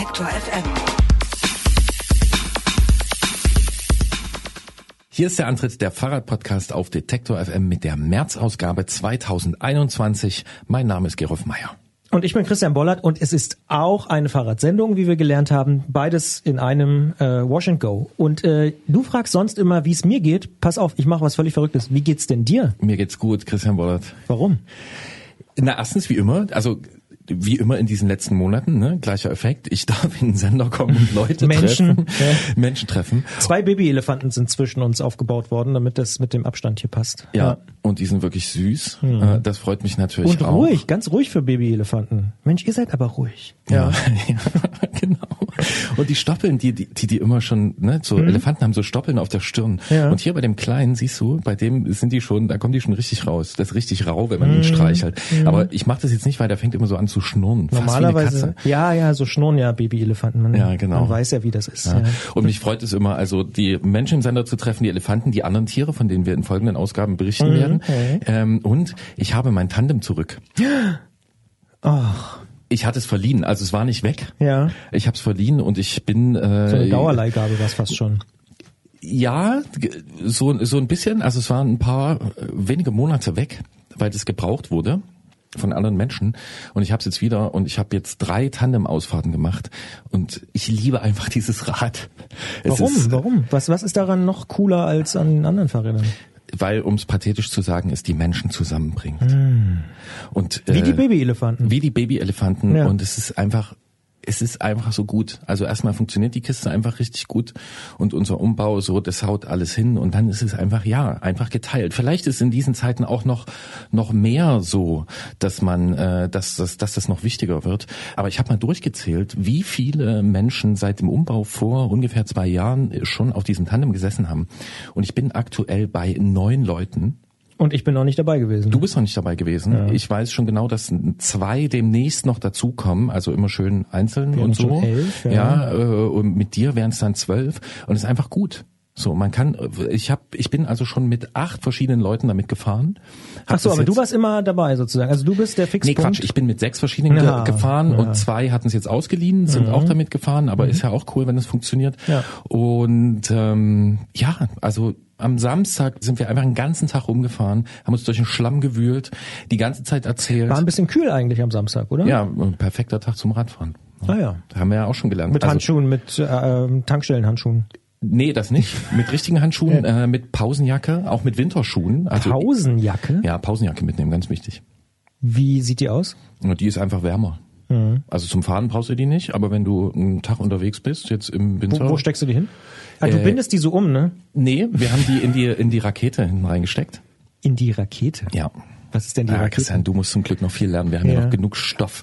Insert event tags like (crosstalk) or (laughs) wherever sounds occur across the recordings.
Detektor FM. Hier ist der Antritt der Fahrradpodcast auf Detektor FM mit der März-Ausgabe 2021. Mein Name ist Gerolf Meyer. Und ich bin Christian Bollert und es ist auch eine Fahrradsendung, wie wir gelernt haben. Beides in einem äh, Wash and Go. Und äh, du fragst sonst immer, wie es mir geht. Pass auf, ich mache was völlig Verrücktes. Wie geht's denn dir? Mir geht's gut, Christian Bollert. Warum? Na, erstens wie immer, also wie immer in diesen letzten Monaten, ne, gleicher Effekt. Ich (laughs) darf in den Sender kommen und Leute Menschen, treffen. ja. Menschen treffen. Zwei Babyelefanten sind zwischen uns aufgebaut worden, damit das mit dem Abstand hier passt. Ja, und die sind wirklich süß. Äh, Das freut mich natürlich Und auch. ruhig, ganz ruhig für Babyelefanten. Mensch, ihr seid aber ruhig. Ja, ja (laughs) genau. Und die Stoppeln, die, die, die, die immer schon, ne, so Elefanten haben so Stoppeln auf der Stirn. Mhm. Ja. Und hier bei dem Kleinen, siehst du, bei dem sind die schon, da kommen die schon richtig raus. Das ist richtig rau, wenn man Mhm. ihn streichelt. Aber ich mache das jetzt nicht, weil der fängt immer so an zu schnurren. Normalerweise, Katze. ja, ja, so schnurren ja Babyelefanten. Man, Ja, genau. Man weiß ja, wie das ist. Ja. Ja. Und mich freut es immer, also die Menschen im Sender zu treffen, die Elefanten, die anderen Tiere, von denen wir in folgenden Ausgaben berichten werden. Ähm, und ich habe mein Tandem zurück. Ach, Ich hatte es verliehen, also es war nicht weg. ja. Ich habe es verliehen und ich bin äh, So eine Dauerleihgabe war es fast schon. Ja, so, so ein bisschen. Also es waren ein paar äh, wenige Monate weg, weil das gebraucht wurde von anderen Menschen. Und ich habe es jetzt wieder und ich habe jetzt drei Tandem-Ausfahrten gemacht und ich liebe einfach dieses Rad. Es Warum? Ist, Warum? Was, was ist daran noch cooler als an den anderen Fahrrädern? Weil, um es pathetisch zu sagen, es die Menschen zusammenbringt. Und, Hm. Wie die äh, Babyelefanten. Wie die Babyelefanten. Ja. Und es ist einfach, es ist einfach so gut. Also erstmal funktioniert die Kiste einfach richtig gut und unser Umbau so, das haut alles hin und dann ist es einfach, ja, einfach geteilt. Vielleicht ist in diesen Zeiten auch noch, noch mehr so, dass man, äh, dass, dass, dass das noch wichtiger wird. Aber ich habe mal durchgezählt, wie viele Menschen seit dem Umbau vor ungefähr zwei Jahren schon auf diesem Tandem gesessen haben. Und ich bin aktuell bei neun Leuten. Und ich bin noch nicht dabei gewesen. Du bist noch nicht dabei gewesen. Ich weiß schon genau, dass zwei demnächst noch dazukommen, also immer schön einzeln Wir und so. elf, ja. ja, äh, und mit dir wären es dann zwölf und es ist einfach gut. So, man kann, ich habe, ich bin also schon mit acht verschiedenen Leuten damit gefahren. Ach so, aber du warst immer dabei sozusagen. Also du bist der Nee, Fixpunkt. Quatsch, ich bin mit sechs verschiedenen ge Ja, gefahren ja. und zwei hatten es jetzt ausgeliehen, sind auch damit gefahren, aber ist ja auch cool, wenn es funktioniert. Ja. Und ähm, ja, also am Samstag sind wir einfach einen ganzen Tag rumgefahren, haben uns durch den Schlamm gewühlt, die ganze Zeit erzählt. War ein bisschen kühl eigentlich am Samstag, oder? ja, ein perfekter Tag zum Radfahren. Ah ja. Da haben wir ja auch schon gelernt. Mit Also, Handschuhen, mit äh, Tankstellenhandschuhen. Nee, das nicht. Mit richtigen Handschuhen, äh, mit Pausenjacke, auch mit Winterschuhen. Also, Pausenjacke? Ja, Pausenjacke mitnehmen, ganz wichtig. Wie sieht die aus? Die ist einfach wärmer. Mhm. Also zum Fahren brauchst du die nicht, aber wenn du einen Tag unterwegs bist, jetzt im Wo, Winter. wo steckst du die hin? Ah, du Äh, bindest die so um, ne? nee, wir haben die in die in die Rakete hinten reingesteckt. In die Rakete. Ja. Was ist denn die Ja, Rakete? Christian, du musst zum Glück noch viel lernen. Wir haben ja, Ja. noch genug Stoff.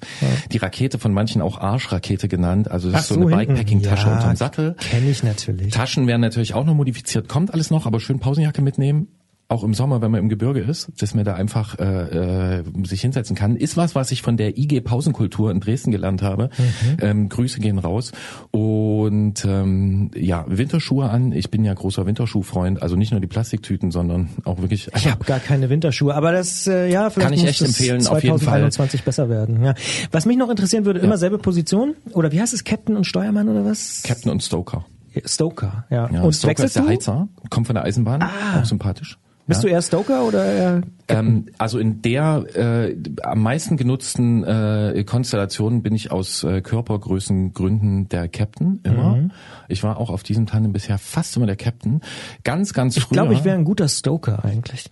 Die Rakete von manchen auch Arschrakete genannt. Also das Ach ist so, eine hinten. Bikepacking-Tasche ja, unterm Sattel. Kenn ich natürlich. Taschen werden natürlich auch noch modifiziert. Kommt alles noch, aber schön Pausenjacke mitnehmen. Auch im Sommer, wenn man im Gebirge ist, dass man da einfach äh, äh, sich hinsetzen kann, ist was, was ich von der IG Pausenkultur in Dresden gelernt habe. Mhm. Ähm, Grüße gehen raus. Und ähm, ja, Winterschuhe an. Ich bin ja großer Winterschuhfreund. Also nicht nur die Plastiktüten, sondern auch wirklich. Ich habe gar keine Winterschuhe, aber das äh, ja vielleicht Kann ich muss echt das empfehlen, auf jeden Fall. 2021 besser werden. Ja. Was mich noch interessieren würde, immer selbe Position oder wie heißt es Captain und Steuermann oder was? Captain und Stoker. Stoker, ja. Ja, und Stoker ist der? Heizer, kommt von der Eisenbahn, auch sympathisch. Bist ja. du eher Stoker oder eher Ähm, also in der äh, am meisten genutzten äh, Konstellation bin ich aus äh, Körpergrößengründen der Captain immer. Mhm. Ich war auch auf diesem Tandem bisher fast immer der Captain. Ganz, ganz Ich früher. glaube, ich wäre ein guter Stoker eigentlich.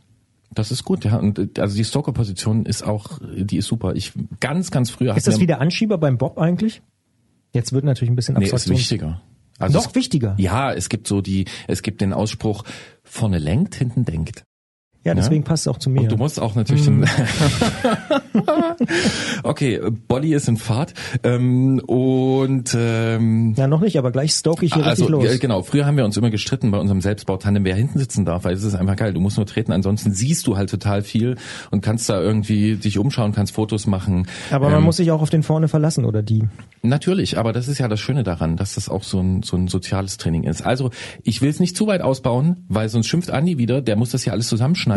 Das ist gut, ja. Und äh, also die Stoker-Position ist auch, die ist super. Ich ganz, ganz früher. Ist das wie der Anschieber beim Bob eigentlich? Jetzt wird natürlich ein bisschen Nee, ist wichtiger. Also Noch es, wichtiger. Ja, es gibt so die, es gibt den Ausspruch, vorne lenkt, hinten denkt. Ja, deswegen passt es auch zu mir. Und du musst auch natürlich den (laughs) Okay, Bolly ist in Fahrt. Ähm, und ähm, ja, noch nicht, aber gleich stoke ich hier also richtig los. ja, genau, früher haben wir uns immer gestritten bei unserem Selbstbautandem, wer hinten sitzen darf, weil es ist einfach geil. Du musst nur treten, ansonsten siehst du halt total viel und kannst da irgendwie dich umschauen, kannst Fotos machen. aber man Ähm, muss sich auch auf den vorne verlassen oder die. Natürlich, aber das ist ja das Schöne daran, dass das auch so ein, so ein soziales Training ist. Also ich will es nicht zu weit ausbauen, weil sonst schimpft Andi wieder, der muss das ja alles zusammenschneiden.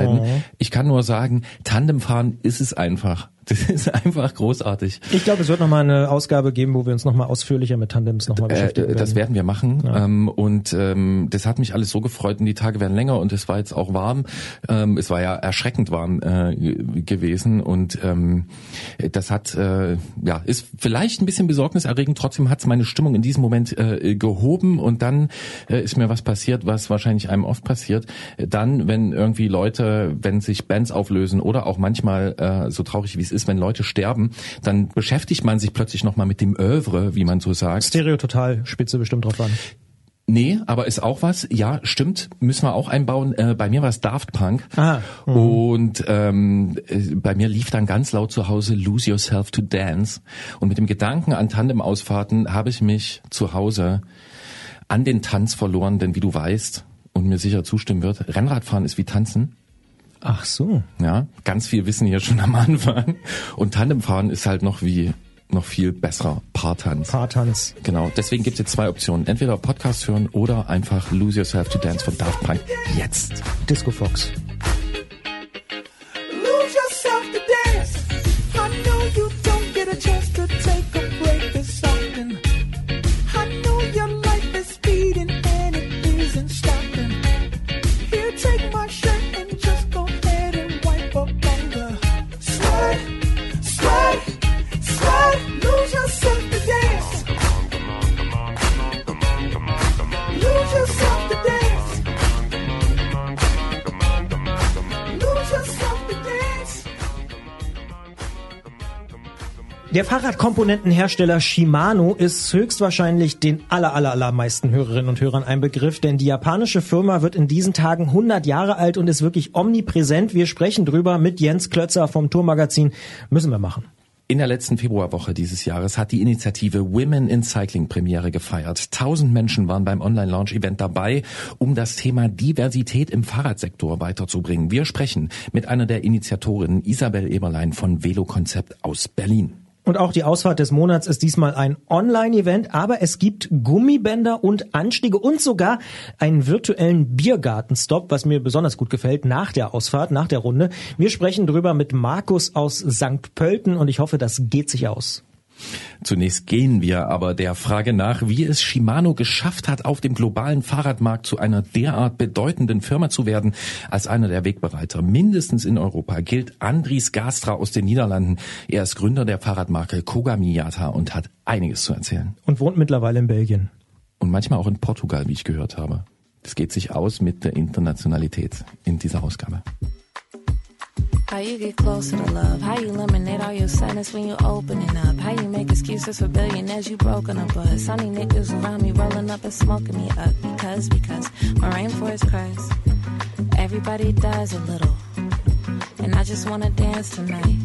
Ich kann nur sagen, Tandemfahren ist es einfach. (laughs) Das ist einfach großartig. Ich glaube, es wird nochmal eine Ausgabe geben, wo wir uns nochmal ausführlicher mit Tandems nochmal beschäftigen äh, Das werden wir machen. Ja. Ähm, und ähm, das hat mich alles so gefreut und die Tage werden länger und es war jetzt auch warm. Ähm, es war ja erschreckend warm äh, gewesen und ähm, das hat äh, ja ist vielleicht ein bisschen besorgniserregend. Trotzdem hat es meine Stimmung in diesem Moment äh, gehoben und dann äh, ist mir was passiert, was wahrscheinlich einem oft passiert. Dann, wenn irgendwie Leute, wenn sich Bands auflösen oder auch manchmal äh, so traurig wie es ist, wenn Leute sterben, dann beschäftigt man sich plötzlich nochmal mit dem Oeuvre, wie man so sagt. Stereo total spitze bestimmt drauf an. Nee, aber ist auch was. Ja, stimmt. Müssen wir auch einbauen. Äh, bei mir war es Daft Punk. Ah, mhm. Und ähm, äh, bei mir lief dann ganz laut zu Hause Lose Yourself to Dance. Und mit dem Gedanken an Tandem-Ausfahrten habe ich mich zu Hause an den Tanz verloren, denn wie du weißt und mir sicher zustimmen wird, Rennradfahren ist wie Tanzen. Ach so. Ja, ganz viel Wissen hier schon am Anfang. Und Tandemfahren ist halt noch wie noch viel besserer Paartanz. Paartanz. Genau, deswegen gibt es jetzt zwei Optionen. Entweder Podcast hören oder einfach Lose Yourself to Dance von Daft Punk jetzt. Disco Fox. Der Fahrradkomponentenhersteller Shimano ist höchstwahrscheinlich den aller, aller, allermeisten Hörerinnen und Hörern ein Begriff, denn die japanische Firma wird in diesen Tagen 100 Jahre alt und ist wirklich omnipräsent. Wir sprechen drüber mit Jens Klötzer vom Tourmagazin. Müssen wir machen. In der letzten Februarwoche dieses Jahres hat die Initiative Women in Cycling Premiere gefeiert. Tausend Menschen waren beim Online-Launch-Event dabei, um das Thema Diversität im Fahrradsektor weiterzubringen. Wir sprechen mit einer der Initiatorinnen, Isabel Eberlein von Velo Konzept aus Berlin. Und auch die Ausfahrt des Monats ist diesmal ein Online-Event, aber es gibt Gummibänder und Anstiege und sogar einen virtuellen Biergartenstopp, was mir besonders gut gefällt, nach der Ausfahrt, nach der Runde. Wir sprechen drüber mit Markus aus St. Pölten und ich hoffe, das geht sich aus. Zunächst gehen wir aber der Frage nach, wie es Shimano geschafft hat, auf dem globalen Fahrradmarkt zu einer derart bedeutenden Firma zu werden. Als einer der Wegbereiter, mindestens in Europa, gilt Andries Gastra aus den Niederlanden. Er ist Gründer der Fahrradmarke Koga Miyata und hat einiges zu erzählen. Und wohnt mittlerweile in Belgien. Und manchmal auch in Portugal, wie ich gehört habe. Das geht sich aus mit der Internationalität in dieser Ausgabe. How you get closer to love? How you eliminate all your sadness when you're opening up? How you make excuses for billionaires you broke broken up but Sunny niggas around me rolling up and smoking me up because because my rainforest cries. Everybody dies a little, and I just wanna dance tonight,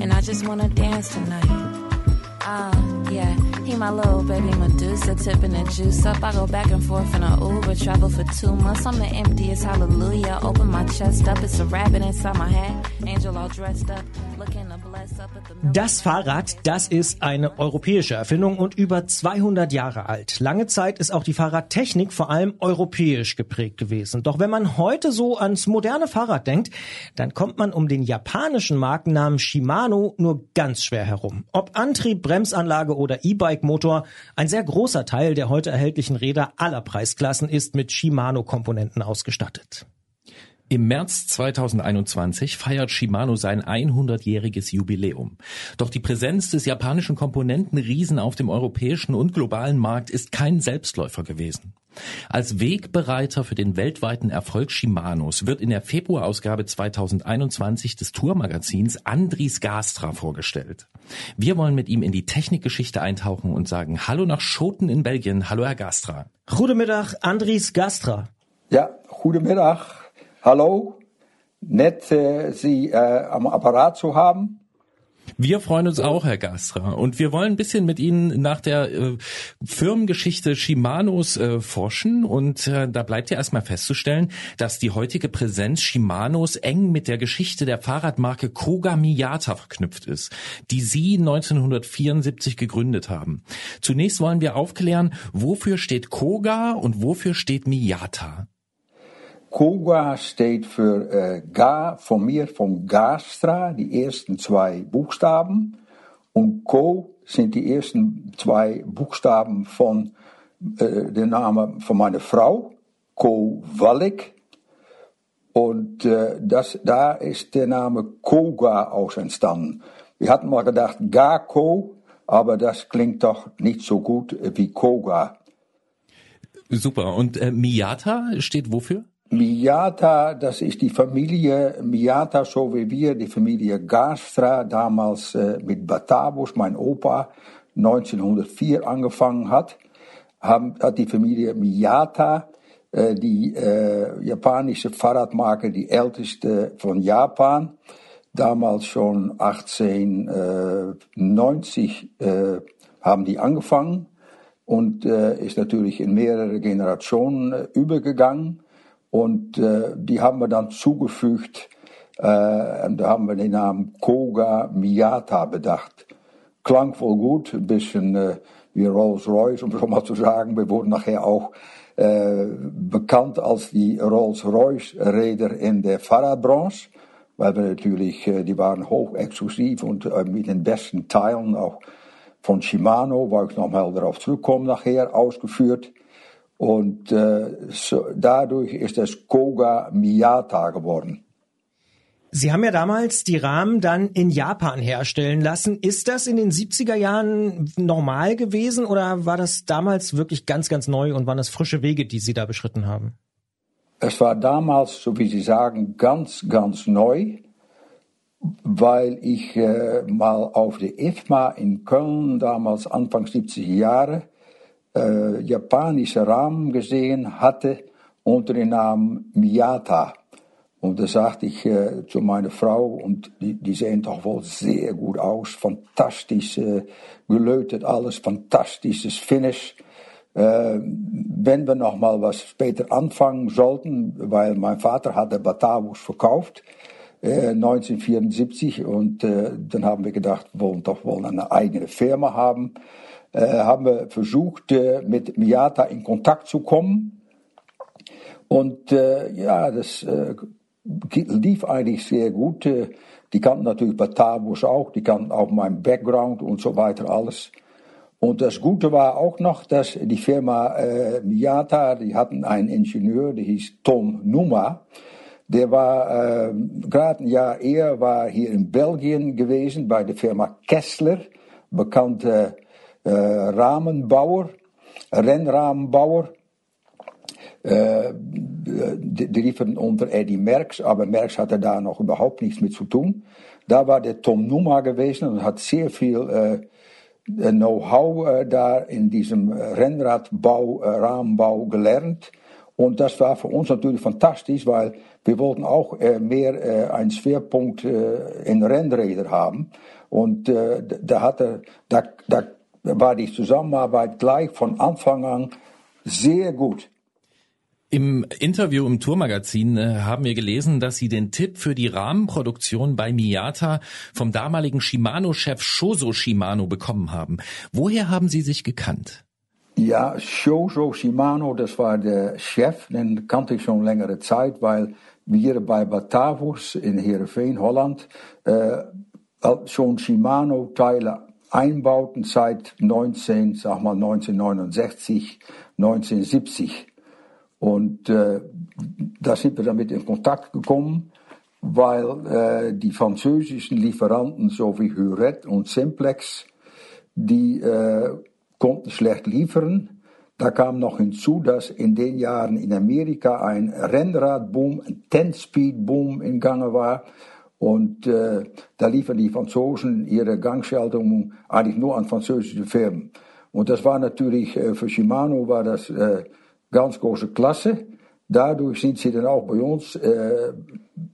and I just wanna dance tonight. Ah, yeah. He my little baby Medusa, tipping the juice up. I go back and forth in a Uber, travel for two months. I'm the emptiest hallelujah. Open my chest up, it's a rabbit inside my hat. Angel all dressed up. Das Fahrrad, das ist eine europäische Erfindung und über 200 Jahre alt. Lange Zeit ist auch die Fahrradtechnik vor allem europäisch geprägt gewesen. Doch wenn man heute so ans moderne Fahrrad denkt, dann kommt man um den japanischen Markennamen Shimano nur ganz schwer herum. Ob Antrieb, Bremsanlage oder E-Bike-Motor, ein sehr großer Teil der heute erhältlichen Räder aller Preisklassen ist mit Shimano-Komponenten ausgestattet. Im März 2021 feiert Shimano sein 100-jähriges Jubiläum. Doch die Präsenz des japanischen Komponentenriesen auf dem europäischen und globalen Markt ist kein Selbstläufer gewesen. Als Wegbereiter für den weltweiten Erfolg Shimanos wird in der Februarausgabe 2021 des Tourmagazins Andries Gastra vorgestellt. Wir wollen mit ihm in die Technikgeschichte eintauchen und sagen Hallo nach Schoten in Belgien. Hallo Herr Gastra. Goedemiddag, Andries Gastra. Ja, goedemiddag. Hallo. Nett, äh, Sie äh, am Apparat zu haben. Wir freuen uns auch, Herr Gastra. Und wir wollen ein bisschen mit Ihnen nach der äh, Firmengeschichte Shimanos äh, forschen. Und äh, da bleibt ja erstmal festzustellen, dass die heutige Präsenz Shimanos eng mit der Geschichte der Fahrradmarke Koga Miyata verknüpft ist, die Sie 1974 gegründet haben. Zunächst wollen wir aufklären, wofür steht Koga und wofür steht Miyata? Koga steht für äh, Ga von mir, von Gastra, die ersten zwei Buchstaben. Und Ko sind die ersten zwei Buchstaben von äh, der Name von meiner Frau, Ko Wallik. Und äh, das, da ist der Name Koga aus entstanden. Wir hatten mal gedacht Gako, aber das klingt doch nicht so gut wie Koga. Super. Und äh, Miyata steht wofür? Miyata, das ist die Familie Miyata, so wie wir, die Familie Gastra, damals äh, mit Batavus, mein Opa, 1904 angefangen hat, haben, hat die Familie Miyata äh, die äh, japanische Fahrradmarke, die älteste von Japan, damals schon 1890 äh, haben die angefangen und äh, ist natürlich in mehrere Generationen äh, übergegangen. Und äh, die haben wir dann zugefügt, äh, und da haben wir den Namen Koga Miyata bedacht. Klang wohl gut, ein bisschen äh, wie Rolls-Royce, um so mal zu sagen. Wir wurden nachher auch äh, bekannt als die Rolls-Royce-Räder in der Fahrradbranche, weil wir natürlich, äh, die waren hochexklusiv und äh, mit den besten Teilen auch von Shimano, wo ich nochmal darauf zurückkomme nachher, ausgeführt. Und äh, so, dadurch ist es Koga Miyata geworden. Sie haben ja damals die Rahmen dann in Japan herstellen lassen. Ist das in den 70er Jahren normal gewesen oder war das damals wirklich ganz, ganz neu und waren das frische Wege, die Sie da beschritten haben? Es war damals, so wie Sie sagen, ganz, ganz neu, weil ich äh, mal auf der IFMA in Köln, damals Anfang 70er Jahre, äh, japanische Rahmen gesehen hatte unter dem Namen Miyata. Und da sagte ich äh, zu meiner Frau, und die, die sehen doch wohl sehr gut aus, fantastisch äh, gelötet alles, fantastisches Finish. Äh, wenn wir noch mal was später anfangen sollten, weil mein Vater hatte Batavus verkauft, 1974, äh, und äh, dann haben wir gedacht, wir wollen doch wohl eine eigene Firma haben, haben wir versucht, mit Miata in Kontakt zu kommen. Und ja, das lief eigentlich sehr gut. Äh, die kannten natürlich Batavus auch, die kannten auch meinen Background und so weiter alles. Und das Gute war auch noch, dass die Firma äh, Miyata, die hatten einen Ingenieur, der hieß Tom Numa. Der war äh, gerade ein Jahr eher war hier in Belgien gewesen bei der Firma Kessler, bekannte äh, Rahmenbauer, Rennrahmenbauer. Äh, die, die liefen unter Eddie Merckx, aber Merckx hatte da noch überhaupt nichts mit zu tun. Da war der Tom Numa gewesen und hat sehr viel äh, Know-how äh, da in diesem Rennradbau, äh, Rahmenbau gelernt. Und das war für uns natürlich fantastisch, weil wir wollten auch äh, mehr äh, einen Schwerpunkt äh, in Rennräder haben. Und äh, da, hatte, da, da war die Zusammenarbeit gleich von Anfang an sehr gut. Im Interview im Tourmagazin äh, haben wir gelesen, dass Sie den Tipp für die Rahmenproduktion bei Miyata vom damaligen Shimano-Chef Shoso Shimano bekommen haben. Woher haben Sie sich gekannt? Ja, Shoso Shimano, das war der Chef, den kannte ich schon längere Zeit, weil wir bei Batavus in Heerenveen, Holland, äh, schon Shimano-Teile einbauten seit 19, sag mal 1969, 1970. Und äh, da sind wir damit in Kontakt gekommen, weil äh, die französischen Lieferanten, so wie Huret und Simplex, die äh, konnten schlecht liefern. Da kam noch hinzu, dass in den Jahren in Amerika ein Rennradboom, ein Ten-Speed-Boom in Gange war. Und äh, da liefern die Franzosen ihre Gangschaltung eigentlich nur an französische Firmen. Und das war natürlich, äh, für Shimano war das äh, ganz große Klasse. Dadurch sind sie dann auch bei uns, äh,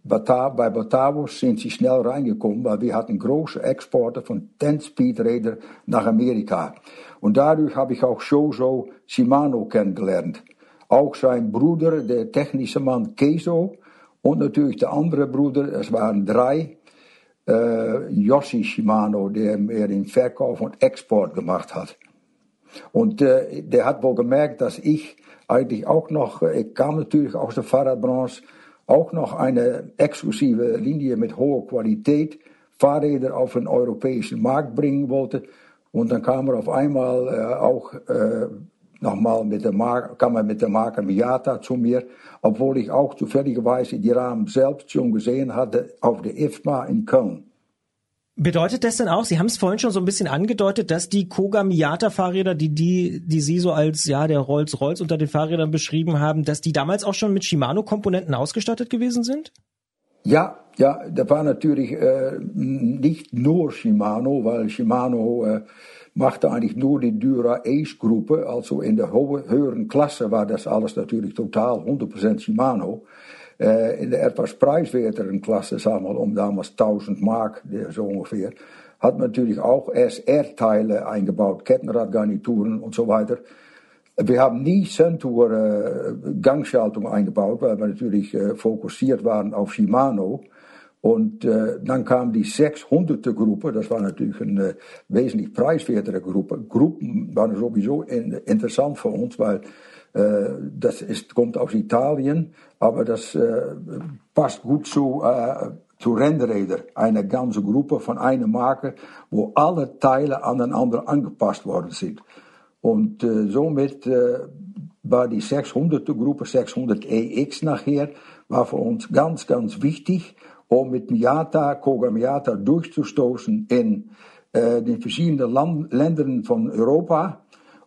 bei Batavus sind sie schnell reingekommen, weil wir hatten große Exporte von 10-Speed-Rädern nach Amerika. Und dadurch habe ich auch Shoso Shimano kennengelernt. Auch sein Bruder, der technische Mann Keso, und natürlich der andere Bruder, es waren drei, äh, Yoshi Shimano, der mehr den Verkauf und Export gemacht hat. Und äh, der hat wohl gemerkt, dass ich eigentlich auch noch, ich kam natürlich aus der Fahrradbranche, auch noch eine exklusive Linie mit hoher Qualität, Fahrräder auf den europäischen Markt bringen wollte. Und dann kam er auf einmal äh, auch äh, nochmal mit der Marke, kam er mit der Marke Miata zu mir, obwohl ich auch zufälligerweise die Rahmen selbst schon gesehen hatte auf der IFMA in Köln. Bedeutet das denn auch, Sie haben es vorhin schon so ein bisschen angedeutet, dass die Koga Miata Fahrräder, die, die, die Sie so als, ja, der Rolls-Royce unter den Fahrrädern beschrieben haben, dass die damals auch schon mit Shimano-Komponenten ausgestattet gewesen sind? Ja, ja, da war natürlich äh, nicht nur Shimano, weil Shimano äh, machte eigentlich nur die Dura Ace Gruppe, also in der höheren Klasse war das alles natürlich total 100% Shimano. Äh, in der etwas preiswerteren Klasse, sagen wir mal um damals 1000 Mark, so ungefähr, hat man natürlich auch SR-Teile eingebaut, Kettenradgarnituren und so weiter. Wir haben nie Centur äh, Gangschaltung eingebaut, weil wir natürlich äh, fokussiert waren auf Shimano. Und äh, dann kam die 600er Gruppe, das war natürlich eine wesentlich preiswertere Gruppe. Gruppen waren sowieso in, interessant für uns, weil äh, das ist, kommt aus Italien, aber das äh, passt gut zu, äh, zu Rennräder. Eine ganze Gruppe von einer Marke, wo alle Teile aneinander angepasst worden sind. Und äh, somit äh, war die 600er Gruppe, 600 EX nachher, war für uns ganz, ganz wichtig om mit Miata, Koga Miata durchzustoßen in äh, den verschiedenen Land Ländern von Europa.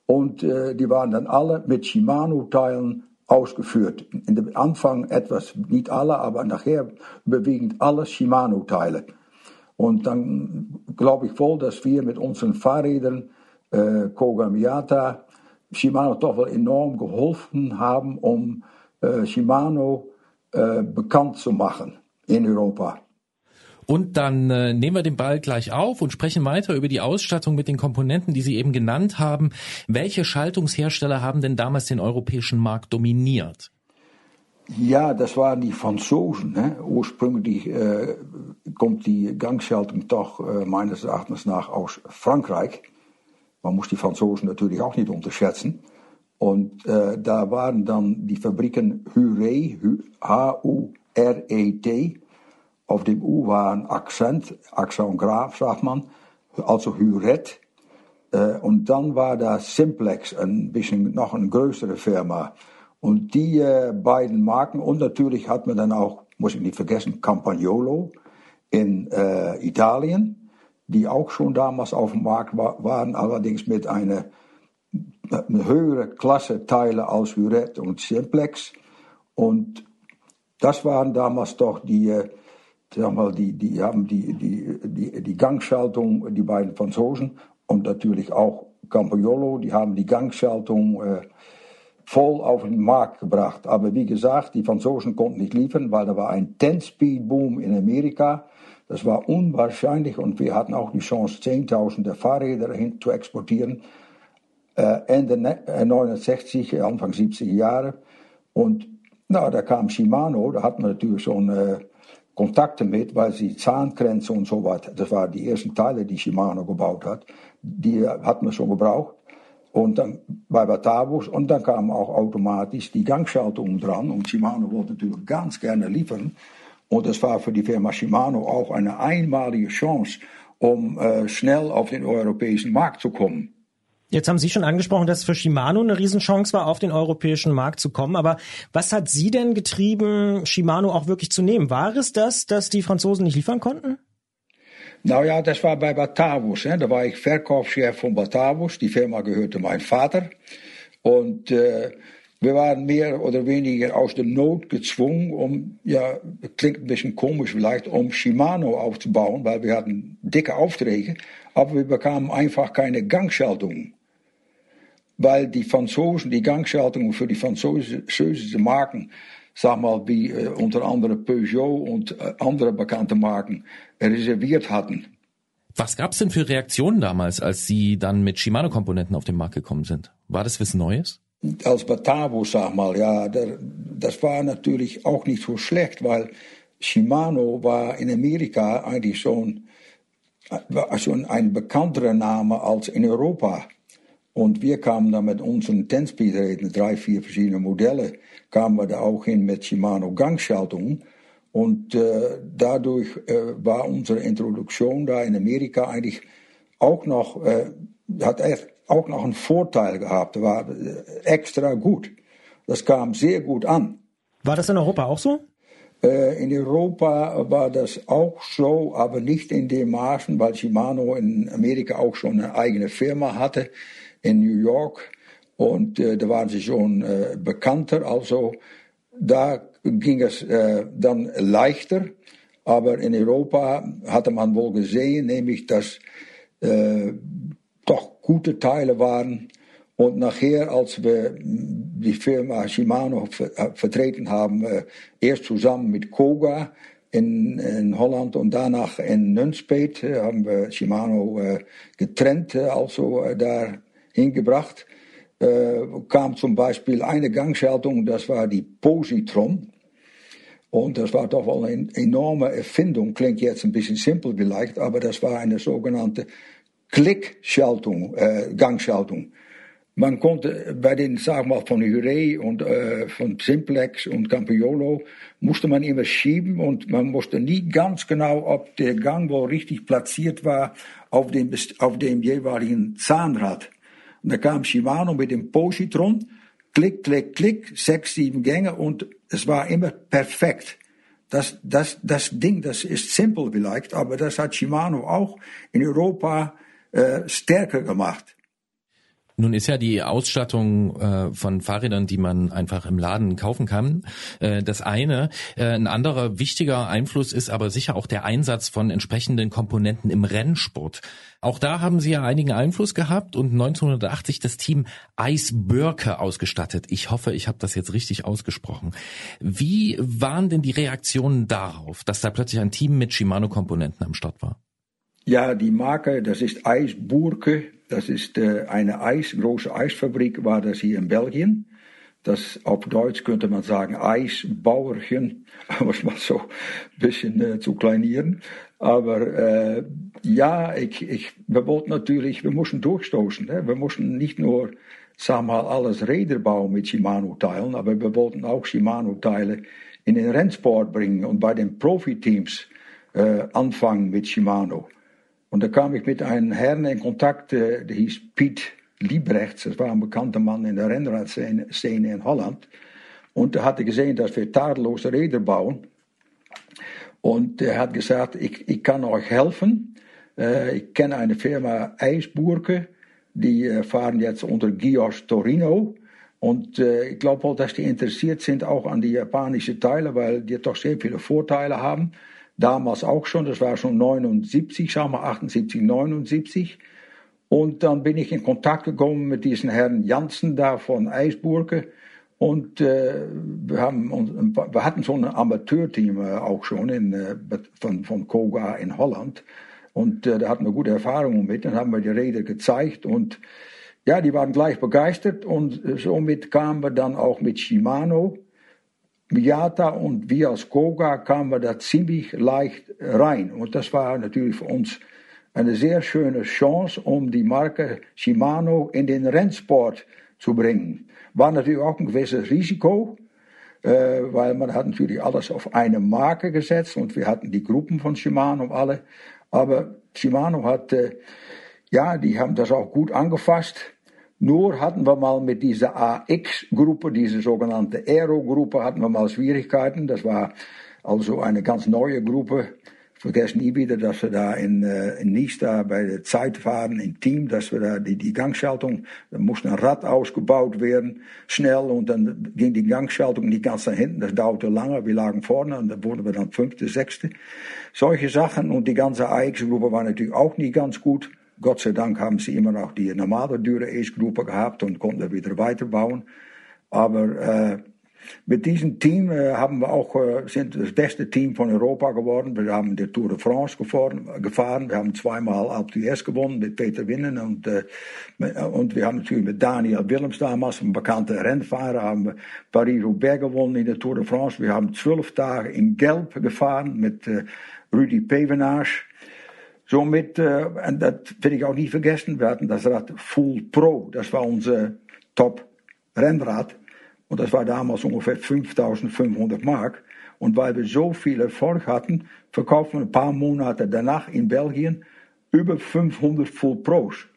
Und äh, die waren dann alle mit Shimano-Teilen ausgeführt. In dem Anfang etwas, nicht alle, aber nachher überwiegend alle Shimano-Teile. Und dann glaube ich voll, dass wir mit unseren Fahrrädern äh, Koga Miata Shimano doch wel enorm geholfen haben, um äh, Shimano äh, bekannt zu machen in Europa. Und dann äh, nehmen wir den Ball gleich auf und sprechen weiter über die Ausstattung mit den Komponenten, die Sie eben genannt haben. Welche Schaltungshersteller haben denn damals den europäischen Markt dominiert? Ja, das waren die Franzosen. Ne? Ursprünglich äh, kommt die Gangschaltung doch äh, meines Erachtens nach aus Frankreich. Man muss die Franzosen natürlich auch nicht unterschätzen. Und äh, da waren dann die Fabriken Huret, H-U-R-E-T. Auf dem U war ein Akzent, Axon Graf, sagt man, also Huret. Äh, und dann war da Simplex, ein bisschen noch eine größere Firma. Und die äh, beiden Marken, und natürlich hat man dann auch, muss ich nicht vergessen, Campagnolo in äh, Italien, die auch schon damals auf dem Markt war, waren, allerdings mit einer, eine höhere Klasse Teile als Huret und Simplex. Und das waren damals doch die, äh, sag mal, die, die haben die, die, die, die Gangschaltung, die beiden Franzosen und natürlich auch Campagnolo, die haben die Gangschaltung äh, voll auf den Markt gebracht. Aber wie gesagt, die Franzosen konnten nicht liefern, weil da war ein 10-Speed-Boom in Amerika. Das war unwahrscheinlich und wir hatten auch die Chance, Zehntausende Fahrräder hin zu exportieren. Äh, Ende 69, ne-, Anfang 70er Jahre. Und na, da kam Shimano, da hat man natürlich schon äh, Kontakte mit, weil sie Zahngrenze und so weiter, das waren die ersten Teile, die Shimano gebaut hat, die hat man schon gebraucht. Und dann bei Batavus und dann kam auch automatisch die Gangschaltung dran und Shimano wollte natürlich ganz gerne liefern. Und das war für die Firma Shimano auch eine einmalige Chance, um äh, schnell auf den europäischen Markt zu kommen. Jetzt haben Sie schon angesprochen, dass es für Shimano eine Riesenchance war, auf den europäischen Markt zu kommen. Aber was hat Sie denn getrieben, Shimano auch wirklich zu nehmen? War es das, dass die Franzosen nicht liefern konnten? Nou ja, das war bei Batavus. Da war ich Verkaufschef von Batavus. Die Firma gehörte meinem Vater. Und äh, wir waren mehr oder weniger aus der Not gezwungen, um, ja, klingt ein bisschen komisch vielleicht, um Shimano aufzubauen, weil wir hatten dicke Aufträge, aber wir bekamen einfach keine Gangschaltung. Weil die Franzosen die Gangschaltung für die französischen Marken, sag mal wie äh, unter anderem Peugeot und äh, andere bekannte Marken, reserviert hatten. Was gab es denn für Reaktionen damals, als Sie dann mit Shimano-Komponenten auf den Markt gekommen sind? War das was Neues? Als Batavo, sag mal, ja, der, das war natürlich auch nicht so schlecht, weil Shimano war in Amerika eigentlich schon, schon ein bekannterer Name als in Europa. Und wir kamen dann mit unseren 10-Speed-Rädern, drei, vier verschiedene Modelle, kamen wir da auch hin mit Shimano Gangschaltung. Und äh, dadurch äh, war unsere Introduktion da in Amerika eigentlich auch noch, äh, hat auch noch einen Vorteil gehabt, war extra gut. Das kam sehr gut an. War das in Europa auch so? Äh, in Europa war das auch so, aber nicht in dem Maßen, weil Shimano in Amerika auch schon eine eigene Firma hatte in New York und äh, da waren sie schon äh, bekannter. Also da ging es äh, dann leichter. Aber in Europa hatte man wohl gesehen, nämlich dass äh, doch gute Teile waren. Und nachher, als wir die Firma Shimano äh, vertreten haben, äh, erst zusammen mit Koga in, in Holland und danach in Nunspeet, äh, haben wir Shimano getrennt, also da hingebracht. Kam zum Beispiel eine Gangschaltung, das war die Positron. Und das war doch wel eine enorme Erfindung. Klingt jetzt ein bisschen simpel vielleicht, aber das war eine sogenannte Klickschaltung, äh, Gangschaltung. Man konnte bei den, wir mal, von Hurey und äh, von Simplex und Campiolo, musste man immer schieben und man musste nie ganz genau, ob der Gang wohl richtig platziert war auf dem, auf dem jeweiligen Zahnrad. Und da kam Shimano mit dem Positron, klick, klick, klick, sechs, sieben Gänge und es war immer perfekt. Das, das, das Ding, das ist simpel vielleicht, aber das hat Shimano auch in Europa äh, stärker gemacht. Nun ist ja die Ausstattung äh, von Fahrrädern, die man einfach im Laden kaufen kann, äh, das eine. Äh, ein anderer wichtiger Einfluss ist aber sicher auch der Einsatz von entsprechenden Komponenten im Rennsport. Auch da haben Sie ja einigen Einfluss gehabt und 1980 das Team Eisbörke ausgestattet. Ich hoffe, ich habe das jetzt richtig ausgesprochen. Wie waren denn die Reaktionen darauf, dass da plötzlich ein Team mit Shimano-Komponenten am Start war? Ja, die Marke, das ist Eisburke. Das ist äh, eine Eis, große Eisfabrik, war das hier in Belgien. Das auf Deutsch könnte man sagen Eisbauerchen, um es mal so ein bisschen äh, zu kleinieren. Aber äh, ja, ich, ich, wir wollten natürlich, wir mussten durchstoßen. Ne? Wir mussten nicht nur, wir mal, alles Räder bauen mit Shimano-Teilen, aber wir wollten auch Shimano-Teile in den Rennsport bringen und bei den Profiteams äh, anfangen mit Shimano. Und da kam ich mit einem Herrn in Kontakt, äh, der hieß Piet Liebrechts. Das war ein bekannter Mann in der Rennradszene in Holland. Und er hatte gesehen, dass wir tadellose Räder bauen. Und er hat gesagt, ich, ich kann euch helfen. Äh, ich kenne eine Firma Eisburke, die äh, fahren jetzt unter Gios Torino. Und äh, ich glaube wohl, dass die interessiert sind auch an die japanischen Teile, weil die doch sehr viele Vorteile haben damals auch schon, das war schon 79, sagen wir 78, 79. Und dann bin ich in Kontakt gekommen mit diesem Herrn Janssen da von Eisburge. Und äh, wir, haben, wir hatten so ein Amateurteam äh, auch schon in, äh, von, von Koga in Holland. Und äh, da hatten wir gute Erfahrungen mit. Dann haben wir die Räder gezeigt und ja, die waren gleich begeistert. Und äh, somit kamen wir dann auch mit Shimano Miata und wir als Koga kamen wir da ziemlich leicht rein. Und das war natürlich für uns eine sehr schöne Chance, um die Marke Shimano in den Rennsport zu bringen. War natürlich auch ein gewisses Risiko, äh, weil man hat natürlich alles auf eine Marke gesetzt und wir hatten die Gruppen von Shimano alle. Aber Shimano hat, ja, die haben das auch gut angefasst. Nur hatten wir mal mit dieser AX-Gruppe, diese sogenannte Aero-Gruppe, hatten wir mal Schwierigkeiten. Das war also eine ganz neue Gruppe. Ich vergesse nie wieder, dass wir da in, äh, in Nice da bei der Zeit fahren, im Team, dass wir da die, die Gangschaltung, da musste ein Rad ausgebaut werden, schnell, und dann ging die Gangschaltung nicht ganz nach hinten, das dauerte lange, wir lagen vorne, und dann wurden wir dann fünfte, sechste. Solche Sachen, und die ganze AX-Gruppe war natürlich auch nicht ganz gut. Gott sei Dank haben sie immer noch die normale dure Ace-Gruppe gehabt und konnten wieder weiterbauen. Aber äh, mit diesem Team äh, haben wir auch, äh, sind das beste Team von Europa geworden. Wir haben die Tour de France gefahren. gefahren. Wir haben zweimal Alpe d'Huez gewonnen mit Peter Winnen. Und, äh, und wir haben natürlich mit Daniel Willems damals, ein bekannter Rennfahrer, haben wir Paris-Roubaix gewonnen in der Tour de France. Wir haben zwölf Tage in Gelb gefahren mit äh, Rudi Pevenage. Somit, äh, und das will ich auch nie vergessen, wir hatten das Rad Full Pro, das war unser Top-Rennrad. Und das war damals ungefähr 5500 Mark. Und weil wir so viel Erfolg hatten, verkauften wir ein paar Monate danach in Belgien über 500 Full Pros.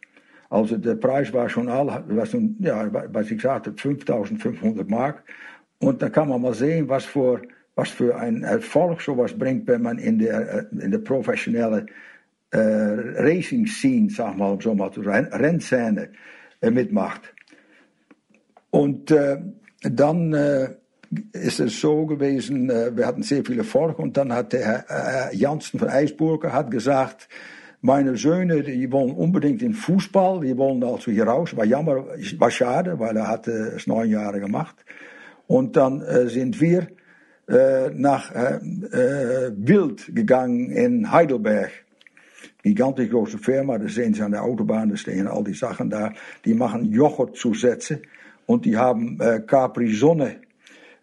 Also der Preis war schon all, was, ja, was ich sagte, 5500 Mark. Und da kann man mal sehen, was für, was für ein Erfolg sowas bringt, wenn man in der, in der professionellen äh, Racing-Scene, sag mal, um so mal zu sagen, Rennszene äh, mitmacht. Und äh, dann ist es so gewesen, wir hatten sehr viele Erfolg und dann hat der Herr Janssen von Eisburger hat gesagt, meine Söhne, die wollen unbedingt in Fußball, die wollen also hier raus. War jammer, war schade, weil er hatte es neun Jahre gemacht. Und dann äh, sind wir äh, nach äh Wild gegangen in Heidelberg. Gigantisch große Firma, da sehen Sie an der Autobahn, da stehen all die Sachen da. Die machen Joghurtzusätze und die haben äh, Capri Sonne,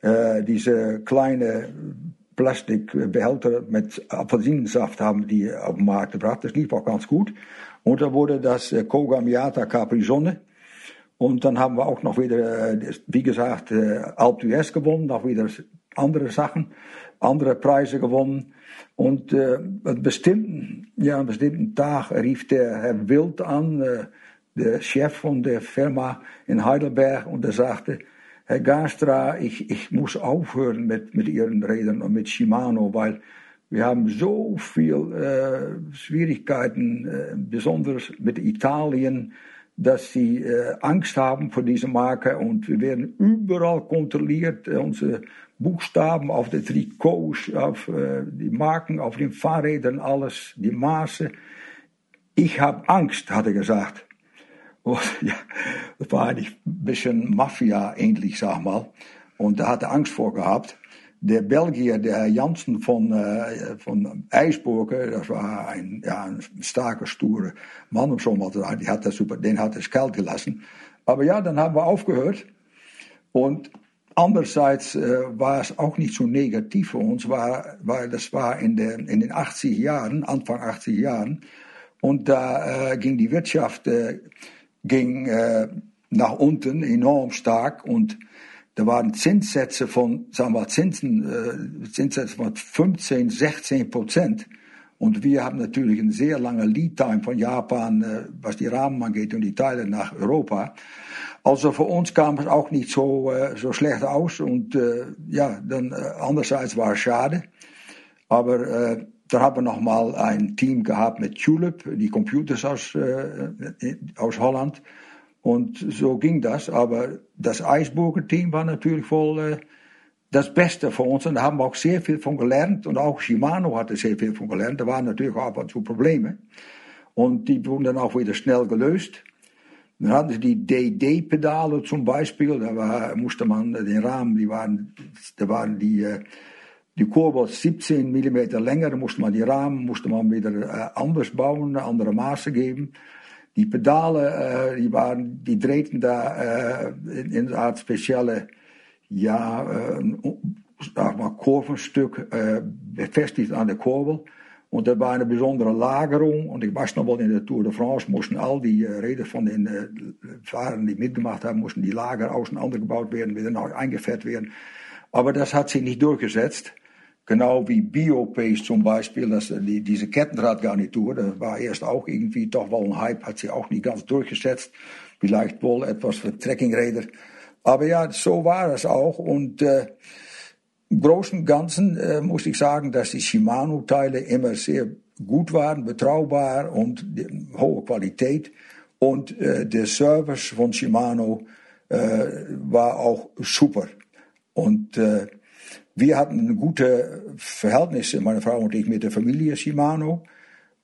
äh, diese kleine Plastikbehälter mit Apfelsinensaft haben die auf den Markt gebracht. Das lief auch ganz gut. Und da wurde das äh, Koga Miata Capri Sonne. Und dann haben wir auch noch wieder, äh, wie gesagt, äh, Alp gewonnen, noch wieder andere Sachen, andere Preise gewonnen. Und äh, einen bestimmten, ja, einen bestimmten Tag rief der Herr Wild an, äh, der Chef von der Firma in Heidelberg, und er sagte, Herr Gastra, ich, ich muss aufhören mit, mit Ihren Rädern und mit Shimano, weil wir haben so viel äh, Schwierigkeiten, äh, besonders mit Italien, dass sie äh, Angst haben vor dieser Marke. Und wir werden überall kontrolliert, äh, unsere Buchstaben auf den Trikots, auf äh, die Marken, auf den Fahrrädern, alles, die Maße. Ich habe Angst, hat er gesagt. Und, (laughs) ja, das war eigentlich ein bisschen Mafia-ähnlich, sag mal. Und da hat er Angst vor gehabt. Der Belgier, der Herr Janssen von, äh, von Eisburger, das war ein, ja, ein starker, sture Mann, um so die hat das super, den hat es kalt gelassen. Aber ja, dann haben wir aufgehört. Und andererseits äh, war es auch nicht so negativ für uns, war, weil das war in, der, in den 80 Jahren, Anfang 80 Jahren. Und da äh, ging die Wirtschaft äh, ging äh, nach unten enorm stark und da waren Zinssätze von, sagen wir, Zinsen, äh, Zinssätze von 15, 16 Prozent. Und wir haben natürlich eine sehr lange Lead-Time von Japan, äh, was die Rahmen angeht und die Teile nach Europa. Also für uns kam es auch nicht so, äh, so schlecht aus. Und äh, ja, dann äh, andererseits war es schade. Aber äh, dann haben wir nochmal ein Team gehabt mit Tulip, die Computers aus, äh, aus Holland. Und so ging das. Aber das Eisburger-Team war natürlich wohl äh, das Beste für uns. Und da haben wir auch sehr viel von gelernt. Und auch Shimano hatte sehr viel von gelernt. Da waren natürlich auch ab und zu Probleme. Und die wurden dann auch wieder schnell gelöst. Dann hatten sie die DD-Pedale zum Beispiel. Da musste man den Rahmen, die waren, da waren die, äh, die Kurbel 17 mm länger, da musste man die Rahmen musste man wieder äh, anders bauen, andere Maße geben. Die Pedale, äh, die, waren, die drehten da in, eine Art spezielle, ja, sag mal, Kurvenstück äh, befestigt an der Kurbel. Und da war eine besondere Lagerung. Und ich weiß noch wel, in der Tour de France mussten all die äh, Räder von den äh, Fahrern, die mitgemacht haben, mussten die Lager auseinander gebaut werden, wieder neu eingefährt werden. Aber das hat sich nicht durchgesetzt. Genau wie Biopace zum Beispiel, das, die, diese Kettenradgarnitur, das war erst auch irgendwie doch wel ein Hype, hat sich auch nicht ganz durchgesetzt. Vielleicht wohl etwas für Trekkingräder. Aber ja, so war es auch. Und äh, im Großen und Ganzen äh, muss ich sagen, dass die Shimano-Teile immer sehr gut waren, betraubar und hohe Qualität. Und äh, der Service von Shimano äh, war auch super. Und äh, wir hatten gute Verhältnisse, meine Frau und ich, mit der Familie Shimano.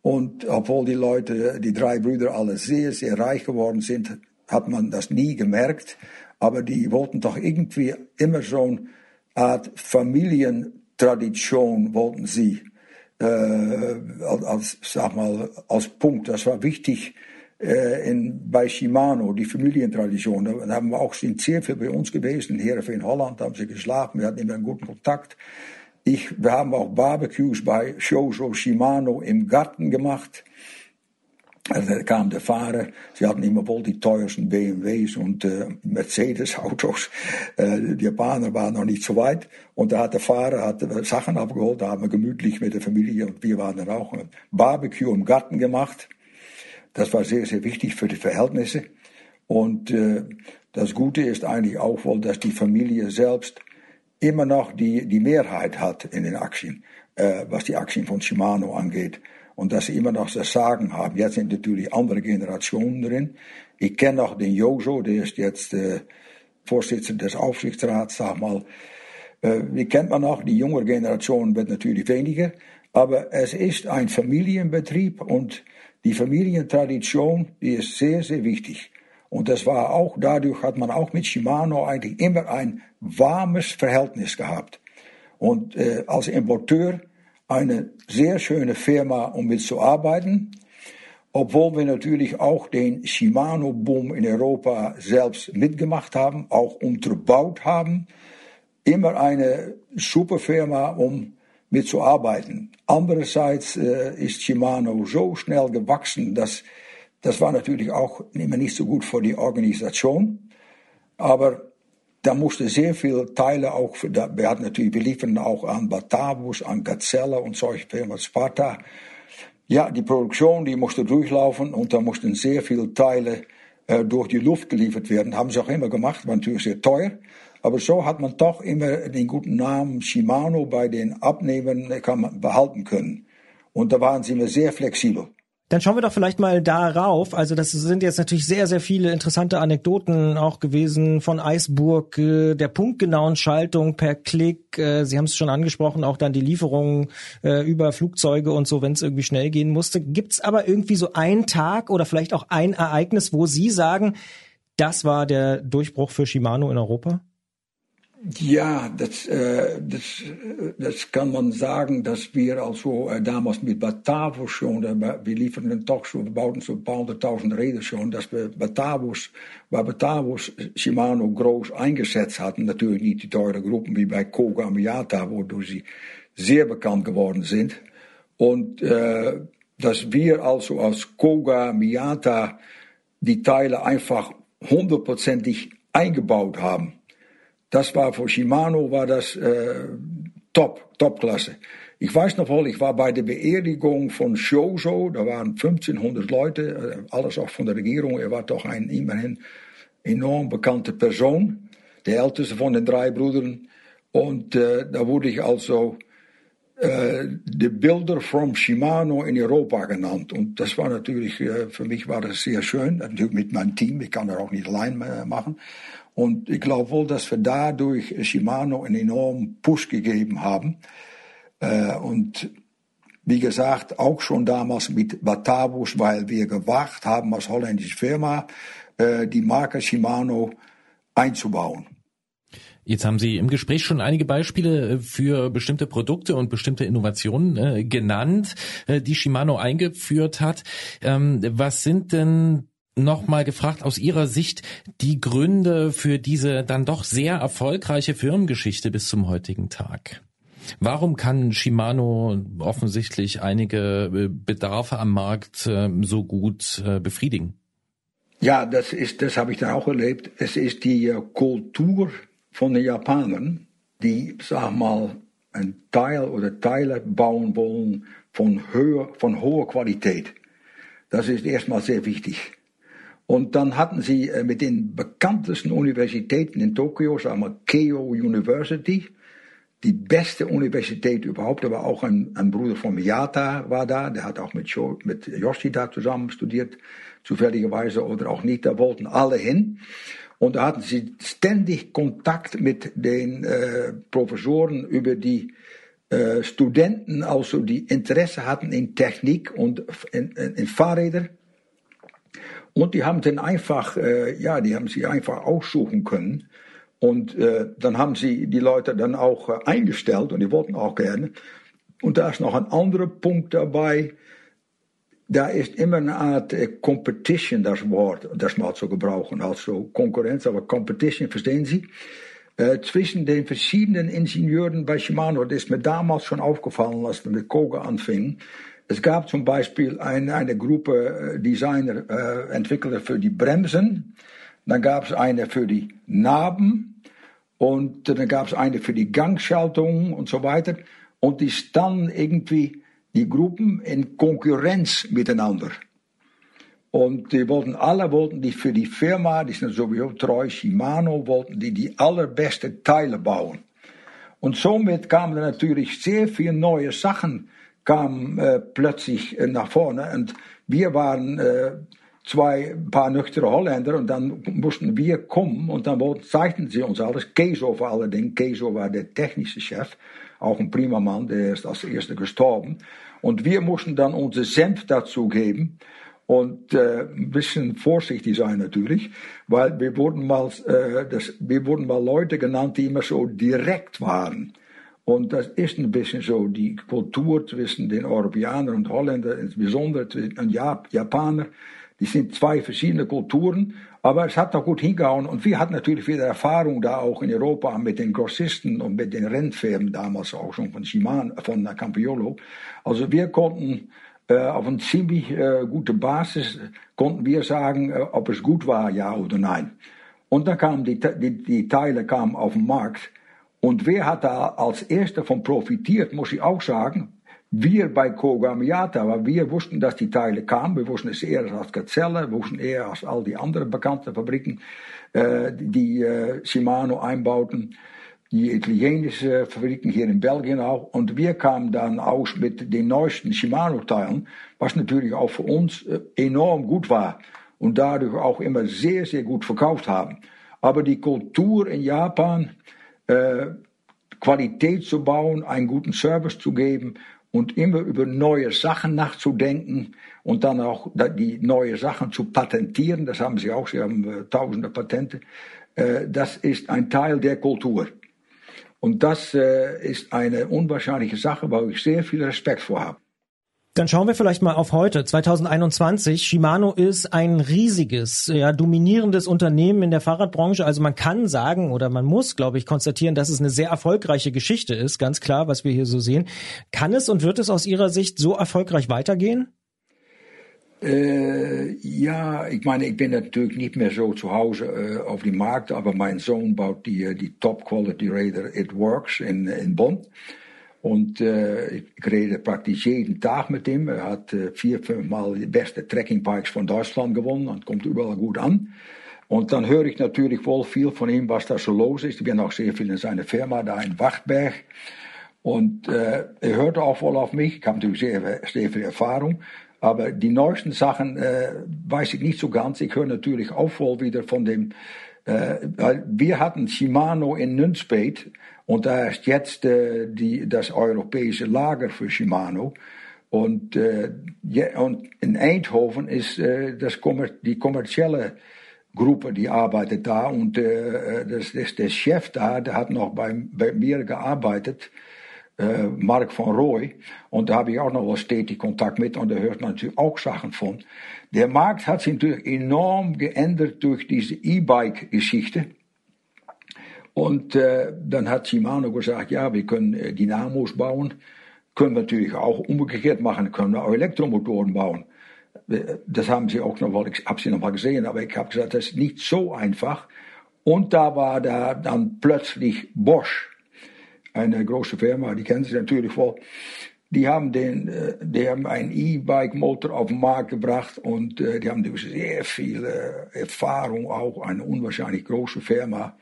Und obwohl die Leute, die drei Brüder alle sehr, sehr reich geworden sind, hat man das nie gemerkt. Aber die wollten doch irgendwie immer so eine Art Familientradition, wollten sie, äh, als, sag mal, als Punkt. Das war wichtig äh, in, bei Shimano, die Familientradition. Da haben wir auch, sind sehr viel bei uns gewesen, hier in Holland, haben sie geschlafen, wir hatten immer einen guten Kontakt. Ich, wir haben auch Barbecues bei Shoujo Shimano im Garten gemacht. Also da kam der Fahrer, sie hatten immer wohl die teuersten BMWs und äh, Mercedes-Autos. Äh, die Japaner waren noch nicht so weit. Und da hat der Fahrer hat Sachen abgeholt, da haben wir gemütlich mit der Familie und wir waren dann auch ein Barbecue im Garten gemacht. Das war sehr, sehr wichtig für die Verhältnisse. Und äh, das Gute ist eigentlich auch wohl, dass die Familie selbst immer noch die, die Mehrheit hat in den Aktien, äh, was die Aktien von Shimano angeht. Und dass sie immer noch das Sagen haben. Jetzt sind natürlich andere Generationen drin. Ich kenne noch den Jojo, der ist jetzt äh, Vorsitzender des Aufsichtsrats, sag mal. Äh, die kennt man noch, die junge Generation wird natürlich weniger. Aber es ist ein Familienbetrieb und die Familientradition, die ist sehr, sehr wichtig. Und das war auch, dadurch hat man auch mit Shimano eigentlich immer ein warmes Verhältnis gehabt. Und äh, als Importeur eine sehr schöne Firma, um mitzuarbeiten. Obwohl wir natürlich auch den Shimano-Boom in Europa selbst mitgemacht haben, auch unterbaut haben. Immer eine super Firma, um mitzuarbeiten. Andererseits äh, ist Shimano so schnell gewachsen, dass das war natürlich auch immer nicht so gut für die Organisation. Aber da musste sehr viel Teile auch, wir hatten natürlich, wir liefern auch an Batavus, an Gazelle und solche Firmen, Sparta. Ja, die Produktion, die musste durchlaufen und da mussten sehr viele Teile äh, durch die Luft geliefert werden. Haben sie auch immer gemacht, war natürlich sehr teuer. Aber so hat man doch immer den guten Namen Shimano bei den Abnehmern äh, behalten können. Und da waren sie immer sehr flexibel. Dann schauen wir doch vielleicht mal darauf. Also das sind jetzt natürlich sehr, sehr viele interessante Anekdoten auch gewesen von Eisburg, äh, der punktgenauen Schaltung per Klick. Äh, Sie haben es schon angesprochen, auch dann die Lieferungen äh, über Flugzeuge und so, wenn es irgendwie schnell gehen musste. Gibt's aber irgendwie so einen Tag oder vielleicht auch ein Ereignis, wo Sie sagen, das war der Durchbruch für Shimano in Europa? Ja, das, äh, das, das kann man sagen, dass wir also äh, damals mit Batavus schon, äh, wir lieferten doch so, wir bauten so ein paar hunderttausend Räder schon, dass wir Batavus, bei Batavus Shimano groß eingesetzt hatten. Natürlich nicht die teuren Gruppen wie bei Koga Miata, wodurch sie sehr bekannt geworden sind. Und äh, dass wir also als Koga Miata die Teile einfach hundertprozentig eingebaut haben. Das war für Shimano war das äh, top, Topklasse. Ich weiß noch wohl, ich war bei der Beerdigung von Shoso, da waren 1500 Leute, äh, alles auch von der Regierung. Er war doch ein immerhin enorm bekannte Person, der älteste von den drei Brüdern. Und äh, da wurde ich also äh, de Bilder from Shimano in Europa genannt. Und das war natürlich, äh, für mich war das sehr schön. Natürlich mit meinem Team, ich kann das auch nicht allein äh, machen. Und ich glaube wohl, dass wir dadurch Shimano einen enormen Push gegeben haben. Äh, und wie gesagt, auch schon damals mit Batavus, weil wir gewagt haben, als holländische Firma äh, die Marke Shimano einzubauen. Jetzt haben Sie im Gespräch schon einige Beispiele äh, für bestimmte Produkte und bestimmte Innovationen äh, genannt, äh, die Shimano eingeführt hat. Ähm, was sind denn nochmal gefragt aus Ihrer Sicht die Gründe für diese dann doch sehr erfolgreiche Firmengeschichte bis zum heutigen Tag? Warum kann Shimano offensichtlich einige äh, Bedarfe am Markt ähm, so gut äh, befriedigen? Ja, das ist, das habe ich da auch erlebt. Es ist die äh, Kultur von den Japanern, die, sag mal, ein Teil oder Teile bauen wollen von, höher, von hoher Qualität. Das ist erstmal sehr wichtig. Und dann hatten sie äh, mit den bekanntesten Universitäten in Tokio, sagen wir Keio University, die beste Universität überhaupt. Da war auch ein, ein Bruder von Miyata war da, der hat auch mit, jo, mit Yoshida zusammen studiert, zufälligerweise oder auch nicht. Da wollten alle hin. Und da hatten sie ständig Kontakt mit den äh, Professoren über die äh, Studenten, also die Interesse hatten in Technik und in, in, in Fahrräder. Und die haben dann einfach, äh, ja, die haben sie einfach aussuchen können. Und äh, dann haben sie die Leute dann auch äh, eingestellt und die wollten auch gerne. Und da ist noch ein anderer Punkt dabei. Da ist immer eine Art äh, Competition, das Wort, das mal zu gebrauchen. Also Konkurrenz, aber Competition, verstehen Sie? äh, zwischen den verschiedenen Ingenieuren bei Shimano. Das ist mir damals schon aufgefallen, als wir mit Koga anfingen. Es gab zum Beispiel eine, eine Gruppe äh, Designer, äh, Entwickler für die Bremsen. Dann gab es eine für die Narben. Und dann gab es eine für die Gangschaltung und so weiter. Und die standen irgendwie, die Gruppen, in Konkurrenz miteinander. Und die wollten, alle wollten die für die Firma, die sind sowieso treu, Shimano, wollten die die allerbeste Teile bauen. Und somit kamen natürlich sehr viele neue Sachen kamen äh, plötzlich äh, nach vorne. Und wir waren äh, zwei paar nüchterne Holländer und dann mussten wir kommen und dann zeigten sie uns alles. Keso vor allen Dingen, Keso war der technische Chef, auch ein prima Mann, der ist als erster gestorben. Und wir mussten dann unsere Senf dazu geben und äh, ein bisschen vorsichtig sein natürlich, weil wir wurden mal, äh, das, wir wurden mal Leute genannt, die immer so direkt waren. Und das ist ein bisschen so die Kultur zwischen den Europäern und Holländern, insbesondere zwischen Jap Japaner. Die sind zwei verschiedene Kulturen, aber es hat doch gut hingehauen. Und wir hatten natürlich wieder Erfahrung da auch in Europa mit den Grossisten und mit den Rennfirmen damals auch schon von Shimano, von Campiolo. Also wir konnten äh, auf eine ziemlich äh, gute Basis, konnten wir sagen, äh, ob es gut war, ja oder nein. Und dann kamen die, die, die Teile kamen auf den Markt. Und wer hat da als erster von profitiert, muss ich auch sagen. Wir bei Koga Miata, weil wir wussten, dass die Teile kamen. Wir wussten es eher als Gazelle, wir wussten eher als all die anderen bekannten Fabriken, äh, die äh, Shimano einbauten. Die italienische Fabriken hier in Belgien auch. Und wir kamen dann aus mit den neuesten Shimano-Teilen, was natürlich auch für uns äh, enorm gut war. Und dadurch auch immer sehr, sehr gut verkauft haben. Aber die Kultur in Japan, äh, Qualität zu bauen, einen guten Service zu geben und immer über neue Sachen nachzudenken und dann auch die neue Sachen zu patentieren. Das haben sie auch, sie haben äh, tausende Patente. Äh, das ist ein Teil der Kultur. Und das ist eine unwahrscheinliche Sache, wo ich sehr viel Respekt vor habe. Dann schauen wir vielleicht mal auf heute, 2021. Shimano ist ein riesiges, ja, dominierendes Unternehmen in der Fahrradbranche. Also man kann sagen oder man muss, glaube ich, konstatieren, dass es eine sehr erfolgreiche Geschichte ist. Ganz klar, was wir hier so sehen. Kann es und wird es aus Ihrer Sicht so erfolgreich weitergehen? Äh, ja, ich meine, ich bin natürlich nicht mehr so zu Hause äh, auf dem Markt, aber mein Sohn baut die, äh, die Top Quality Raider It Works in, in Bonn. Und äh, ich rede praktisch jeden Tag mit ihm. Er hat äh, vier, fünf Mal die beste Trekkingpikes von Deutschland gewonnen und kommt überall gut an. Und dann höre ich natürlich wohl viel von ihm, was da so los ist. Ich bin auch sehr viel in seiner Firma da in Wachtberg. Und äh, er hört auch wohl auf mich. Ich habe natürlich sehr, sehr viel Erfahrung. Aber die neuesten Sachen äh, weiß ich nicht so ganz. Ich höre natürlich auch wohl wieder von dem, äh, wir hatten Shimano in Nunspeet und da ist jetzt äh, die, das europäische Lager für Shimano. Und, äh, ja, und in Eindhoven ist äh, das kommer die kommerzielle Gruppe, die arbeitet da. Und äh, das, das, der Chef da, der hat noch bei, bei mir gearbeitet. Äh, Mark van Rooij. Und da habe ich auch noch wel stetig Kontakt mit und da hört man natürlich auch Sachen von. Der Markt hat sich natürlich enorm geändert durch diese E-Bike-Geschichte. Und äh, dann hat Shimano gesagt, ja, wir können äh, Dynamos bauen. Können wir natürlich auch umgekehrt machen, können wir auch Elektromotoren bauen. Äh, das haben sie auch noch, ich habe sie noch mal gesehen, aber ich habe gesagt, das ist nicht so einfach. Und da war da dann plötzlich Bosch, eine große Firma, die kennen Sie natürlich wohl. Die haben, den, äh, die haben einen E-Bike-Motor auf den Markt gebracht und die haben sehr viel Erfahrung, auch eine unwahrscheinlich große Firma.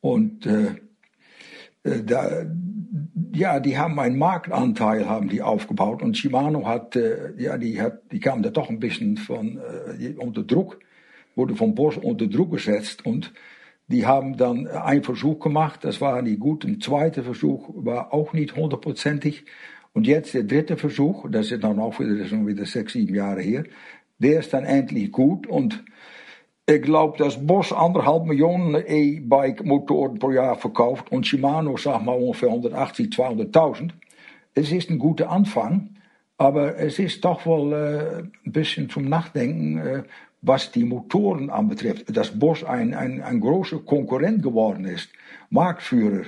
Und äh, äh, da, ja, die haben einen Marktanteil haben die aufgebaut und Shimano hat, äh, ja, die hat, die kam da doch ein bisschen von äh, unter Druck, wurde von Bosch unter Druck gesetzt und die haben dann einen Versuch gemacht, das war nicht gut. Ein zweiter Versuch war auch nicht hundertprozentig. Und jetzt der dritte Versuch, das ist dann auch wieder, schon wieder sechs, sieben Jahre her, der ist dann endlich gut und ich glaube, dass Bosch anderthalb Millionen E-Bike-Motoren pro Jahr verkauft und Shimano, sag mal, ungefähr 180, 200.000. Es ist ein guter Anfang, aber es ist doch wohl äh, ein bisschen zum Nachdenken, äh, was die Motoren anbetrifft, dass Bosch ein, ein, ein großer Konkurrent geworden ist, Marktführer.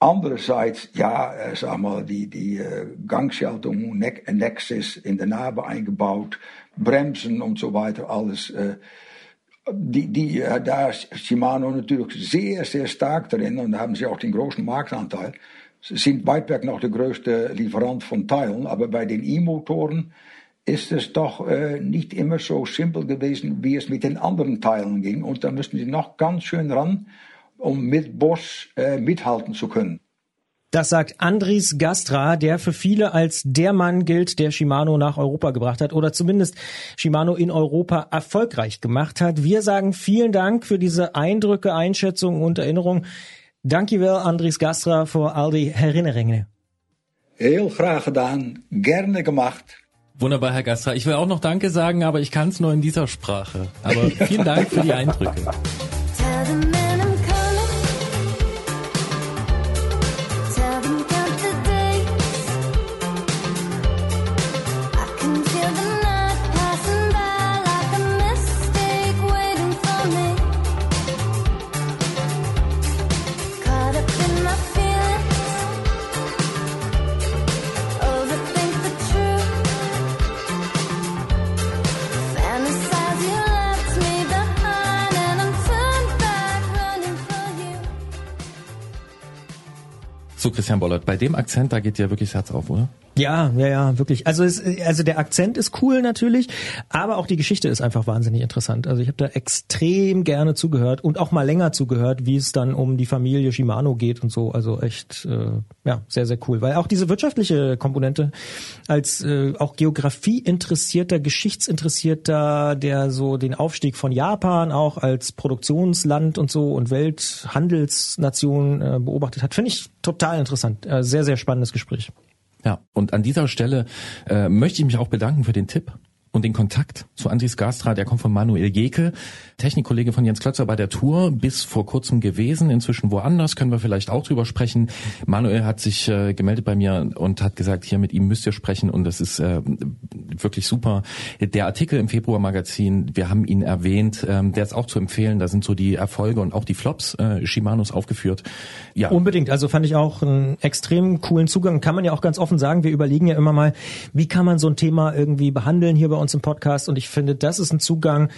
Andererseits, ja, äh, sag mal, die, die äh, Gangschaltung, ne Nexus in der Narbe eingebaut, Bremsen und so weiter, alles. Die, die, äh, da ist Shimano natürlich sehr, sehr stark drin und da haben sie auch den großen Marktanteil. Sie sind weit weg noch der größte Lieferant von Teilen, aber bei den E-Motoren ist es doch äh, nicht immer so simpel gewesen, wie es mit den anderen Teilen ging. Und da müssen sie noch ganz schön ran, um mit Bosch äh, mithalten zu können. Das sagt Andris Gastra, der für viele als der Mann gilt, der Shimano nach Europa gebracht hat oder zumindest Shimano in Europa erfolgreich gemacht hat. Wir sagen vielen Dank für diese Eindrücke, Einschätzungen und Erinnerungen. Dankjewel Andries Gastra voor al die herinneringen. Heel graag gedaan, gerne gemacht. Wunderbar, Herr Gastra. Ich will auch noch Danke sagen, aber ich kann es nur in dieser Sprache. Aber vielen Dank für die Eindrücke. So, Christian Bollert, bei dem Akzent, da geht dir wirklich das Herz auf, oder? Ja, ja, ja, wirklich. Also es, also der Akzent ist cool natürlich, aber auch die Geschichte ist einfach wahnsinnig interessant. Also ich habe da extrem gerne zugehört und auch mal länger zugehört, wie es dann um die Familie Shimano geht und so. Also echt, äh, ja, sehr, sehr cool. Weil auch diese wirtschaftliche Komponente als äh, auch Geografie interessierter, Geschichtsinteressierter, der so den Aufstieg von Japan auch als Produktionsland und so und Welthandelsnation äh, beobachtet hat, finde ich total interessant. Äh, sehr, sehr spannendes Gespräch. Ja, und an dieser Stelle äh, möchte ich mich auch bedanken für den Tipp und den Kontakt zu Andris Gastra, der kommt von Manuel Jeke, Technikkollege von Jens Klötzer bei der Tour, bis vor kurzem gewesen, inzwischen woanders, können wir vielleicht auch drüber sprechen. Manuel hat sich äh, gemeldet bei mir und hat gesagt, hier mit ihm müsst ihr sprechen und das ist äh, wirklich super. Der Artikel im Februar-Magazin, wir haben ihn erwähnt, ähm, der ist auch zu empfehlen, da sind so die Erfolge und auch die Flops äh, Shimanos aufgeführt. Ja, Unbedingt. Also fand ich auch einen extrem coolen Zugang. Kann man ja auch ganz offen sagen. Wir überlegen ja immer mal, wie kann man so ein Thema irgendwie behandeln hier bei uns im Podcast. Und ich finde, das ist ein Zugang,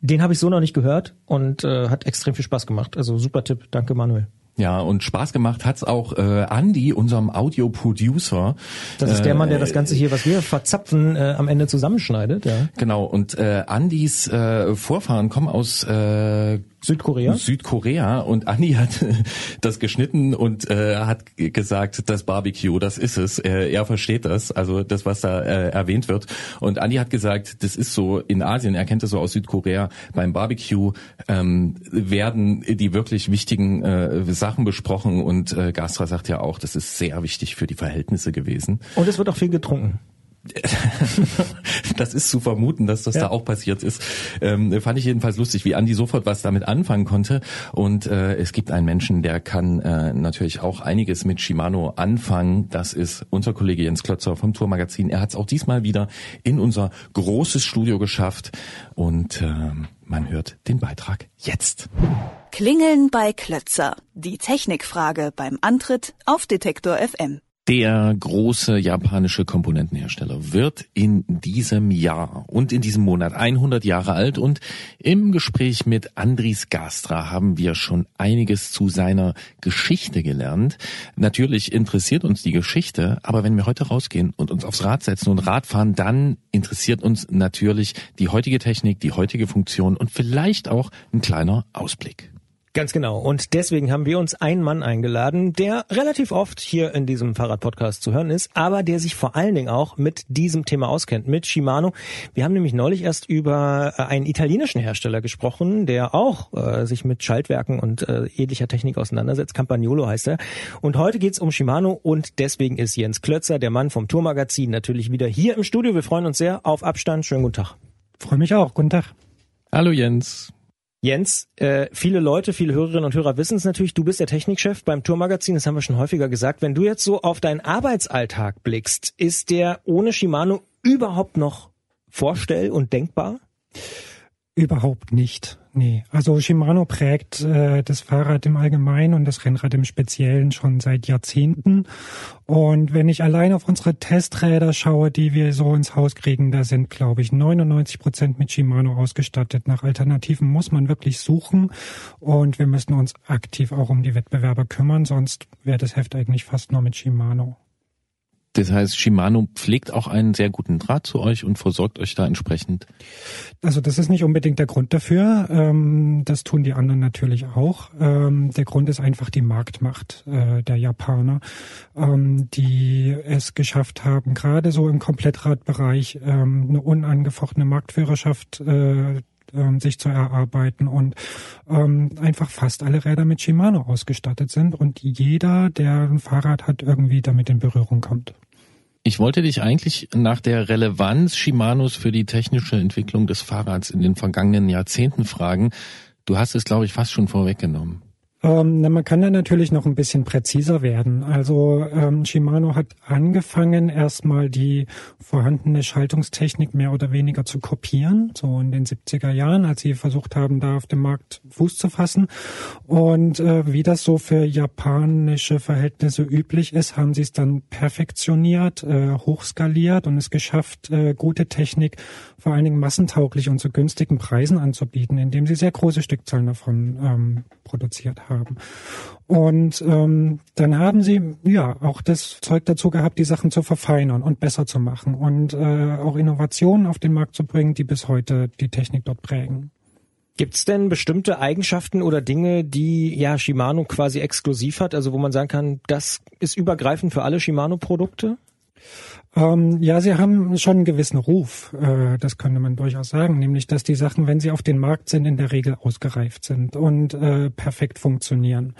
den habe ich so noch nicht gehört und äh, hat extrem viel Spaß gemacht. Also super Tipp. Danke, Manuel. Ja, und Spaß gemacht hat's auch äh, Andy, unserem Audio-Producer. Das ist der Mann, der das Ganze hier, was wir verzapfen, äh, am Ende zusammenschneidet. Ja. Genau, und äh, Andys äh, Vorfahren kommen aus äh, Südkorea. Südkorea und Andi hat (laughs) das geschnitten und äh, hat gesagt, das Barbecue, das ist es. Äh, er versteht das, also das, was da äh, erwähnt wird. Und Andi hat gesagt, das ist so in Asien, er kennt das so aus Südkorea, beim Barbecue ähm, werden die wirklich wichtigen äh, Sachen besprochen und äh, Gastra sagt ja auch, das ist sehr wichtig für die Verhältnisse gewesen. Und es wird auch viel getrunken. (laughs) das ist zu vermuten, dass das Ja. da auch passiert ist. Ähm, fand ich jedenfalls lustig, wie Andi sofort was damit anfangen konnte. Und äh, es gibt einen Menschen, der kann äh, natürlich auch einiges mit Shimano anfangen. Das ist unser Kollege Jens Klötzer vom Tourmagazin. Er hat es auch diesmal wieder in unser großes Studio geschafft. Und ähm, man hört den Beitrag jetzt. Klingeln bei Klötzer. Die Technikfrage beim Antritt auf Detektor FM. Der große japanische Komponentenhersteller wird in diesem Jahr und in diesem Monat 100 Jahre alt und im Gespräch mit Andris Gastra haben wir schon einiges zu seiner Geschichte gelernt. Natürlich interessiert uns die Geschichte, aber wenn wir heute rausgehen und uns aufs Rad setzen und Rad fahren, dann interessiert uns natürlich die heutige Technik, die heutige Funktion und vielleicht auch ein kleiner Ausblick. Ganz genau. Und deswegen haben wir uns einen Mann eingeladen, der relativ oft hier in diesem Fahrradpodcast zu hören ist, aber der sich vor allen Dingen auch mit diesem Thema auskennt, mit Shimano. Wir haben nämlich neulich erst über äh, einen italienischen Hersteller gesprochen, der auch äh, sich mit Schaltwerken und äh, ähnlicher Technik auseinandersetzt. Campagnolo heißt er. Und heute geht's um Shimano und deswegen ist Jens Klötzer, der Mann vom Tourmagazin, natürlich wieder hier im Studio. Wir freuen uns sehr auf Abstand. Schönen guten Tag. Freue mich auch. Guten Tag. Hallo Jens. Jens, äh, viele Leute, viele Hörerinnen und Hörer wissen es natürlich, du bist der Technikchef beim Tourmagazin, das haben wir schon häufiger gesagt. Wenn du jetzt so auf deinen Arbeitsalltag blickst, ist der ohne Shimano überhaupt noch vorstell- und denkbar? Überhaupt nicht. Nee. Also Shimano prägt äh, das Fahrrad im Allgemeinen und das Rennrad im Speziellen schon seit Jahrzehnten. Und wenn ich allein auf unsere Testräder schaue, die wir so ins Haus kriegen, da sind, glaube ich, 99 Prozent mit Shimano ausgestattet. Nach Alternativen muss man wirklich suchen und wir müssen uns aktiv auch um die Wettbewerber kümmern, sonst wäre das Heft eigentlich fast nur mit Shimano. Das heißt, Shimano pflegt auch einen sehr guten Draht zu euch und versorgt euch da entsprechend. Also das ist nicht unbedingt der Grund dafür. Ähm, das tun die anderen natürlich auch. Ähm, der Grund ist einfach die Marktmacht äh, der Japaner, ähm, die es geschafft haben, gerade so im Komplettradbereich eine unangefochtene Marktführerschaft äh, ähm, sich zu erarbeiten und ähm, einfach fast alle Räder mit Shimano ausgestattet sind und jeder, der ein Fahrrad hat, irgendwie damit in Berührung kommt. Ich wollte dich eigentlich nach der Relevanz Shimanos für die technische Entwicklung des Fahrrads in den vergangenen Jahrzehnten fragen. Du hast es, glaube ich, fast schon vorweggenommen. Ähm, man kann da natürlich noch ein bisschen präziser werden. Also ähm, Shimano hat angefangen, erstmal die vorhandene Schaltungstechnik mehr oder weniger zu kopieren, so in den 70er Jahren, als sie versucht haben, da auf dem Markt Fuß zu fassen. Und äh, wie das so für japanische Verhältnisse üblich ist, haben sie es dann perfektioniert, äh, hochskaliert und es geschafft, äh, gute Technik vor allen Dingen massentauglich und zu günstigen Preisen anzubieten, indem sie sehr große Stückzahlen davon ähm, produziert haben. Und ähm, dann haben sie ja auch das Zeug dazu gehabt, die Sachen zu verfeinern und besser zu machen und äh, auch Innovationen auf den Markt zu bringen, die bis heute die Technik dort prägen. Gibt es denn bestimmte Eigenschaften oder Dinge, die ja Shimano quasi exklusiv hat, also wo man sagen kann, das ist übergreifend für alle Shimano-Produkte? Ähm, ja, sie haben schon einen gewissen Ruf, äh, das könnte man durchaus sagen, nämlich dass die Sachen, wenn sie auf den Markt sind, in der Regel ausgereift sind und äh, perfekt funktionieren.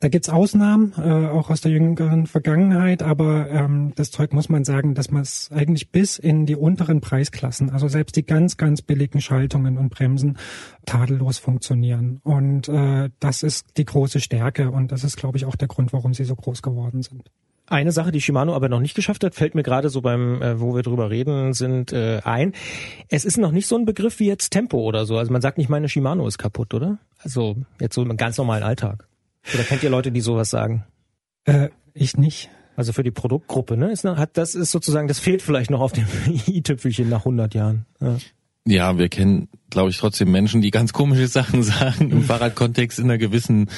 Da gibt's Ausnahmen, äh, auch aus der jüngeren Vergangenheit, aber ähm, das Zeug muss man sagen, dass man es eigentlich bis in die unteren Preisklassen, also selbst die ganz, ganz billigen Schaltungen und Bremsen, tadellos funktionieren. Und äh, das ist die große Stärke und das ist, glaube ich, auch der Grund, warum sie so groß geworden sind. Eine Sache, die Shimano aber noch nicht geschafft hat, fällt mir gerade so beim, äh, wo wir drüber reden, sind äh, ein. Es ist noch nicht so ein Begriff wie jetzt Tempo oder so. Also man sagt nicht, meine Shimano ist kaputt, oder? Also jetzt so im ganz normalen Alltag. Oder kennt ihr Leute, die sowas sagen? Äh, ich nicht. Also für die Produktgruppe, ne? Ist, noch- hat, das ist sozusagen, das fehlt vielleicht noch auf dem (laughs) i-Tüpfelchen nach 100 Jahren. Ja. Ja, wir kennen, glaube ich, trotzdem Menschen, die ganz komische Sachen (laughs) sagen im Fahrradkontext in einer gewissen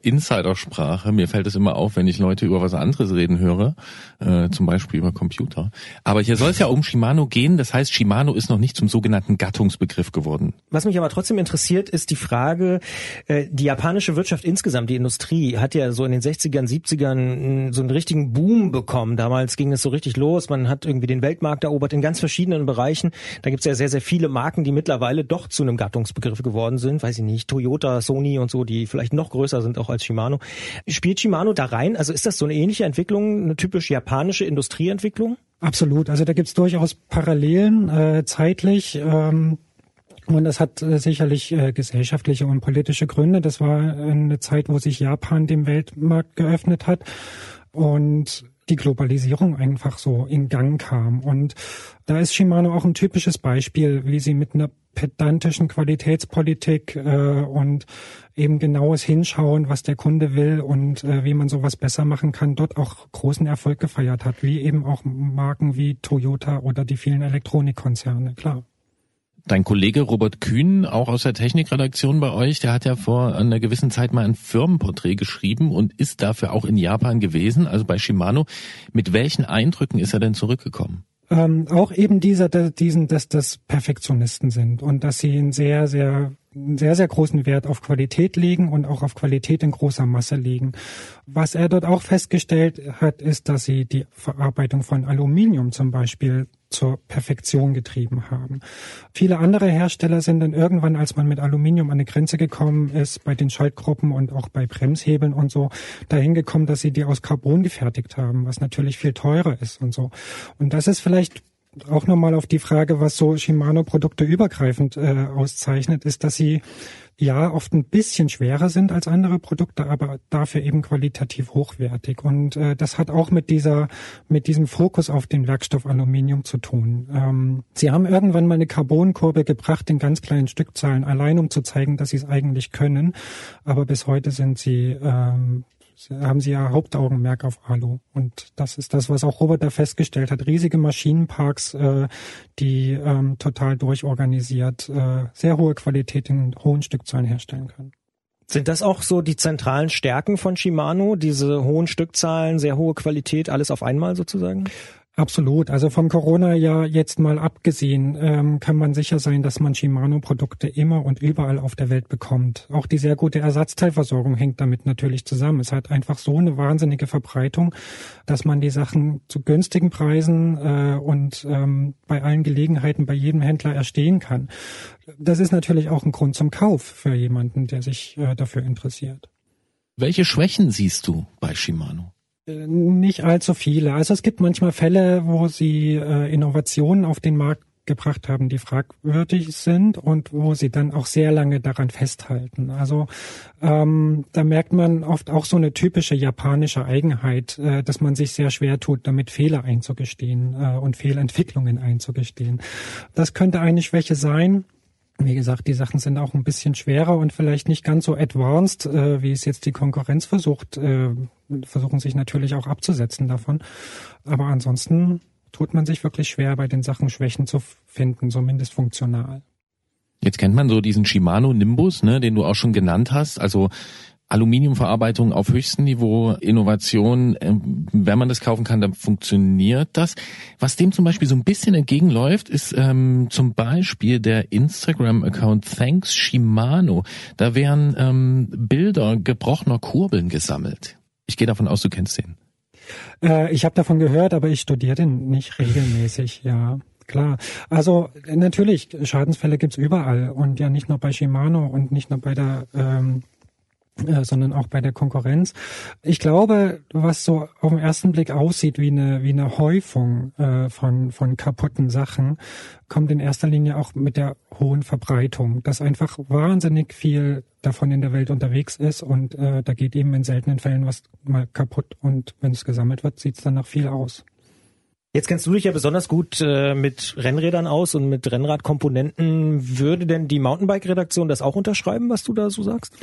Insidersprache. Mir fällt es immer auf, wenn ich Leute über was anderes reden höre, äh, zum Beispiel über Computer. Aber hier soll es ja um Shimano gehen. Das heißt, Shimano ist noch nicht zum sogenannten Gattungsbegriff geworden. Was mich aber trotzdem interessiert, ist die Frage, äh, die japanische Wirtschaft insgesamt, die Industrie, hat ja so in den 60ern, 70ern so einen richtigen Boom bekommen. Damals ging es so richtig los. Man hat irgendwie den Weltmarkt erobert in ganz verschiedenen Bereichen. Da gibt es ja sehr, sehr viele Marken, die mittlerweile doch zu einem Gattungsbegriff geworden sind. Weiß ich nicht, Toyota, Sony und so, die vielleicht noch größer sind auch als Shimano. Spielt Shimano da rein? Also ist das so eine ähnliche Entwicklung, eine typisch japanische Industrieentwicklung? Absolut. Also da gibt's durchaus Parallelen äh, zeitlich. Ähm, und das hat äh, sicherlich äh, gesellschaftliche und politische Gründe. Das war eine Zeit, wo sich Japan dem Weltmarkt geöffnet hat und die Globalisierung einfach so in Gang kam. Und da ist Shimano auch ein typisches Beispiel, wie sie mit einer pedantischen Qualitätspolitik äh, und eben genaues Hinschauen, was der Kunde will und äh, wie man sowas besser machen kann, dort auch großen Erfolg gefeiert hat, wie eben auch Marken wie Toyota oder die vielen Elektronikkonzerne, klar. Dein Kollege Robert Kühn, auch aus der Technikredaktion bei euch, der hat ja vor einer gewissen Zeit mal ein Firmenporträt geschrieben und ist dafür auch in Japan gewesen, also bei Shimano. Mit welchen Eindrücken ist er denn zurückgekommen? ähm, auch eben dieser, diesen, dass das Perfektionisten sind und dass sie einen sehr, sehr, sehr, sehr großen Wert auf Qualität legen und auch auf Qualität in großer Masse legen. Was er dort auch festgestellt hat, ist, dass sie die Verarbeitung von Aluminium zum Beispiel zur Perfektion getrieben haben. Viele andere Hersteller sind dann irgendwann, als man mit Aluminium an eine Grenze gekommen ist, bei den Schaltgruppen und auch bei Bremshebeln und so, dahin gekommen, dass sie die aus Carbon gefertigt haben, was natürlich viel teurer ist und so. Und das ist vielleicht auch nochmal auf die Frage, was so Shimano-Produkte übergreifend äh, auszeichnet, ist, dass sie ja oft ein bisschen schwerer sind als andere Produkte, aber dafür eben qualitativ hochwertig. Und äh, das hat auch mit dieser, mit diesem Fokus auf den Werkstoff Aluminium zu tun. Ähm, sie haben irgendwann mal eine Carbonkurve gebracht in ganz kleinen Stückzahlen, allein um zu zeigen, dass sie es eigentlich können. Aber bis heute sind sie ähm, haben sie ja Hauptaugenmerk auf Alu. Und das ist das, was auch Robert da festgestellt hat. Riesige Maschinenparks, äh, die ähm, total durchorganisiert, äh, sehr hohe Qualität in hohen Stückzahlen herstellen können. Sind das auch so die zentralen Stärken von Shimano, diese hohen Stückzahlen, sehr hohe Qualität, alles auf einmal sozusagen? Absolut. Also vom Corona-Jahr jetzt mal abgesehen, ähm, kann man sicher sein, dass man Shimano-Produkte immer und überall auf der Welt bekommt. Auch die sehr gute Ersatzteilversorgung hängt damit natürlich zusammen. Es hat einfach so eine wahnsinnige Verbreitung, dass man die Sachen zu günstigen Preisen äh, und ähm, bei allen Gelegenheiten bei jedem Händler erstehen kann. Das ist natürlich auch ein Grund zum Kauf für jemanden, der sich äh, dafür interessiert. Welche Schwächen siehst du bei Shimano? Nicht allzu viele. Also es gibt manchmal Fälle, wo sie äh, Innovationen auf den Markt gebracht haben, die fragwürdig sind und wo sie dann auch sehr lange daran festhalten. Also ähm, da merkt man oft auch so eine typische japanische Eigenheit, äh, dass man sich sehr schwer tut, damit Fehler einzugestehen äh, und Fehlentwicklungen einzugestehen. Das könnte eine Schwäche sein. Wie gesagt, die Sachen sind auch ein bisschen schwerer und vielleicht nicht ganz so advanced, äh, wie es jetzt die Konkurrenz versucht, äh, versuchen sich natürlich auch abzusetzen davon. Aber ansonsten tut man sich wirklich schwer, bei den Sachen Schwächen zu finden, zumindest funktional. Jetzt kennt man so diesen Shimano Nimbus, ne, den du auch schon genannt hast. Also Aluminiumverarbeitung auf höchstem Niveau, Innovation, äh, wenn man das kaufen kann, dann funktioniert das. Was dem zum Beispiel so ein bisschen entgegenläuft, ist ähm, zum Beispiel der Instagram-Account Thanks Shimano. Da werden ähm, Bilder gebrochener Kurbeln gesammelt. Ich gehe davon aus, du kennst den. Äh, ich habe davon gehört, aber ich studiere den nicht regelmäßig, ja. Klar. Also natürlich, Schadensfälle gibt's überall und ja nicht nur bei Shimano und nicht nur bei der ähm, äh, sondern auch bei der Konkurrenz. Ich glaube, was so auf den ersten Blick aussieht wie eine, wie eine Häufung äh, von, von kaputten Sachen, kommt in erster Linie auch mit der hohen Verbreitung, dass einfach wahnsinnig viel davon in der Welt unterwegs ist und äh, da geht eben in seltenen Fällen was mal kaputt und wenn es gesammelt wird, sieht es dann nach viel aus. Jetzt kennst du dich ja besonders gut äh, mit Rennrädern aus und mit Rennradkomponenten. Würde denn die Mountainbike-Redaktion das auch unterschreiben, was du da so sagst?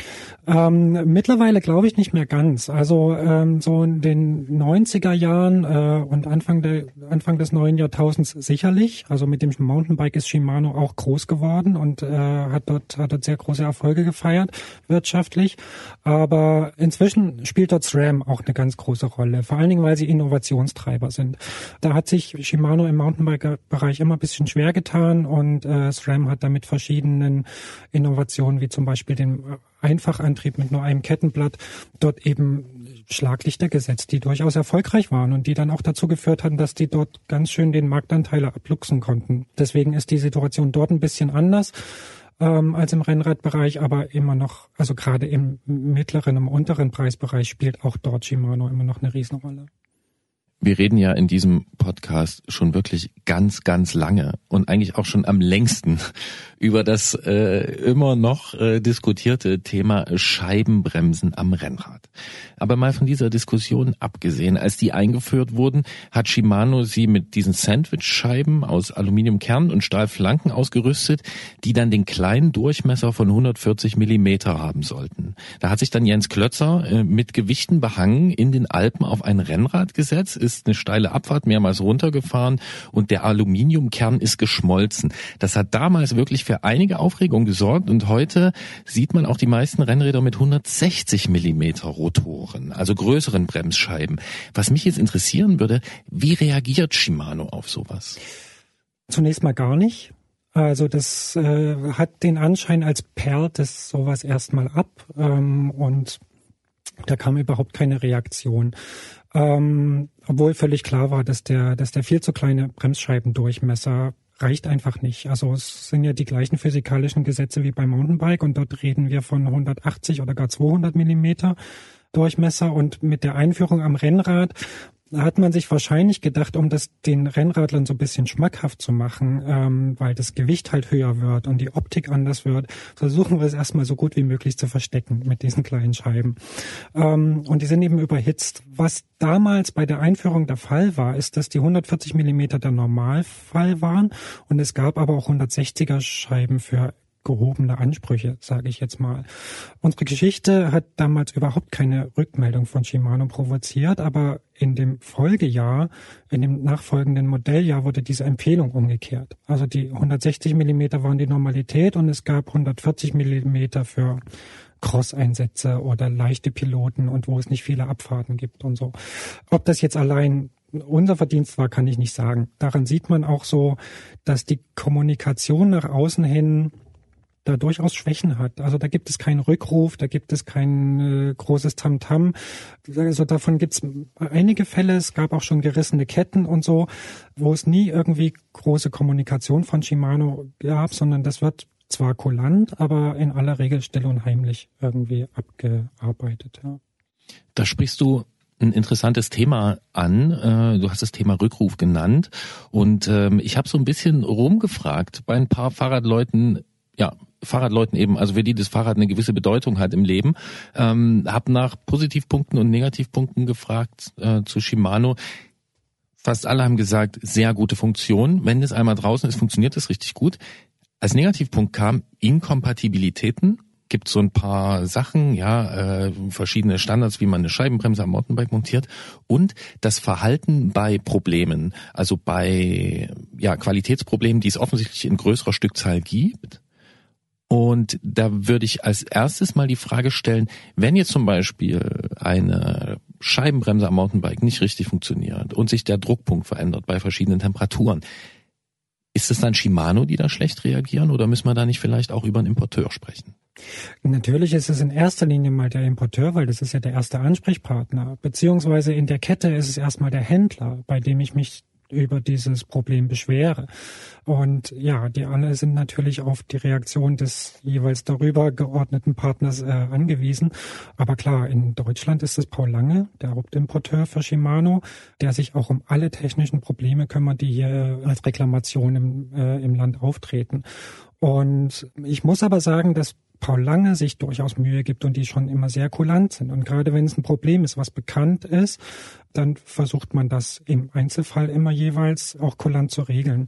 Ähm, mittlerweile glaube ich nicht mehr ganz. Also ähm, so in den 90er Jahren äh, und Anfang, der, Anfang des neuen Jahrtausends sicherlich. Also mit dem Mountainbike ist Shimano auch groß geworden und äh, hat, dort, hat dort sehr große Erfolge gefeiert wirtschaftlich. Aber inzwischen spielt dort SRAM auch eine ganz große Rolle. Vor allen Dingen, weil sie Innovationstreiber sind. Da hat sich Shimano im Mountainbike-Bereich immer ein bisschen schwer getan und äh, SRAM hat damit verschiedenen Innovationen, wie zum Beispiel den Einfachantrieb mit nur einem Kettenblatt, dort eben Schlaglichter gesetzt, die durchaus erfolgreich waren und die dann auch dazu geführt hatten, dass die dort ganz schön den Marktanteile abluchsen konnten. Deswegen ist die Situation dort ein bisschen anders ähm, als im Rennradbereich, aber immer noch, also gerade im mittleren, im unteren Preisbereich spielt auch dort Shimano immer noch eine Riesenrolle wir reden ja in diesem Podcast schon wirklich ganz, ganz lange und eigentlich auch schon am längsten (laughs) über das äh, immer noch äh, diskutierte Thema Scheibenbremsen am Rennrad. Aber mal von dieser Diskussion abgesehen, als die eingeführt wurden, hat Shimano sie mit diesen Sandwich-Scheiben aus Aluminiumkernen und Stahlflanken ausgerüstet, die dann den kleinen Durchmesser von 140 Millimeter haben sollten. Da hat sich dann Jens Klötzer äh, mit Gewichten behangen in den Alpen auf ein Rennrad gesetzt, ist eine steile Abfahrt mehrmals runtergefahren und der Aluminiumkern ist geschmolzen. Das hat damals wirklich für einige Aufregung gesorgt und heute sieht man auch die meisten Rennräder mit 160 Millimeter Rotoren, also größeren Bremsscheiben. Was mich jetzt interessieren würde, wie reagiert Shimano auf sowas? Zunächst mal gar nicht. Also das äh, hat den Anschein, als perlt es sowas erstmal ab ähm, und da kam überhaupt keine Reaktion. Ähm, obwohl völlig klar war, dass der, dass der viel zu kleine Bremsscheibendurchmesser reicht einfach nicht. Also es sind ja die gleichen physikalischen Gesetze wie beim Mountainbike und dort reden wir von 180 oder gar 200 Millimeter Durchmesser und mit der Einführung am Rennrad hat man sich wahrscheinlich gedacht, um das den Rennradlern so ein bisschen schmackhaft zu machen, ähm, weil das Gewicht halt höher wird und die Optik anders wird, versuchen wir es erstmal so gut wie möglich zu verstecken mit diesen kleinen Scheiben. Ähm, und die sind eben überhitzt. Was damals bei der Einführung der Fall war, ist, dass die 140 Millimeter der Normalfall waren und es gab aber auch 160er Scheiben für gehobene Ansprüche, sage ich jetzt mal. Unsere Geschichte hat damals überhaupt keine Rückmeldung von Shimano provoziert, aber in dem Folgejahr, in dem nachfolgenden Modelljahr wurde diese Empfehlung umgekehrt. Also die 160 Millimeter waren die Normalität und es gab 140 Millimeter für Cross-Einsätze oder leichte Piloten und wo es nicht viele Abfahrten gibt und so. Ob das jetzt allein unser Verdienst war, kann ich nicht sagen. Daran sieht man auch so, dass die Kommunikation nach außen hin da durchaus Schwächen hat. Also da gibt es keinen Rückruf, da gibt es kein äh, großes Tamtam. Also davon gibt es einige Fälle. Es gab auch schon gerissene Ketten und so, wo es nie irgendwie große Kommunikation von Shimano gab, sondern das wird zwar kulant, aber in aller Regel still und heimlich irgendwie abgearbeitet. Ja. Da sprichst du ein interessantes Thema an. Äh, Du hast das Thema Rückruf genannt und ähm, ich habe so ein bisschen rumgefragt bei ein paar Fahrradleuten. Ja, Fahrradleuten eben, also für die das Fahrrad eine gewisse Bedeutung hat im Leben, ähm, habe nach Positivpunkten und Negativpunkten gefragt äh, zu Shimano. Fast alle haben gesagt, sehr gute Funktion. Wenn es einmal draußen ist, funktioniert es richtig gut. Als Negativpunkt kam Inkompatibilitäten. Gibt so ein paar Sachen, ja, äh, verschiedene Standards, wie man eine Scheibenbremse am Mountainbike montiert und das Verhalten bei Problemen, also bei ja Qualitätsproblemen, die es offensichtlich in größerer Stückzahl gibt. Und da würde ich als erstes mal die Frage stellen, wenn jetzt zum Beispiel eine Scheibenbremse am Mountainbike nicht richtig funktioniert und sich der Druckpunkt verändert bei verschiedenen Temperaturen, ist es dann Shimano, die da schlecht reagieren oder müssen wir da nicht vielleicht auch über einen Importeur sprechen? Natürlich ist es in erster Linie mal der Importeur, weil das ist ja der erste Ansprechpartner. Beziehungsweise in der Kette ist es erstmal der Händler, bei dem ich mich über dieses Problem beschwere. Und ja, die alle sind natürlich auf die Reaktion des jeweils darüber geordneten Partners äh, angewiesen. Aber klar, in Deutschland ist es Paul Lange, der Hauptimporteur für Shimano, der sich auch um alle technischen Probleme kümmert, die hier als Reklamation im, äh, im Land auftreten. Und ich muss aber sagen, dass Paul Lange sich durchaus Mühe gibt und die schon immer sehr kulant sind. Und gerade wenn es ein Problem ist, was bekannt ist, dann versucht man das im Einzelfall immer jeweils auch kulant zu regeln.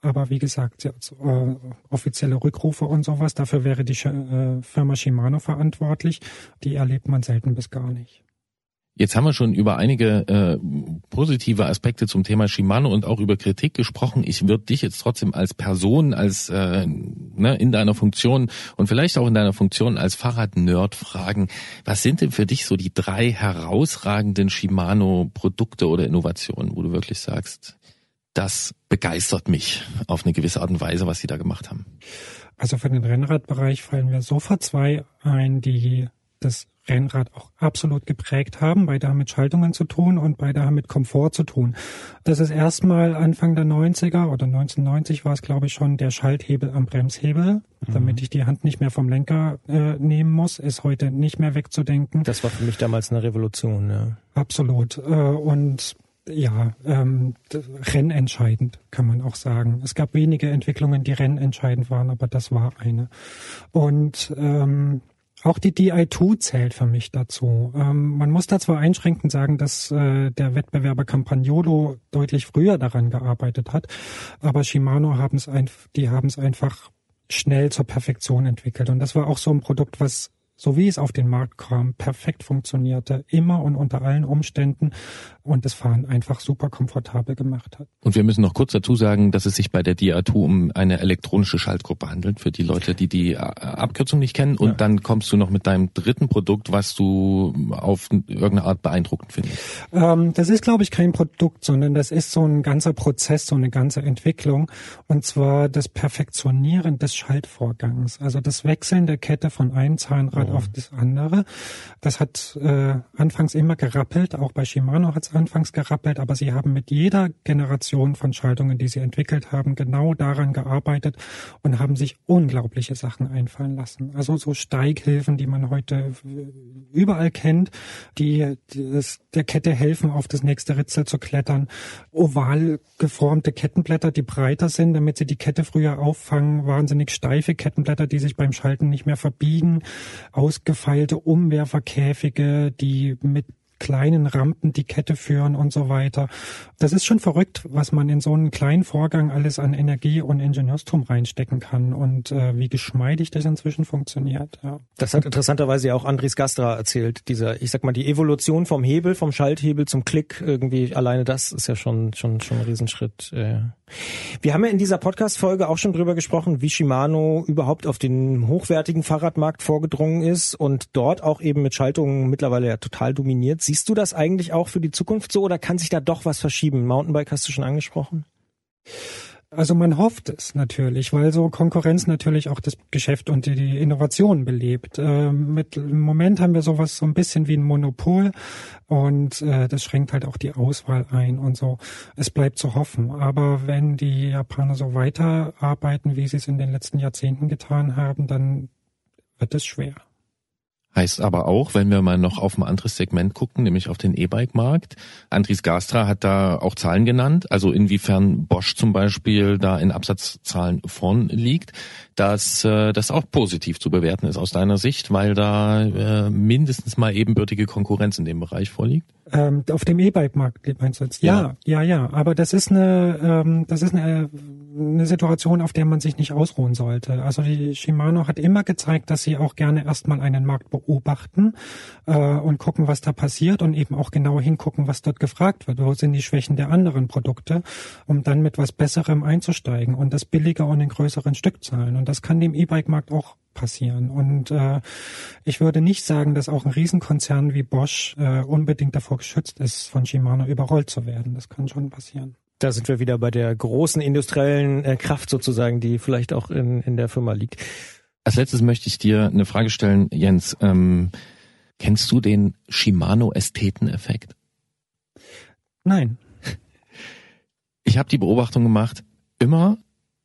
Aber wie gesagt, so, äh, offizielle Rückrufe und sowas, dafür wäre die äh, Firma Shimano verantwortlich. Die erlebt man selten bis gar nicht. Jetzt haben wir schon über einige äh, positive Aspekte zum Thema Shimano und auch über Kritik gesprochen. Ich würde dich jetzt trotzdem als Person, als äh, ne, in deiner Funktion und vielleicht auch in deiner Funktion als Fahrradnerd fragen, was sind denn für dich so die drei herausragenden Shimano-Produkte oder Innovationen, wo du wirklich sagst, das begeistert mich auf eine gewisse Art und Weise, was sie da gemacht haben? Also für den Rennradbereich fallen mir sofort zwei ein, die das Rennrad auch absolut geprägt haben. Beide haben mit Schaltungen zu tun und beide haben mit Komfort zu tun. Das ist erstmal Anfang der 90er oder 1990 war es, glaube ich, schon der Schalthebel am Bremshebel, mhm. damit ich die Hand nicht mehr vom Lenker äh, nehmen muss, ist heute nicht mehr wegzudenken. Das war für mich damals eine Revolution, ja. Absolut. Äh, und ja, ähm, rennentscheidend kann man auch sagen. Es gab wenige Entwicklungen, die rennentscheidend waren, aber das war eine. Und ähm, auch die DI2 zählt für mich dazu. Ähm, man muss da zwar einschränkend sagen, dass äh, der Wettbewerber Campagnolo deutlich früher daran gearbeitet hat, aber Shimano haben es ein, die haben es einfach schnell zur Perfektion entwickelt. Und das war auch so ein Produkt, was so wie es auf den Markt kam, perfekt funktionierte, immer und unter allen Umständen und das Fahren einfach super komfortabel gemacht hat. Und wir müssen noch kurz dazu sagen, dass es sich bei der DA2 um eine elektronische Schaltgruppe handelt, für die Leute, die die äh, Abkürzung nicht kennen. Und ja. dann kommst du noch mit deinem dritten Produkt, was du auf irgendeine Art beeindruckend findest. Ähm, das ist, glaube ich, kein Produkt, sondern das ist so ein ganzer Prozess, so eine ganze Entwicklung. Und zwar das Perfektionieren des Schaltvorgangs, also das Wechseln der Kette von einem Zahnrad Fahrrad auf das andere. Das hat äh, anfangs immer gerappelt, auch bei Shimano hat es anfangs gerappelt, aber sie haben mit jeder Generation von Schaltungen, die sie entwickelt haben, genau daran gearbeitet und haben sich unglaubliche Sachen einfallen lassen. Also so Steighilfen, die man heute überall kennt, die, die das, der Kette helfen, auf das nächste Ritzel zu klettern. Oval geformte Kettenblätter, die breiter sind, damit sie die Kette früher auffangen. Wahnsinnig steife Kettenblätter, die sich beim Schalten nicht mehr verbiegen. Ausgefeilte Umwerferkäfige, die mit kleinen Rampen die Kette führen und so weiter. Das ist schon verrückt, was man in so einen kleinen Vorgang alles an Energie und Ingenieurstum reinstecken kann und äh, wie geschmeidig das inzwischen funktioniert. Ja. Das hat interessanterweise ja auch Andries Gastra erzählt. Dieser, ich sag mal, die Evolution vom Hebel, vom Schalthebel zum Klick, irgendwie alleine das ist ja schon schon schon ein Riesenschritt. Äh. Wir haben ja in dieser Podcast-Folge auch schon drüber gesprochen, wie Shimano überhaupt auf den hochwertigen Fahrradmarkt vorgedrungen ist und dort auch eben mit Schaltungen mittlerweile ja total dominiert. Siehst du das eigentlich auch für die Zukunft so oder kann sich da doch was verschieben? Mountainbike hast du schon angesprochen. Also man hofft es natürlich, weil so Konkurrenz natürlich auch das Geschäft und die, Innovation belebt. Äh, mit, Im Moment haben wir sowas so ein bisschen wie ein Monopol und äh, das schränkt halt auch die Auswahl ein und so. Es bleibt zu hoffen. Aber wenn die Japaner so weiterarbeiten, wie sie es in den letzten Jahrzehnten getan haben, dann wird es schwer. Heißt aber auch, wenn wir mal noch auf ein anderes Segment gucken, nämlich auf den E-Bike-Markt. Andries Gastra hat da auch Zahlen genannt, also inwiefern Bosch zum Beispiel da in Absatzzahlen vorn liegt, dass äh, das auch positiv zu bewerten ist aus deiner Sicht, weil da äh, mindestens mal ebenbürtige Konkurrenz in dem Bereich vorliegt. Ähm, auf dem E-Bike-Markt meinst du jetzt? Ja, ja, ja, ja. Aber das ist eine, ähm, das ist eine, eine Situation, auf der man sich nicht ausruhen sollte. Also die Shimano hat immer gezeigt, dass sie auch gerne erstmal einen Markt beobachten äh, und gucken, was da passiert und eben auch genau hingucken, was dort gefragt wird. Wo sind die Schwächen der anderen Produkte, um dann mit was Besserem einzusteigen und das billiger und in größeren Stückzahlen. Und das kann dem E-Bike-Markt auch passieren. Und äh, ich würde nicht sagen, dass auch ein Riesenkonzern wie Bosch äh, unbedingt davor geschützt ist, von Shimano überrollt zu werden. Das kann schon passieren. Da sind wir wieder bei der großen industriellen äh, Kraft sozusagen, die vielleicht auch in, in der Firma liegt. Als letztes möchte ich dir eine Frage stellen, Jens. Ähm, kennst du den Shimano-Ästheten-Effekt? Nein. Ich habe die Beobachtung gemacht, immer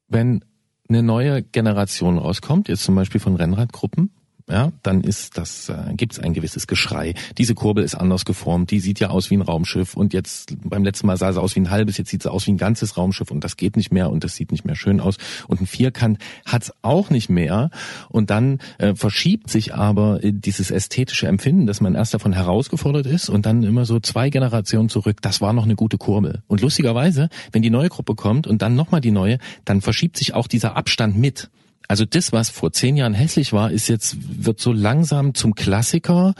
wenn eine neue Generation rauskommt, jetzt zum Beispiel von Rennradgruppen, ja, dann ist das, äh, gibt es ein gewisses Geschrei. Diese Kurbel ist anders geformt, die sieht ja aus wie ein Raumschiff und jetzt beim letzten Mal sah sie aus wie ein halbes, jetzt sieht sie aus wie ein ganzes Raumschiff und das geht nicht mehr und das sieht nicht mehr schön aus und ein Vierkant hat's auch nicht mehr und dann äh, verschiebt sich aber äh, dieses ästhetische Empfinden, dass man erst davon herausgefordert ist und dann immer so zwei Generationen zurück, das war noch eine gute Kurbel. Und lustigerweise, wenn die neue Gruppe kommt und dann nochmal die neue, dann verschiebt sich auch dieser Abstand mit. Also das, was vor zehn Jahren hässlich war, ist jetzt wird so langsam zum Klassiker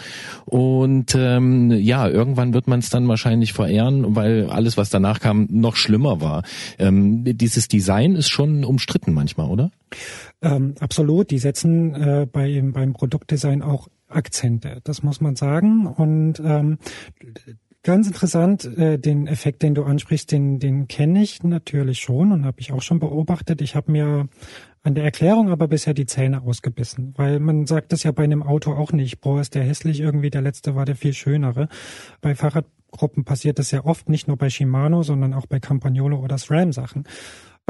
und ähm, ja, irgendwann wird man es dann wahrscheinlich verehren, weil alles, was danach kam, noch schlimmer war. Ähm, dieses Design ist schon umstritten manchmal, oder? Ähm, absolut. Die setzen äh, bei, beim Produktdesign auch Akzente. Das muss man sagen. Und ähm, Ganz interessant, äh, den Effekt, den du ansprichst, den, den kenne ich natürlich schon und habe ich auch schon beobachtet. Ich habe mir an der Erklärung aber bisher die Zähne ausgebissen, weil man sagt das ja bei einem Auto auch nicht. Boah, ist der hässlich irgendwie, der letzte war der viel schönere. Bei Fahrradgruppen passiert das ja oft, nicht nur bei Shimano, sondern auch bei Campagnolo oder SRAM Sachen.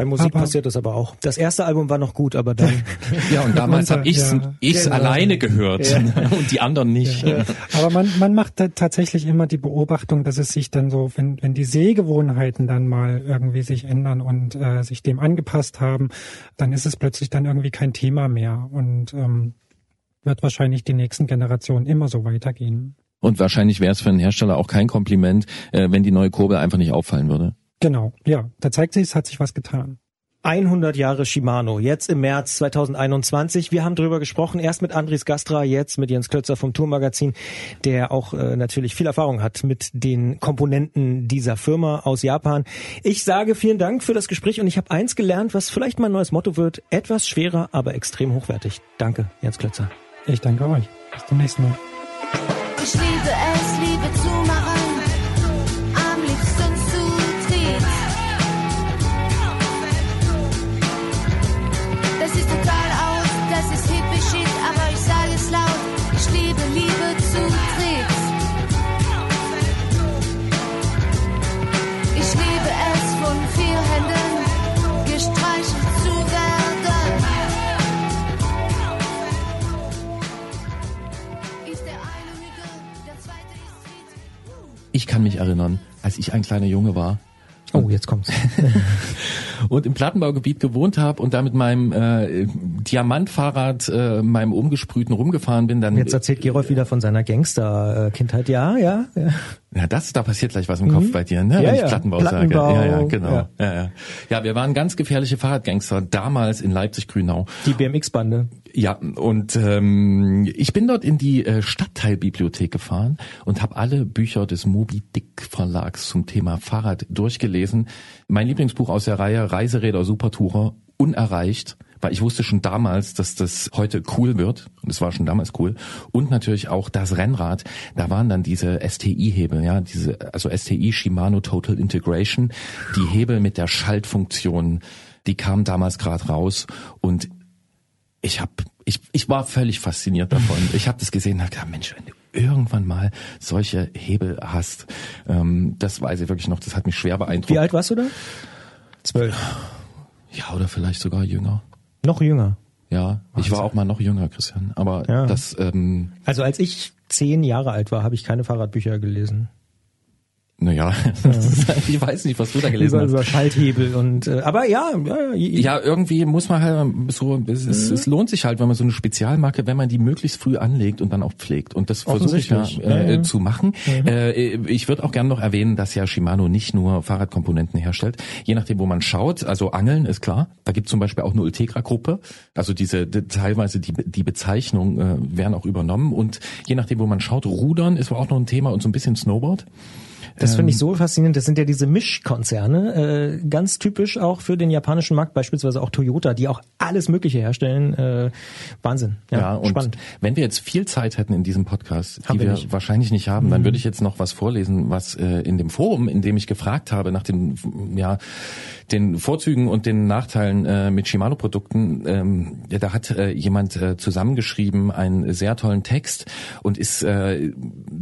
Bei Musik Aber- passiert das aber auch. Das erste Album war noch gut, aber dann (laughs) Ja, und damals (laughs) habe ich's, ja. ich's Genau. alleine gehört (laughs) und die anderen nicht. Aber man, man macht da tatsächlich immer die Beobachtung, dass es sich dann so, wenn, wenn die Sehgewohnheiten dann mal irgendwie sich ändern und äh, sich dem angepasst haben, dann ist es plötzlich dann irgendwie kein Thema mehr und ähm, wird wahrscheinlich die nächsten Generationen immer so weitergehen. Und wahrscheinlich wäre es für einen Hersteller auch kein Kompliment, äh, wenn die neue Kurbel einfach nicht auffallen würde. Genau, ja, da zeigt sich, es hat sich was getan. 100 Jahre Shimano, jetzt im März 2021. Wir haben drüber gesprochen, erst mit Andries Gastra, jetzt mit Jens Klötzer vom Tourmagazin, der auch äh, natürlich viel Erfahrung hat mit den Komponenten dieser Firma aus Japan. Ich sage vielen Dank für das Gespräch und ich habe eins gelernt, was vielleicht mein neues Motto wird, etwas schwerer, aber extrem hochwertig. Danke, Jens Klötzer. Ich danke euch. Bis zum nächsten Mal. Kann mich erinnern, als ich ein kleiner Junge war Oh, jetzt kommt's. (laughs) und im Plattenbaugebiet gewohnt habe und da mit meinem äh, Diamantfahrrad, äh, meinem umgesprühten rumgefahren bin, dann Jetzt erzählt Gerolf wieder von seiner Gangster-Kindheit. Ja, ja, ja. Ja, das, da passiert gleich was im Kopf bei dir, ne? Ja, wenn ich ja. Plattenbau, Plattenbau, sage. Ja, ja, genau. ja. Ja. Ja, ja. wir waren ganz gefährliche Fahrradgangster damals in Leipzig-Grünau. Die BMX-Bande. Ja, und ähm, ich bin dort in die äh, Stadtteilbibliothek gefahren und habe alle Bücher des Moby Dick Verlags zum Thema Fahrrad durchgelesen. Mein Lieblingsbuch aus der Reihe Reiseräder Supertourer unerreicht, weil ich wusste schon damals, dass das heute cool wird und es war schon damals cool und natürlich auch das Rennrad, da waren dann diese STI-Hebel, ja, diese also STI Shimano Total Integration, die Hebel mit der Schaltfunktion, die kamen damals gerade raus und ich habe ich, ich war völlig fasziniert davon. Ich habe das gesehen und hab gedacht, Mensch, wenn du irgendwann mal solche Hebel hast, ähm, das weiß ich wirklich noch, das hat mich schwer beeindruckt. Wie alt warst du da? Zwölf. Ja, oder vielleicht sogar jünger. Noch jünger. Ja, ich war auch mal noch jünger, Christian. Aber Ja. das, ähm, Also als ich zehn Jahre alt war, habe ich keine Fahrradbücher gelesen. Naja, (laughs) ist, ich weiß nicht, was du da gelesen Über, hast. über Schalthebel und äh, aber ja, ja, Ja, irgendwie muss man halt so, es, es, Mhm. es lohnt sich halt, wenn man so eine Spezialmarke, wenn man die möglichst früh anlegt und dann auch pflegt. Und das versuche ich ja, äh, Ja, ja. zu machen. Äh, ich würde auch gerne noch erwähnen, dass ja Shimano nicht nur Fahrradkomponenten herstellt. Je nachdem, wo man schaut, also Angeln ist klar. Da gibt zum Beispiel auch eine Ultegra-Gruppe. Also diese die, teilweise die, die Bezeichnung äh, werden auch übernommen. Und je nachdem, wo man schaut, Rudern ist auch noch ein Thema und so ein bisschen Snowboard. Das Ähm. finde ich so faszinierend. Das sind ja diese Mischkonzerne, äh, ganz typisch auch für den japanischen Markt, beispielsweise auch Toyota, die auch alles Mögliche herstellen. Äh, Wahnsinn. Ja, Ja, und spannend. wenn wir jetzt viel Zeit hätten in diesem Podcast, Haben die wir nicht. Mhm. wahrscheinlich nicht haben, dann würde ich jetzt noch was vorlesen, was äh, in dem Forum, in dem ich gefragt habe nach den ja den Vorzügen und den Nachteilen äh, mit Shimano-Produkten, ähm, ja, da hat äh, jemand äh, zusammengeschrieben einen sehr tollen Text und ist äh,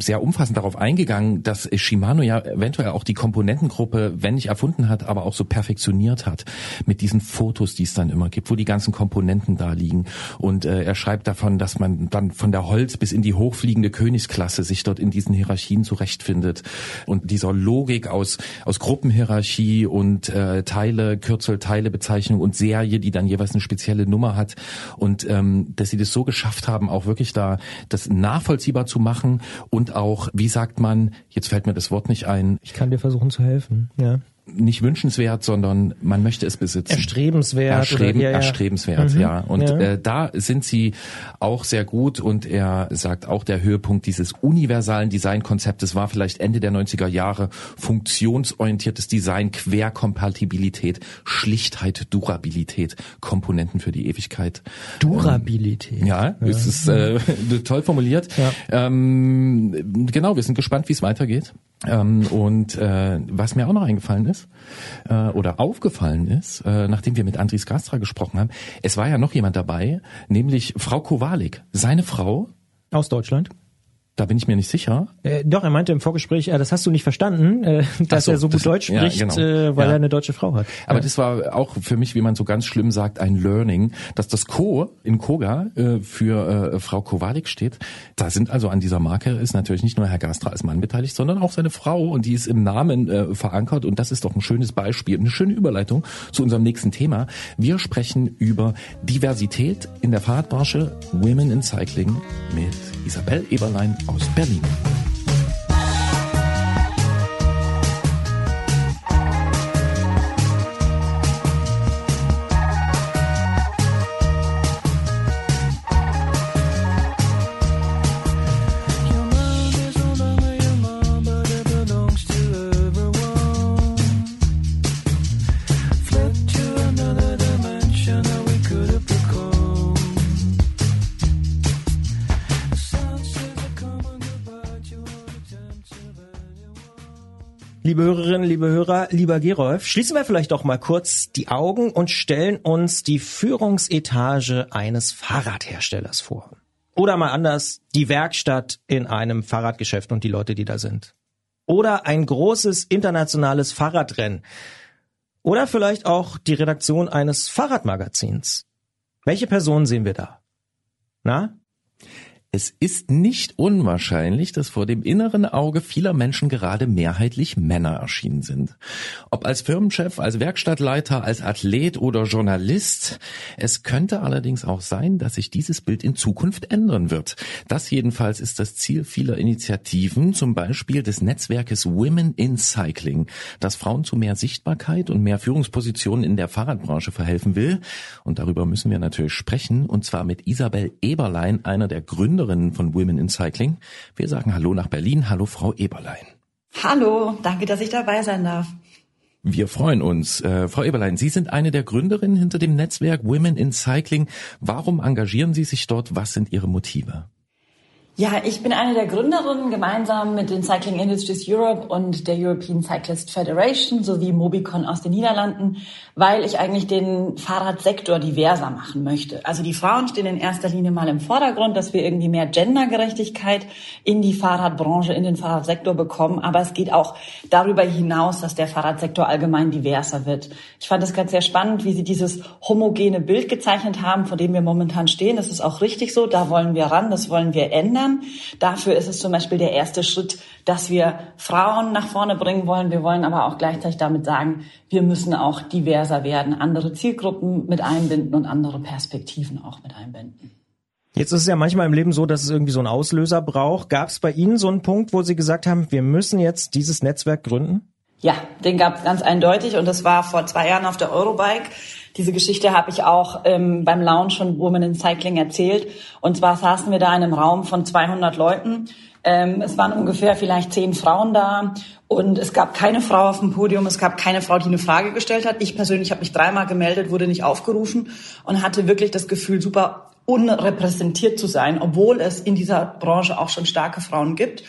sehr umfassend darauf eingegangen, dass Shimano ja eventuell auch die Komponentengruppe, wenn nicht erfunden hat, aber auch so perfektioniert hat mit diesen Fotos, die es dann immer gibt, wo die ganzen Komponenten da liegen. Und äh, er schreibt davon, dass man dann von der Holz bis in die hochfliegende Königsklasse sich dort in diesen Hierarchien zurechtfindet und dieser Logik aus aus Gruppenhierarchie und äh, Teile, Kürzel, Teilebezeichnung und Serie, die dann jeweils eine spezielle Nummer hat und ähm, dass sie das so geschafft haben, auch wirklich da das nachvollziehbar zu machen und auch, wie sagt man, jetzt fällt mir das Wort nicht ein, Ich kann dir versuchen zu helfen. Ja. nicht wünschenswert, sondern man möchte es besitzen. Erstrebenswert. Erstreben, ja, ja. Erstrebenswert, Mhm, ja. Und ja. Äh, da sind sie auch sehr gut und er sagt auch, der Höhepunkt dieses universalen Designkonzeptes war vielleicht Ende der 90er Jahre funktionsorientiertes Design, Querkompatibilität, Schlichtheit, Durabilität, Komponenten für die Ewigkeit. Durabilität. Ja, es ist äh, (laughs) toll formuliert. Ja. Ähm, genau, wir sind gespannt, wie es weitergeht. Ähm, und äh, was mir auch noch eingefallen ist äh, oder aufgefallen ist, äh, nachdem wir mit Andries Gastra gesprochen haben, es war ja noch jemand dabei, nämlich Frau Kowalik, seine Frau. Aus Deutschland. Da bin ich mir nicht sicher. Äh, doch, er meinte im Vorgespräch, äh, das hast du nicht verstanden, äh, dass so, er so gut das- Deutsch ja, spricht, genau. äh, weil Ja. er eine deutsche Frau hat. Aber ja. das war auch für mich, wie man so ganz schlimm sagt, ein Learning, dass das Co in Koga äh, für äh, Frau Kowalik steht. Da sind also an dieser Marke ist natürlich nicht nur Herr Gastra als Mann beteiligt, sondern auch seine Frau und die ist im Namen äh, verankert und das ist doch ein schönes Beispiel, eine schöne Überleitung zu unserem nächsten Thema. Wir sprechen über Diversität in der Fahrradbranche, Women in Cycling mit Isabel Eberlein aus Berlin. Liebe Hörerinnen, liebe Hörer, lieber Gerolf, schließen wir vielleicht doch mal kurz die Augen und stellen uns die Führungsetage eines Fahrradherstellers vor. Oder mal anders, die Werkstatt in einem Fahrradgeschäft und die Leute, die da sind. Oder ein großes internationales Fahrradrennen. Oder vielleicht auch die Redaktion eines Fahrradmagazins. Welche Personen sehen wir da? Na? Es ist nicht unwahrscheinlich, dass vor dem inneren Auge vieler Menschen gerade mehrheitlich Männer erschienen sind. Ob als Firmenchef, als Werkstattleiter, als Athlet oder Journalist. Es könnte allerdings auch sein, dass sich dieses Bild in Zukunft ändern wird. Das jedenfalls ist das Ziel vieler Initiativen, zum Beispiel des Netzwerkes Women in Cycling, das Frauen zu mehr Sichtbarkeit und mehr Führungspositionen in der Fahrradbranche verhelfen will. Und darüber müssen wir natürlich sprechen, und zwar mit Isabel Eberlein, einer der Gründerinnen von Women in Cycling. Wir sagen Hallo nach Berlin. Hallo, Frau Eberlein. Hallo, danke, dass ich dabei sein darf. Wir freuen uns. Äh, Frau Eberlein, Sie sind eine der Gründerinnen hinter dem Netzwerk Women in Cycling. Warum engagieren Sie sich dort? Was sind Ihre Motive? Ja, ich bin eine der Gründerinnen gemeinsam mit den Cycling Industries Europe und der European Cyclist Federation sowie Mobicon aus den Niederlanden, weil ich eigentlich den Fahrradsektor diverser machen möchte. Also die Frauen stehen in erster Linie mal im Vordergrund, dass wir irgendwie mehr Gendergerechtigkeit in die Fahrradbranche, in den Fahrradsektor bekommen. Aber es geht auch darüber hinaus, dass der Fahrradsektor allgemein diverser wird. Ich fand es ganz sehr spannend, wie Sie dieses homogene Bild gezeichnet haben, vor dem wir momentan stehen. Das ist auch richtig so. Da wollen wir ran, das wollen wir ändern. Dafür ist es zum Beispiel der erste Schritt, dass wir Frauen nach vorne bringen wollen. Wir wollen aber auch gleichzeitig damit sagen, wir müssen auch diverser werden, andere Zielgruppen mit einbinden und andere Perspektiven auch mit einbinden. Jetzt ist es ja manchmal im Leben so, dass es irgendwie so einen Auslöser braucht. Gab es bei Ihnen so einen Punkt, wo Sie gesagt haben, wir müssen jetzt dieses Netzwerk gründen? Ja, den gab es ganz eindeutig und das war vor zwei Jahren auf der Eurobike. Diese Geschichte habe ich auch ähm, beim Lounge von Women in Cycling erzählt. Und zwar saßen wir da in einem Raum von 200 Leuten. Ähm, es waren ungefähr vielleicht zehn Frauen da und es gab keine Frau auf dem Podium, es gab keine Frau, die eine Frage gestellt hat. Ich persönlich habe mich dreimal gemeldet, wurde nicht aufgerufen und hatte wirklich das Gefühl, super unrepräsentiert zu sein, obwohl es in dieser Branche auch schon starke Frauen gibt.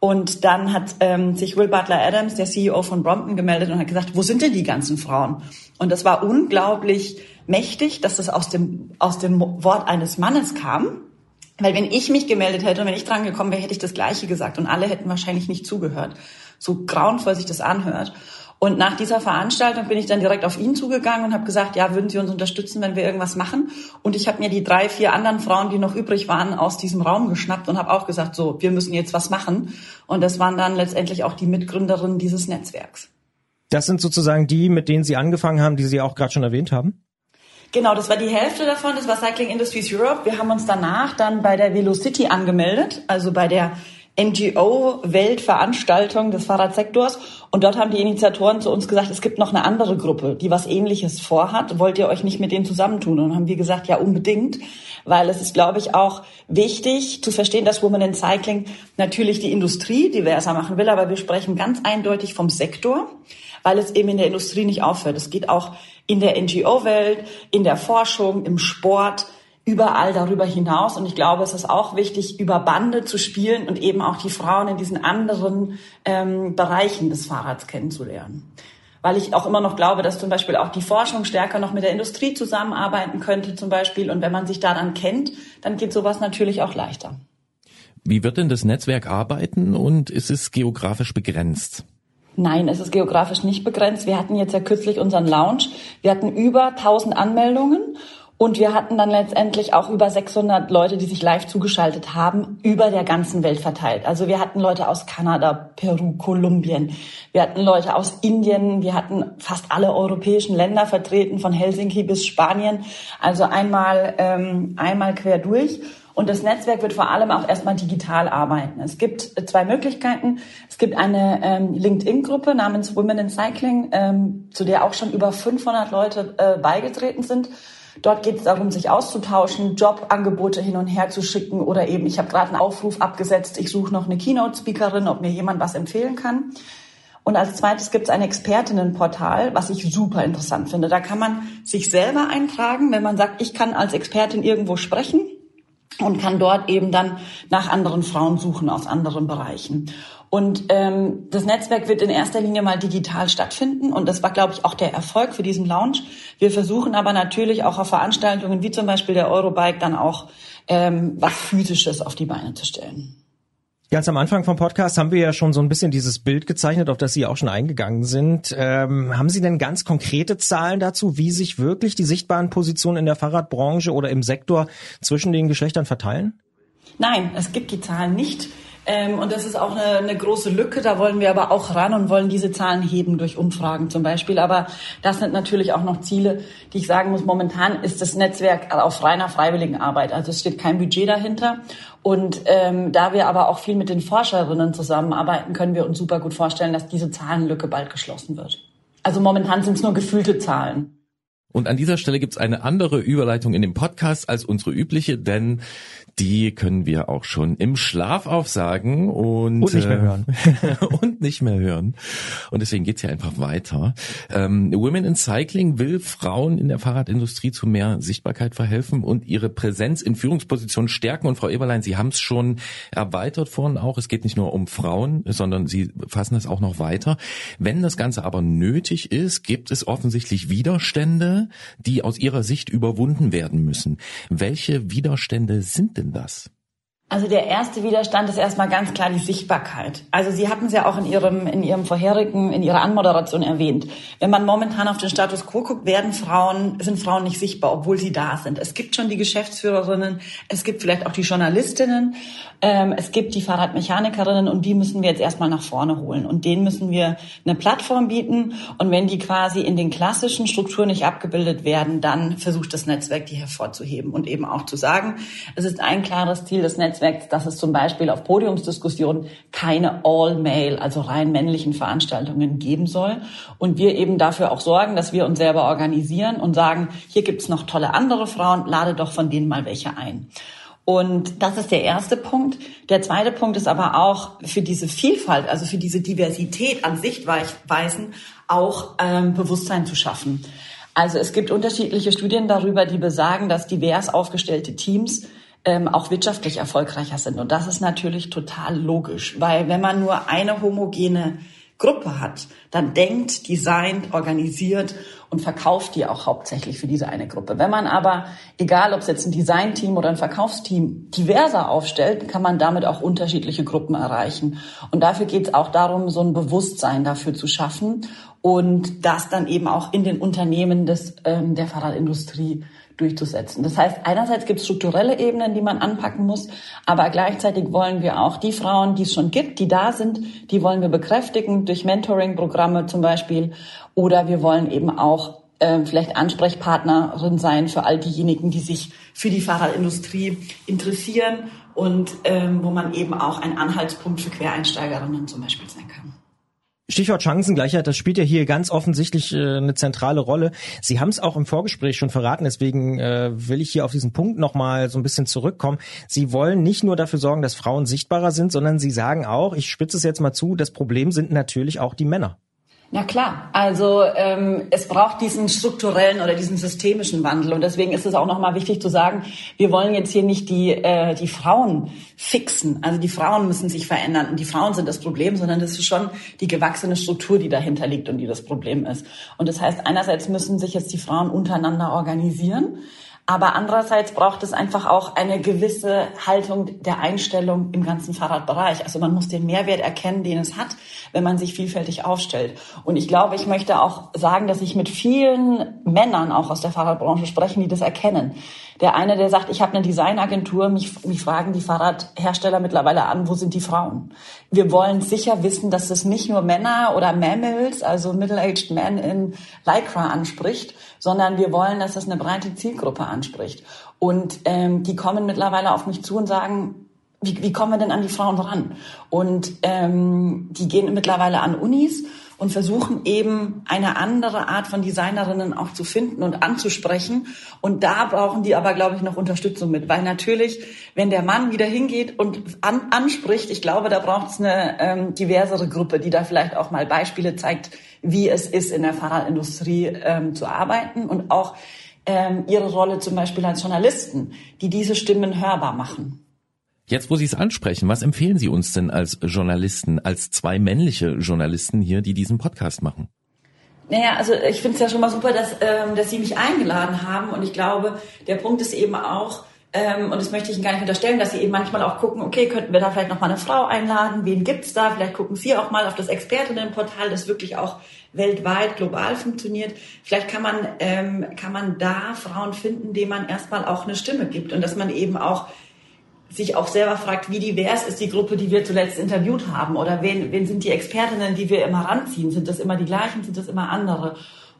Und dann hat ähm, sich Will Butler Adams, der CEO von Brompton, gemeldet und hat gesagt, wo sind denn die ganzen Frauen? Und das war unglaublich mächtig, dass das aus dem, aus dem Wort eines Mannes kam. Weil wenn ich mich gemeldet hätte und wenn ich dran gekommen wäre, hätte ich das Gleiche gesagt und alle hätten wahrscheinlich nicht zugehört. So grauenvoll sich das anhört. Und nach dieser Veranstaltung bin ich dann direkt auf ihn zugegangen und habe gesagt, ja, würden Sie uns unterstützen, wenn wir irgendwas machen? Und ich habe mir die drei, vier anderen Frauen, die noch übrig waren, aus diesem Raum geschnappt und habe auch gesagt, so, wir müssen jetzt was machen. Und das waren dann letztendlich auch die Mitgründerinnen dieses Netzwerks. Das sind sozusagen die, mit denen Sie angefangen haben, die Sie auch gerade schon erwähnt haben? Genau, das war die Hälfte davon, das war Cycling Industries Europe. Wir haben uns danach dann bei der Velocity angemeldet, also bei der NGO-Weltveranstaltung des Fahrradsektors. Und dort haben die Initiatoren zu uns gesagt, es gibt noch eine andere Gruppe, die was Ähnliches vorhat. Wollt ihr euch nicht mit denen zusammentun? Und haben wir gesagt, ja, unbedingt. Weil es ist, glaube ich, auch wichtig zu verstehen, dass Women in Cycling natürlich die Industrie diverser machen will. Aber wir sprechen ganz eindeutig vom Sektor, weil es eben in der Industrie nicht aufhört. Es geht auch in der NGO-Welt, in der Forschung, im Sport, überall darüber hinaus. Und ich glaube, es ist auch wichtig, über Bande zu spielen und eben auch die Frauen in diesen anderen ähm, Bereichen des Fahrrads kennenzulernen. Weil ich auch immer noch glaube, dass zum Beispiel auch die Forschung stärker noch mit der Industrie zusammenarbeiten könnte zum Beispiel. Und wenn man sich da dann kennt, dann geht sowas natürlich auch leichter. Wie wird denn das Netzwerk arbeiten und ist es geografisch begrenzt? Nein, es ist geografisch nicht begrenzt. Wir hatten jetzt ja kürzlich unseren Lounge. Wir hatten über 1000 Anmeldungen und wir hatten dann letztendlich auch über 600 Leute, die sich live zugeschaltet haben, über der ganzen Welt verteilt. Also wir hatten Leute aus Kanada, Peru, Kolumbien. Wir hatten Leute aus Indien. Wir hatten fast alle europäischen Länder vertreten, von Helsinki bis Spanien. Also einmal, ähm, einmal quer durch. Und das Netzwerk wird vor allem auch erstmal digital arbeiten. Es gibt zwei Möglichkeiten. Es gibt eine ähm, LinkedIn-Gruppe namens Women in Cycling, ähm, zu der auch schon über 500 Leute äh, beigetreten sind. Dort geht es darum, sich auszutauschen, Jobangebote hin und her zu schicken oder eben, ich habe gerade einen Aufruf abgesetzt, ich suche noch eine Keynote-Speakerin, ob mir jemand was empfehlen kann. Und als zweites gibt es ein Expertinnenportal, was ich super interessant finde. Da kann man sich selber eintragen, wenn man sagt, ich kann als Expertin irgendwo sprechen und kann dort eben dann nach anderen Frauen suchen aus anderen Bereichen. Und ähm, das Netzwerk wird in erster Linie mal digital stattfinden und das war, glaube ich, auch der Erfolg für diesen Lounge. Wir versuchen aber natürlich auch auf Veranstaltungen wie zum Beispiel der Eurobike dann auch ähm, was Physisches auf die Beine zu stellen. Ganz am Anfang vom Podcast haben wir ja schon so ein bisschen dieses Bild gezeichnet, auf das Sie auch schon eingegangen sind. Ähm, haben Sie denn ganz konkrete Zahlen dazu, wie sich wirklich die sichtbaren Positionen in der Fahrradbranche oder im Sektor zwischen den Geschlechtern verteilen? Nein, es gibt die Zahlen nicht. Ähm, und das ist auch eine, eine große Lücke. Da wollen wir aber auch ran und wollen diese Zahlen heben durch Umfragen zum Beispiel. Aber das sind natürlich auch noch Ziele, die ich sagen muss. Momentan ist das Netzwerk auf reiner freiwilligen Arbeit. Also es steht kein Budget dahinter. Und ähm, da wir aber auch viel mit den Forscherinnen zusammenarbeiten, können wir uns super gut vorstellen, dass diese Zahlenlücke bald geschlossen wird. Also momentan sind es nur gefühlte Zahlen. Und an dieser Stelle gibt's eine andere Überleitung in dem Podcast als unsere übliche, denn die können wir auch schon im Schlaf aufsagen und, Und nicht mehr äh, hören. (laughs) und nicht mehr hören. Und deswegen geht's hier einfach weiter. Ähm, Women in Cycling will Frauen in der Fahrradindustrie zu mehr Sichtbarkeit verhelfen und ihre Präsenz in Führungspositionen stärken. Und Frau Eberlein, Sie haben es schon erweitert vorhin auch. Es geht nicht nur um Frauen, sondern Sie fassen das auch noch weiter. Wenn das Ganze aber nötig ist, gibt es offensichtlich Widerstände, die aus Ihrer Sicht überwunden werden müssen. Welche Widerstände sind denn das? Also der erste Widerstand ist erstmal ganz klar die Sichtbarkeit. Also Sie hatten es ja auch in Ihrem, in Ihrem vorherigen, in Ihrer Anmoderation erwähnt. Wenn man momentan auf den Status quo guckt, werden Frauen, sind Frauen nicht sichtbar, obwohl sie da sind. Es gibt schon die Geschäftsführerinnen, es gibt vielleicht auch die Journalistinnen, ähm, es gibt die Fahrradmechanikerinnen und die müssen wir jetzt erstmal nach vorne holen. Und denen müssen wir eine Plattform bieten. Und wenn die quasi in den klassischen Strukturen nicht abgebildet werden, dann versucht das Netzwerk, die hervorzuheben und eben auch zu sagen, es ist ein klares Ziel des Netzwerks, dass es zum Beispiel auf Podiumsdiskussionen keine All-Male, also rein männlichen Veranstaltungen geben soll. Und wir eben dafür auch sorgen, dass wir uns selber organisieren und sagen, hier gibt's noch tolle andere Frauen, lade doch von denen mal welche ein. Und das ist der erste Punkt. Der zweite Punkt ist aber auch für diese Vielfalt, also für diese Diversität an Sichtweisen auch ähm, Bewusstsein zu schaffen. Also es gibt unterschiedliche Studien darüber, die besagen, dass divers aufgestellte Teams ähm, auch wirtschaftlich erfolgreicher sind. Und das ist natürlich total logisch, weil wenn man nur eine homogene Gruppe hat, dann denkt, designt, organisiert und verkauft die auch hauptsächlich für diese eine Gruppe. Wenn man aber, egal ob es jetzt ein Designteam oder ein Verkaufsteam, diverser aufstellt, kann man damit auch unterschiedliche Gruppen erreichen. Und dafür geht es auch darum, so ein Bewusstsein dafür zu schaffen und das dann eben auch in den Unternehmen des, ähm, der Fahrradindustrie durchzusetzen. Das heißt, einerseits gibt es strukturelle Ebenen, die man anpacken muss, aber gleichzeitig wollen wir auch die Frauen, die es schon gibt, die da sind, die wollen wir bekräftigen durch Mentoring-Programme zum Beispiel oder wir wollen eben auch äh, vielleicht Ansprechpartnerin sein für all diejenigen, die sich für die Fahrradindustrie interessieren und ähm, wo man eben auch ein Anhaltspunkt für Quereinsteigerinnen zum Beispiel sein kann. Stichwort Chancengleichheit, das spielt ja hier ganz offensichtlich äh, eine zentrale Rolle. Sie haben es auch im Vorgespräch schon verraten, deswegen äh, will ich hier auf diesen Punkt nochmal so ein bisschen zurückkommen. Sie wollen nicht nur dafür sorgen, dass Frauen sichtbarer sind, sondern Sie sagen auch, ich spitze es jetzt mal zu, das Problem sind natürlich auch die Männer. Na klar, also ähm, es braucht diesen strukturellen oder diesen systemischen Wandel. Und deswegen ist es auch nochmal wichtig zu sagen, wir wollen jetzt hier nicht die äh, die Frauen fixen, also die Frauen müssen sich verändern. Und die Frauen sind das Problem, sondern das ist schon die gewachsene Struktur, die dahinter liegt und die das Problem ist. Und das heißt, einerseits müssen sich jetzt die Frauen untereinander organisieren, aber andererseits braucht es einfach auch eine gewisse Haltung der Einstellung im ganzen Fahrradbereich. Also man muss den Mehrwert erkennen, den es hat, wenn man sich vielfältig aufstellt. Und ich glaube, ich möchte auch sagen, dass ich mit vielen Männern auch aus der Fahrradbranche sprechen, die das erkennen. Der eine, der sagt, ich habe eine Designagentur, mich, mich fragen die Fahrradhersteller mittlerweile an, wo sind die Frauen? Wir wollen sicher wissen, dass es nicht nur Männer oder Mammals, also Middle-aged Men in Lycra anspricht, sondern wir wollen, dass es eine breite Zielgruppe anspricht. Und ähm, die kommen mittlerweile auf mich zu und sagen, wie, wie kommen wir denn an die Frauen ran? Und ähm, die gehen mittlerweile an Unis und versuchen eben eine andere Art von Designerinnen auch zu finden und anzusprechen. Und da brauchen die aber, glaube ich, noch Unterstützung mit. Weil natürlich, wenn der Mann wieder hingeht und an, anspricht, ich glaube, da braucht es eine ähm, diversere Gruppe, die da vielleicht auch mal Beispiele zeigt, wie es ist, in der Fahrradindustrie ähm, zu arbeiten und auch ähm, ihre Rolle zum Beispiel als Journalisten, die diese Stimmen hörbar machen. Jetzt, wo Sie es ansprechen, was empfehlen Sie uns denn als Journalisten, als zwei männliche Journalisten hier, die diesen Podcast machen? Naja, also ich finde es ja schon mal super, dass, ähm, dass Sie mich eingeladen haben. Und ich glaube, der Punkt ist eben auch, ähm, und das möchte ich Ihnen gar nicht unterstellen, dass Sie eben manchmal auch gucken, okay, könnten wir da vielleicht noch mal eine Frau einladen? Wen gibt's da? Vielleicht gucken Sie auch mal auf das Expertinnenportal, das wirklich auch weltweit, global funktioniert. Vielleicht kann man, ähm, kann man da Frauen finden, denen man erstmal auch eine Stimme gibt und dass man eben auch sich auch selber fragt, wie divers ist die Gruppe, die wir zuletzt interviewt haben oder wen, wen sind die Expertinnen, die wir immer ranziehen? Sind das immer die gleichen, sind das immer andere?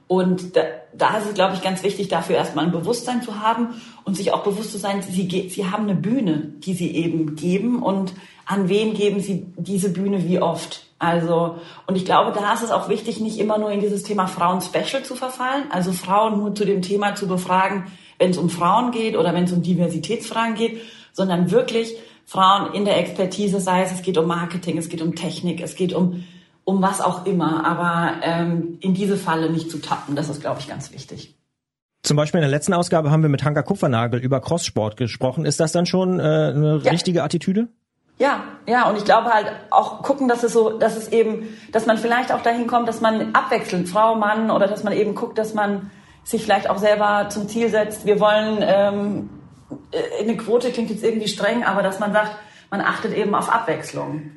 Und da, da ist es, glaube ich, ganz wichtig, dafür erstmal ein Bewusstsein zu haben und sich auch bewusst zu sein, sie, sie haben eine Bühne, die sie eben geben und an wen geben sie diese Bühne wie oft. Also, und ich glaube, da ist es auch wichtig, nicht immer nur in dieses Thema Frauen-Special zu verfallen, also Frauen nur zu dem Thema zu befragen, wenn es um Frauen geht oder wenn es um Diversitätsfragen geht, sondern wirklich Frauen in der Expertise, sei es, es geht um Marketing, es geht um Technik, es geht um, um was auch immer, aber ähm, in diese Falle nicht zu tappen, das ist, glaube ich, ganz wichtig. Zum Beispiel in der letzten Ausgabe haben wir mit Hanka Kupfernagel über Crosssport gesprochen. Ist das dann schon äh, eine Ja. richtige Attitüde? Ja, ja, und ich glaube halt auch gucken, dass es so, dass es eben, dass man vielleicht auch dahin kommt, dass man abwechselnd Frau, Mann oder dass man eben guckt, dass man sich vielleicht auch selber zum Ziel setzt, wir wollen ähm, äh, eine Quote klingt jetzt irgendwie streng, aber dass man sagt, man achtet eben auf Abwechslung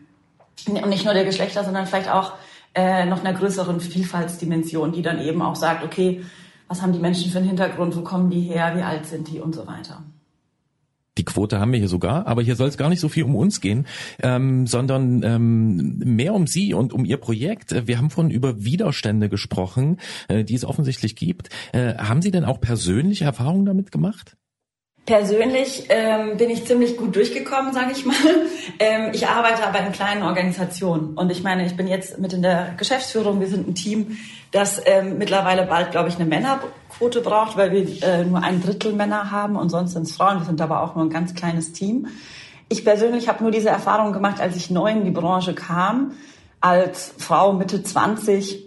und nicht nur der Geschlechter, sondern vielleicht auch äh, noch einer größeren Vielfaltsdimension, die dann eben auch sagt, okay, was haben die Menschen für einen Hintergrund, wo kommen die her, wie alt sind die und so weiter. Die Quote haben wir hier sogar, aber hier soll es gar nicht so viel um uns gehen, ähm, sondern ähm, mehr um Sie und um Ihr Projekt. Äh, Wir haben vorhin über Widerstände gesprochen, äh, die es offensichtlich gibt. Äh, haben Sie denn auch persönliche Erfahrungen damit gemacht? Persönlich ähm, bin ich ziemlich gut durchgekommen, sage ich mal. (laughs) Ähm, ich arbeite aber in kleinen Organisationen und ich meine, ich bin jetzt mit in der Geschäftsführung. Wir sind ein Team, das ähm, mittlerweile bald, glaube ich, eine Männerquote braucht, weil wir äh, nur ein Drittel Männer haben und sonst sind es Frauen. Wir sind aber auch nur ein ganz kleines Team. Ich persönlich habe nur diese Erfahrung gemacht, als ich neu in die Branche kam, als Frau Mitte 20,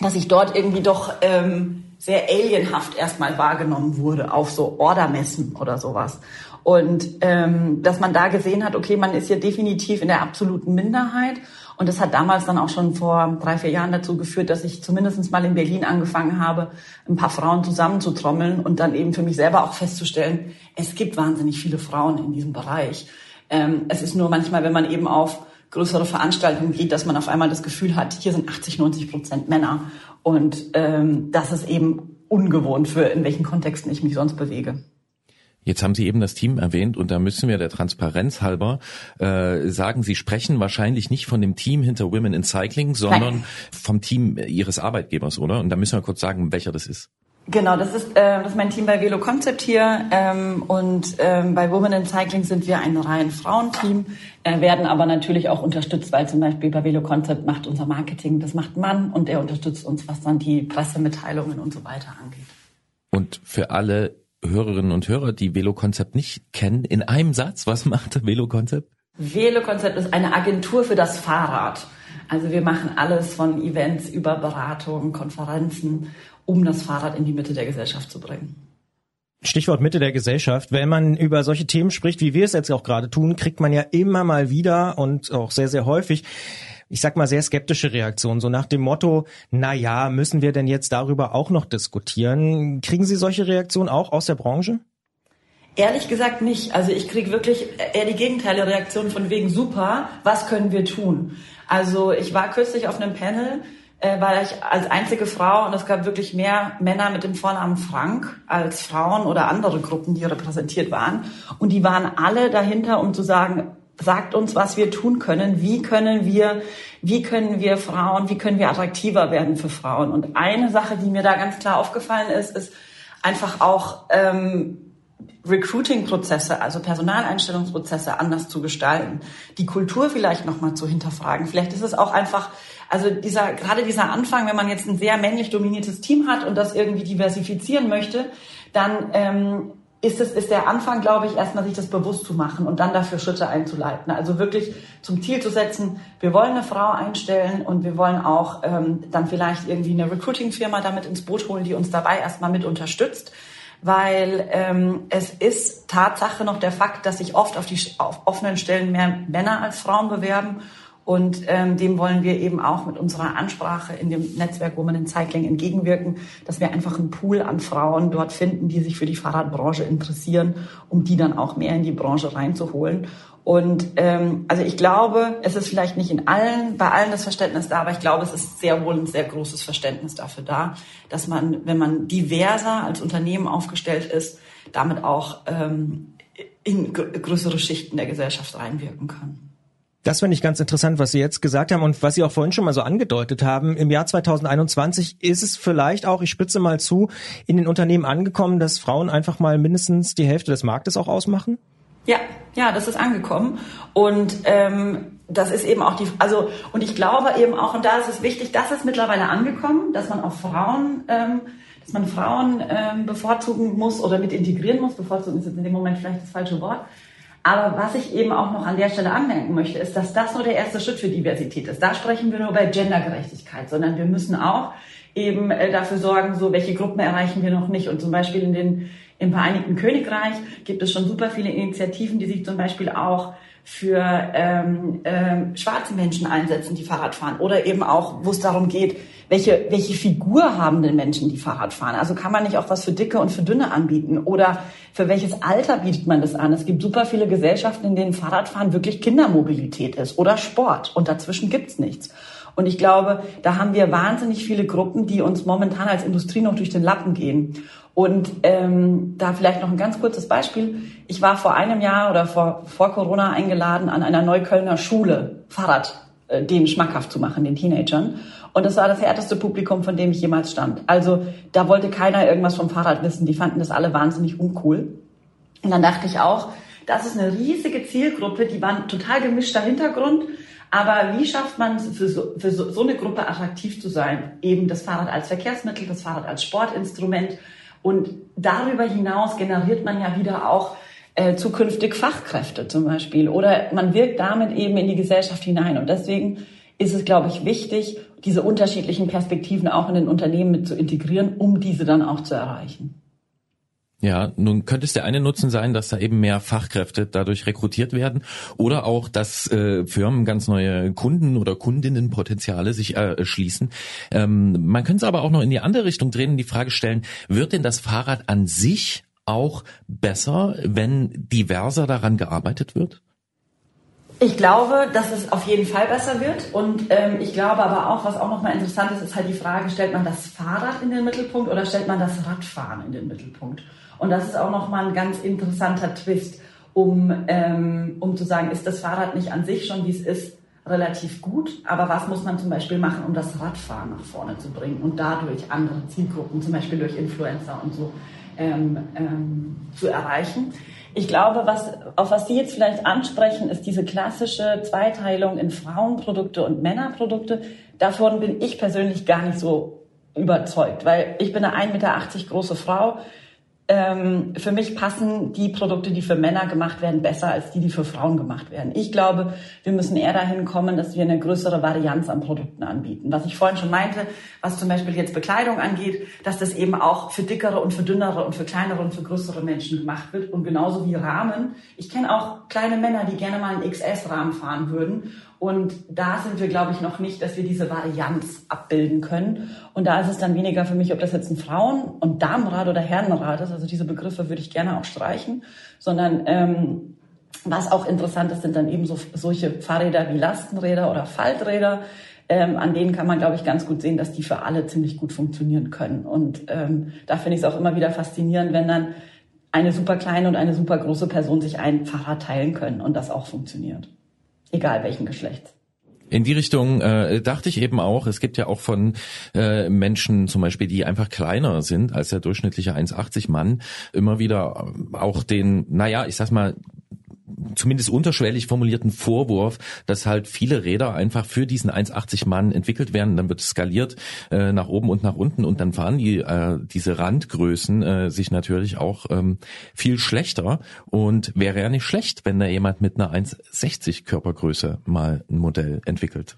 dass ich dort irgendwie doch ähm, sehr alienhaft erstmal wahrgenommen wurde auf so Ordermessen oder sowas. Und ähm, dass man da gesehen hat, okay, man ist hier definitiv in der absoluten Minderheit. Und das hat damals dann auch schon vor drei, vier Jahren dazu geführt, dass ich zumindest mal in Berlin angefangen habe, ein paar Frauen zusammenzutrommeln und dann eben für mich selber auch festzustellen, es gibt wahnsinnig viele Frauen in diesem Bereich. Ähm, es ist nur manchmal, wenn man eben auf größere Veranstaltungen geht, dass man auf einmal das Gefühl hat, hier sind 80, 90 Prozent Männer. Und ähm, das ist eben ungewohnt für in welchen Kontexten ich mich sonst bewege. Jetzt haben Sie eben das Team erwähnt und da müssen wir der Transparenz halber äh, sagen, Sie sprechen wahrscheinlich nicht von dem Team hinter Women in Cycling, sondern Nein. vom Team Ihres Arbeitgebers, oder? Und da müssen wir kurz sagen, welcher das ist. Genau, das ist, äh, das ist mein Team bei Velo Concept hier ähm, und ähm, bei Women in Cycling sind wir ein rein Frauenteam, äh, werden aber natürlich auch unterstützt, weil zum Beispiel bei Velo Concept macht unser Marketing, das macht Mann und er unterstützt uns, was dann die Pressemitteilungen und so weiter angeht. Und für alle Hörerinnen und Hörer, die Velo-Konzept nicht kennen, in einem Satz, was macht Velo-Konzept? Velo Concept ist eine Agentur für das Fahrrad. Also wir machen alles von Events über Beratungen, Konferenzen, um das Fahrrad in die Mitte der Gesellschaft zu bringen. Stichwort Mitte der Gesellschaft. Wenn man über solche Themen spricht, wie wir es jetzt auch gerade tun, kriegt man ja immer mal wieder und auch sehr, sehr häufig, ich sag mal, sehr skeptische Reaktionen. So nach dem Motto, na ja, müssen wir denn jetzt darüber auch noch diskutieren? Kriegen Sie solche Reaktionen auch aus der Branche? Ehrlich gesagt nicht. Also ich kriege wirklich eher die Gegenteile Reaktionen von wegen super, was können wir tun? Also ich war kürzlich auf einem Panel, äh, war ich als einzige Frau und es gab wirklich mehr Männer mit dem Vornamen Frank als Frauen oder andere Gruppen, die repräsentiert waren. Und die waren alle dahinter, um zu sagen, sagt uns, was wir tun können. Wie können wir, wie können wir Frauen, wie können wir attraktiver werden für Frauen? Und eine Sache, die mir da ganz klar aufgefallen ist, ist einfach auch ähm, Recruiting-Prozesse, also Personaleinstellungsprozesse anders zu gestalten, die Kultur vielleicht nochmal zu hinterfragen. Vielleicht ist es auch einfach, also dieser, gerade dieser Anfang, wenn man jetzt ein sehr männlich dominiertes Team hat und das irgendwie diversifizieren möchte, dann ähm, ist es, ist der Anfang, glaube ich, erstmal sich das bewusst zu machen und dann dafür Schritte einzuleiten. Also wirklich zum Ziel zu setzen, wir wollen eine Frau einstellen und wir wollen auch ähm, dann vielleicht irgendwie eine Recruiting-Firma damit ins Boot holen, die uns dabei erstmal mit unterstützt weil ähm, es ist Tatsache noch der Fakt, dass sich oft auf die auf offenen Stellen mehr Männer als Frauen bewerben. Und ähm, dem wollen wir eben auch mit unserer Ansprache in dem Netzwerk Women in Cycling entgegenwirken, dass wir einfach einen Pool an Frauen dort finden, die sich für die Fahrradbranche interessieren, um die dann auch mehr in die Branche reinzuholen. Und ähm, also ich glaube, es ist vielleicht nicht in allen, bei allen das Verständnis da, aber ich glaube, es ist sehr wohl ein sehr großes Verständnis dafür da, dass man, wenn man diverser als Unternehmen aufgestellt ist, damit auch ähm, in gr- größere Schichten der Gesellschaft reinwirken kann. Das finde ich ganz interessant, was Sie jetzt gesagt haben und was Sie auch vorhin schon mal so angedeutet haben. Im Jahr 2021 ist es vielleicht auch, ich spitze mal zu, in den Unternehmen angekommen, dass Frauen einfach mal mindestens die Hälfte des Marktes auch ausmachen? Ja, ja, das ist angekommen und ähm, das ist eben auch die, also und ich glaube eben auch und da ist es wichtig, das ist mittlerweile angekommen, dass man auch Frauen, ähm, dass man Frauen ähm, bevorzugen muss oder mit integrieren muss. Bevorzugen ist jetzt in dem Moment vielleicht das falsche Wort. Aber was ich eben auch noch an der Stelle anmerken möchte, ist, dass das nur der erste Schritt für Diversität ist. Da sprechen wir nur bei Gendergerechtigkeit, sondern wir müssen auch eben äh, dafür sorgen, so welche Gruppen erreichen wir noch nicht. Und zum Beispiel in den, im Vereinigten Königreich gibt es schon super viele Initiativen, die sich zum Beispiel auch für ähm, ähm, schwarze Menschen einsetzen, die Fahrrad fahren. Oder eben auch, wo es darum geht, welche, welche Figur haben denn Menschen, die Fahrrad fahren? Also kann man nicht auch was für Dicke und für Dünne anbieten? Oder für welches Alter bietet man das an? Es gibt super viele Gesellschaften, in denen Fahrradfahren wirklich Kindermobilität ist oder Sport. Und dazwischen gibt's nichts. Und ich glaube, da haben wir wahnsinnig viele Gruppen, die uns momentan als Industrie noch durch den Lappen gehen. Und ähm, da vielleicht noch ein ganz kurzes Beispiel. Ich war vor einem Jahr oder vor, vor Corona eingeladen an einer Neuköllner Schule, Fahrrad äh, denen schmackhaft zu machen, den Teenagern. Und das war das härteste Publikum, von dem ich jemals stand. Also da wollte keiner irgendwas vom Fahrrad wissen. Die fanden das alle wahnsinnig uncool. Und dann dachte ich auch, das ist eine riesige Zielgruppe, die waren total gemischter Hintergrund. Aber wie schafft man es für, so, für so, so eine Gruppe attraktiv zu sein? Eben das Fahrrad als Verkehrsmittel, das Fahrrad als Sportinstrument. Und darüber hinaus generiert man ja wieder auch äh, zukünftig Fachkräfte zum Beispiel. Oder man wirkt damit eben in die Gesellschaft hinein. Und deswegen ist es, glaube ich, wichtig, diese unterschiedlichen Perspektiven auch in den Unternehmen mit zu integrieren, um diese dann auch zu erreichen. Ja, nun könnte es der eine Nutzen sein, dass da eben mehr Fachkräfte dadurch rekrutiert werden oder auch, dass äh, Firmen ganz neue Kunden oder Kundinnenpotenziale sich erschließen. Ähm, man könnte es aber auch noch in die andere Richtung drehen und die Frage stellen, wird denn das Fahrrad an sich auch besser, wenn diverser daran gearbeitet wird? Ich glaube, dass es auf jeden Fall besser wird. Und ähm, ich glaube aber auch, was auch nochmal interessant ist, ist halt die Frage, stellt man das Fahrrad in den Mittelpunkt oder stellt man das Radfahren in den Mittelpunkt? Und das ist auch nochmal ein ganz interessanter Twist, um, ähm, um zu sagen, ist das Fahrrad nicht an sich schon, wie es ist, relativ gut, aber was muss man zum Beispiel machen, um das Radfahren nach vorne zu bringen und dadurch andere Zielgruppen, zum Beispiel durch Influencer und so, ähm, ähm, zu erreichen? Ich glaube, was, auf was Sie jetzt vielleicht ansprechen, ist diese klassische Zweiteilung in Frauenprodukte und Männerprodukte. Davon bin ich persönlich gar nicht so überzeugt, weil ich bin eine 1,80 Meter große Frau. Ähm, für mich passen die Produkte, die für Männer gemacht werden, besser als die, die für Frauen gemacht werden. Ich glaube, wir müssen eher dahin kommen, dass wir eine größere Varianz an Produkten anbieten. Was ich vorhin schon meinte, was zum Beispiel jetzt Bekleidung angeht, dass das eben auch für dickere und für dünnere und für kleinere und für größere Menschen gemacht wird. Und genauso wie Rahmen. Ich kenne auch kleine Männer, die gerne mal einen XS-Rahmen fahren würden. Und da sind wir, glaube ich, noch nicht, dass wir diese Varianz abbilden können. Und da ist es dann weniger für mich, ob das jetzt ein Frauen- und Damenrad oder Herrenrad ist. Also diese Begriffe würde ich gerne auch streichen, sondern ähm, was auch interessant ist, sind dann eben so, solche Fahrräder wie Lastenräder oder Falträder. Ähm, an denen kann man, glaube ich, ganz gut sehen, dass die für alle ziemlich gut funktionieren können. Und ähm, da finde ich es auch immer wieder faszinierend, wenn dann eine super kleine und eine super große Person sich ein Fahrrad teilen können und das auch funktioniert egal welchen Geschlechts. In die Richtung äh, dachte ich eben auch, es gibt ja auch von äh, Menschen zum Beispiel, die einfach kleiner sind als der durchschnittliche 1,80 Mann, immer wieder auch den, naja, ich sag mal, zumindest unterschwellig formulierten Vorwurf, dass halt viele Räder einfach für diesen 1,80 Mann entwickelt werden, dann wird skaliert äh, nach oben und nach unten und dann fahren die äh, diese Randgrößen äh, sich natürlich auch ähm, viel schlechter und wäre ja nicht schlecht, wenn da jemand mit einer 1,60 Körpergröße mal ein Modell entwickelt.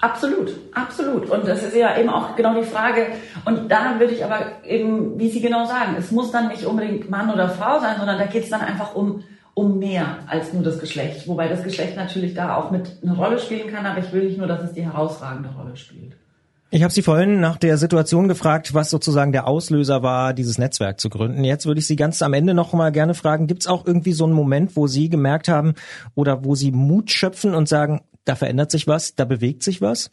Absolut, absolut. Und das ist ja eben auch genau die Frage. Und da würde ich aber eben, wie Sie genau sagen, es muss dann nicht unbedingt Mann oder Frau sein, sondern da geht es dann einfach um um mehr als nur das Geschlecht. Wobei das Geschlecht natürlich da auch mit eine Rolle spielen kann, aber ich will nicht nur, dass es die herausragende Rolle spielt. Ich habe Sie vorhin nach der Situation gefragt, was sozusagen der Auslöser war, dieses Netzwerk zu gründen. Jetzt würde ich Sie ganz am Ende noch mal gerne fragen, gibt es auch irgendwie so einen Moment, wo Sie gemerkt haben oder wo Sie Mut schöpfen und sagen, da verändert sich was, da bewegt sich was?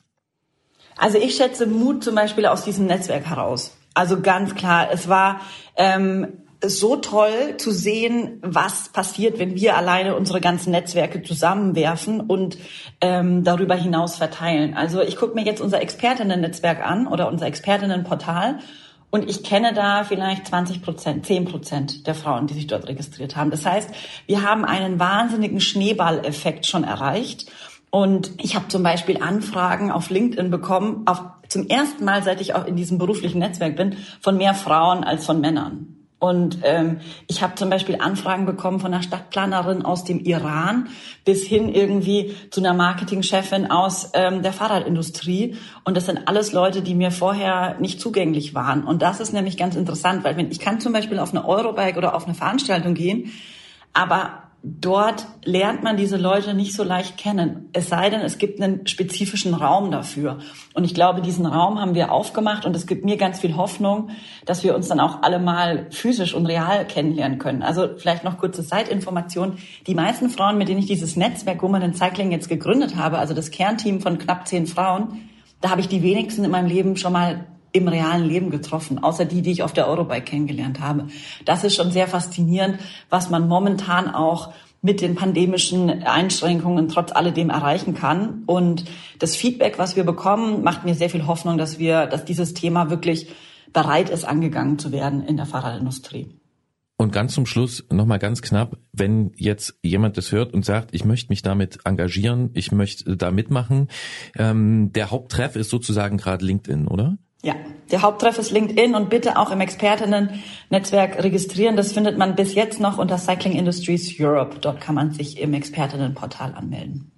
Also ich schätze Mut zum Beispiel aus diesem Netzwerk heraus. Also ganz klar, es war ähm, so toll zu sehen, was passiert, wenn wir alleine unsere ganzen Netzwerke zusammenwerfen und ähm, darüber hinaus verteilen. Also ich gucke mir jetzt unser Expertinnen-Netzwerk an oder unser Expertinnenportal und ich kenne da vielleicht 20 Prozent, 10 Prozent der Frauen, die sich dort registriert haben. Das heißt, wir haben einen wahnsinnigen Schneeballeffekt schon erreicht. Und ich habe zum Beispiel Anfragen auf LinkedIn bekommen, auf, zum ersten Mal, seit ich auch in diesem beruflichen Netzwerk bin, von mehr Frauen als von Männern. Und ähm, ich habe zum Beispiel Anfragen bekommen von einer Stadtplanerin aus dem Iran bis hin irgendwie zu einer Marketingchefin aus ähm, der Fahrradindustrie. Und das sind alles Leute, die mir vorher nicht zugänglich waren. Und das ist nämlich ganz interessant, weil wenn ich kann zum Beispiel auf eine Eurobike oder auf eine Veranstaltung gehen, aber dort lernt man diese Leute nicht so leicht kennen. Es sei denn, es gibt einen spezifischen Raum dafür. Und ich glaube, diesen Raum haben wir aufgemacht und es gibt mir ganz viel Hoffnung, dass wir uns dann auch alle mal physisch und real kennenlernen können. Also vielleicht noch kurze Zeitinformation. Die meisten Frauen, mit denen ich dieses Netzwerk Women in Cycling jetzt gegründet habe, also das Kernteam von knapp zehn Frauen, da habe ich die wenigsten in meinem Leben schon mal im realen Leben getroffen, außer die, die ich auf der Eurobike kennengelernt habe. Das ist schon sehr faszinierend, was man momentan auch mit den pandemischen Einschränkungen trotz alledem erreichen kann. Und das Feedback, was wir bekommen, macht mir sehr viel Hoffnung, dass wir, dass dieses Thema wirklich bereit ist, angegangen zu werden in der Fahrradindustrie. Und ganz zum Schluss nochmal ganz knapp, wenn jetzt jemand das hört und sagt, ich möchte mich damit engagieren, ich möchte da mitmachen, ähm, der Haupttreff ist sozusagen gerade LinkedIn, oder? Ja, der Haupttreff ist LinkedIn und bitte auch im Expertinnen-Netzwerk registrieren. Das findet man bis jetzt noch unter Cycling Industries Europe. Dort kann man sich im Expertinnenportal anmelden.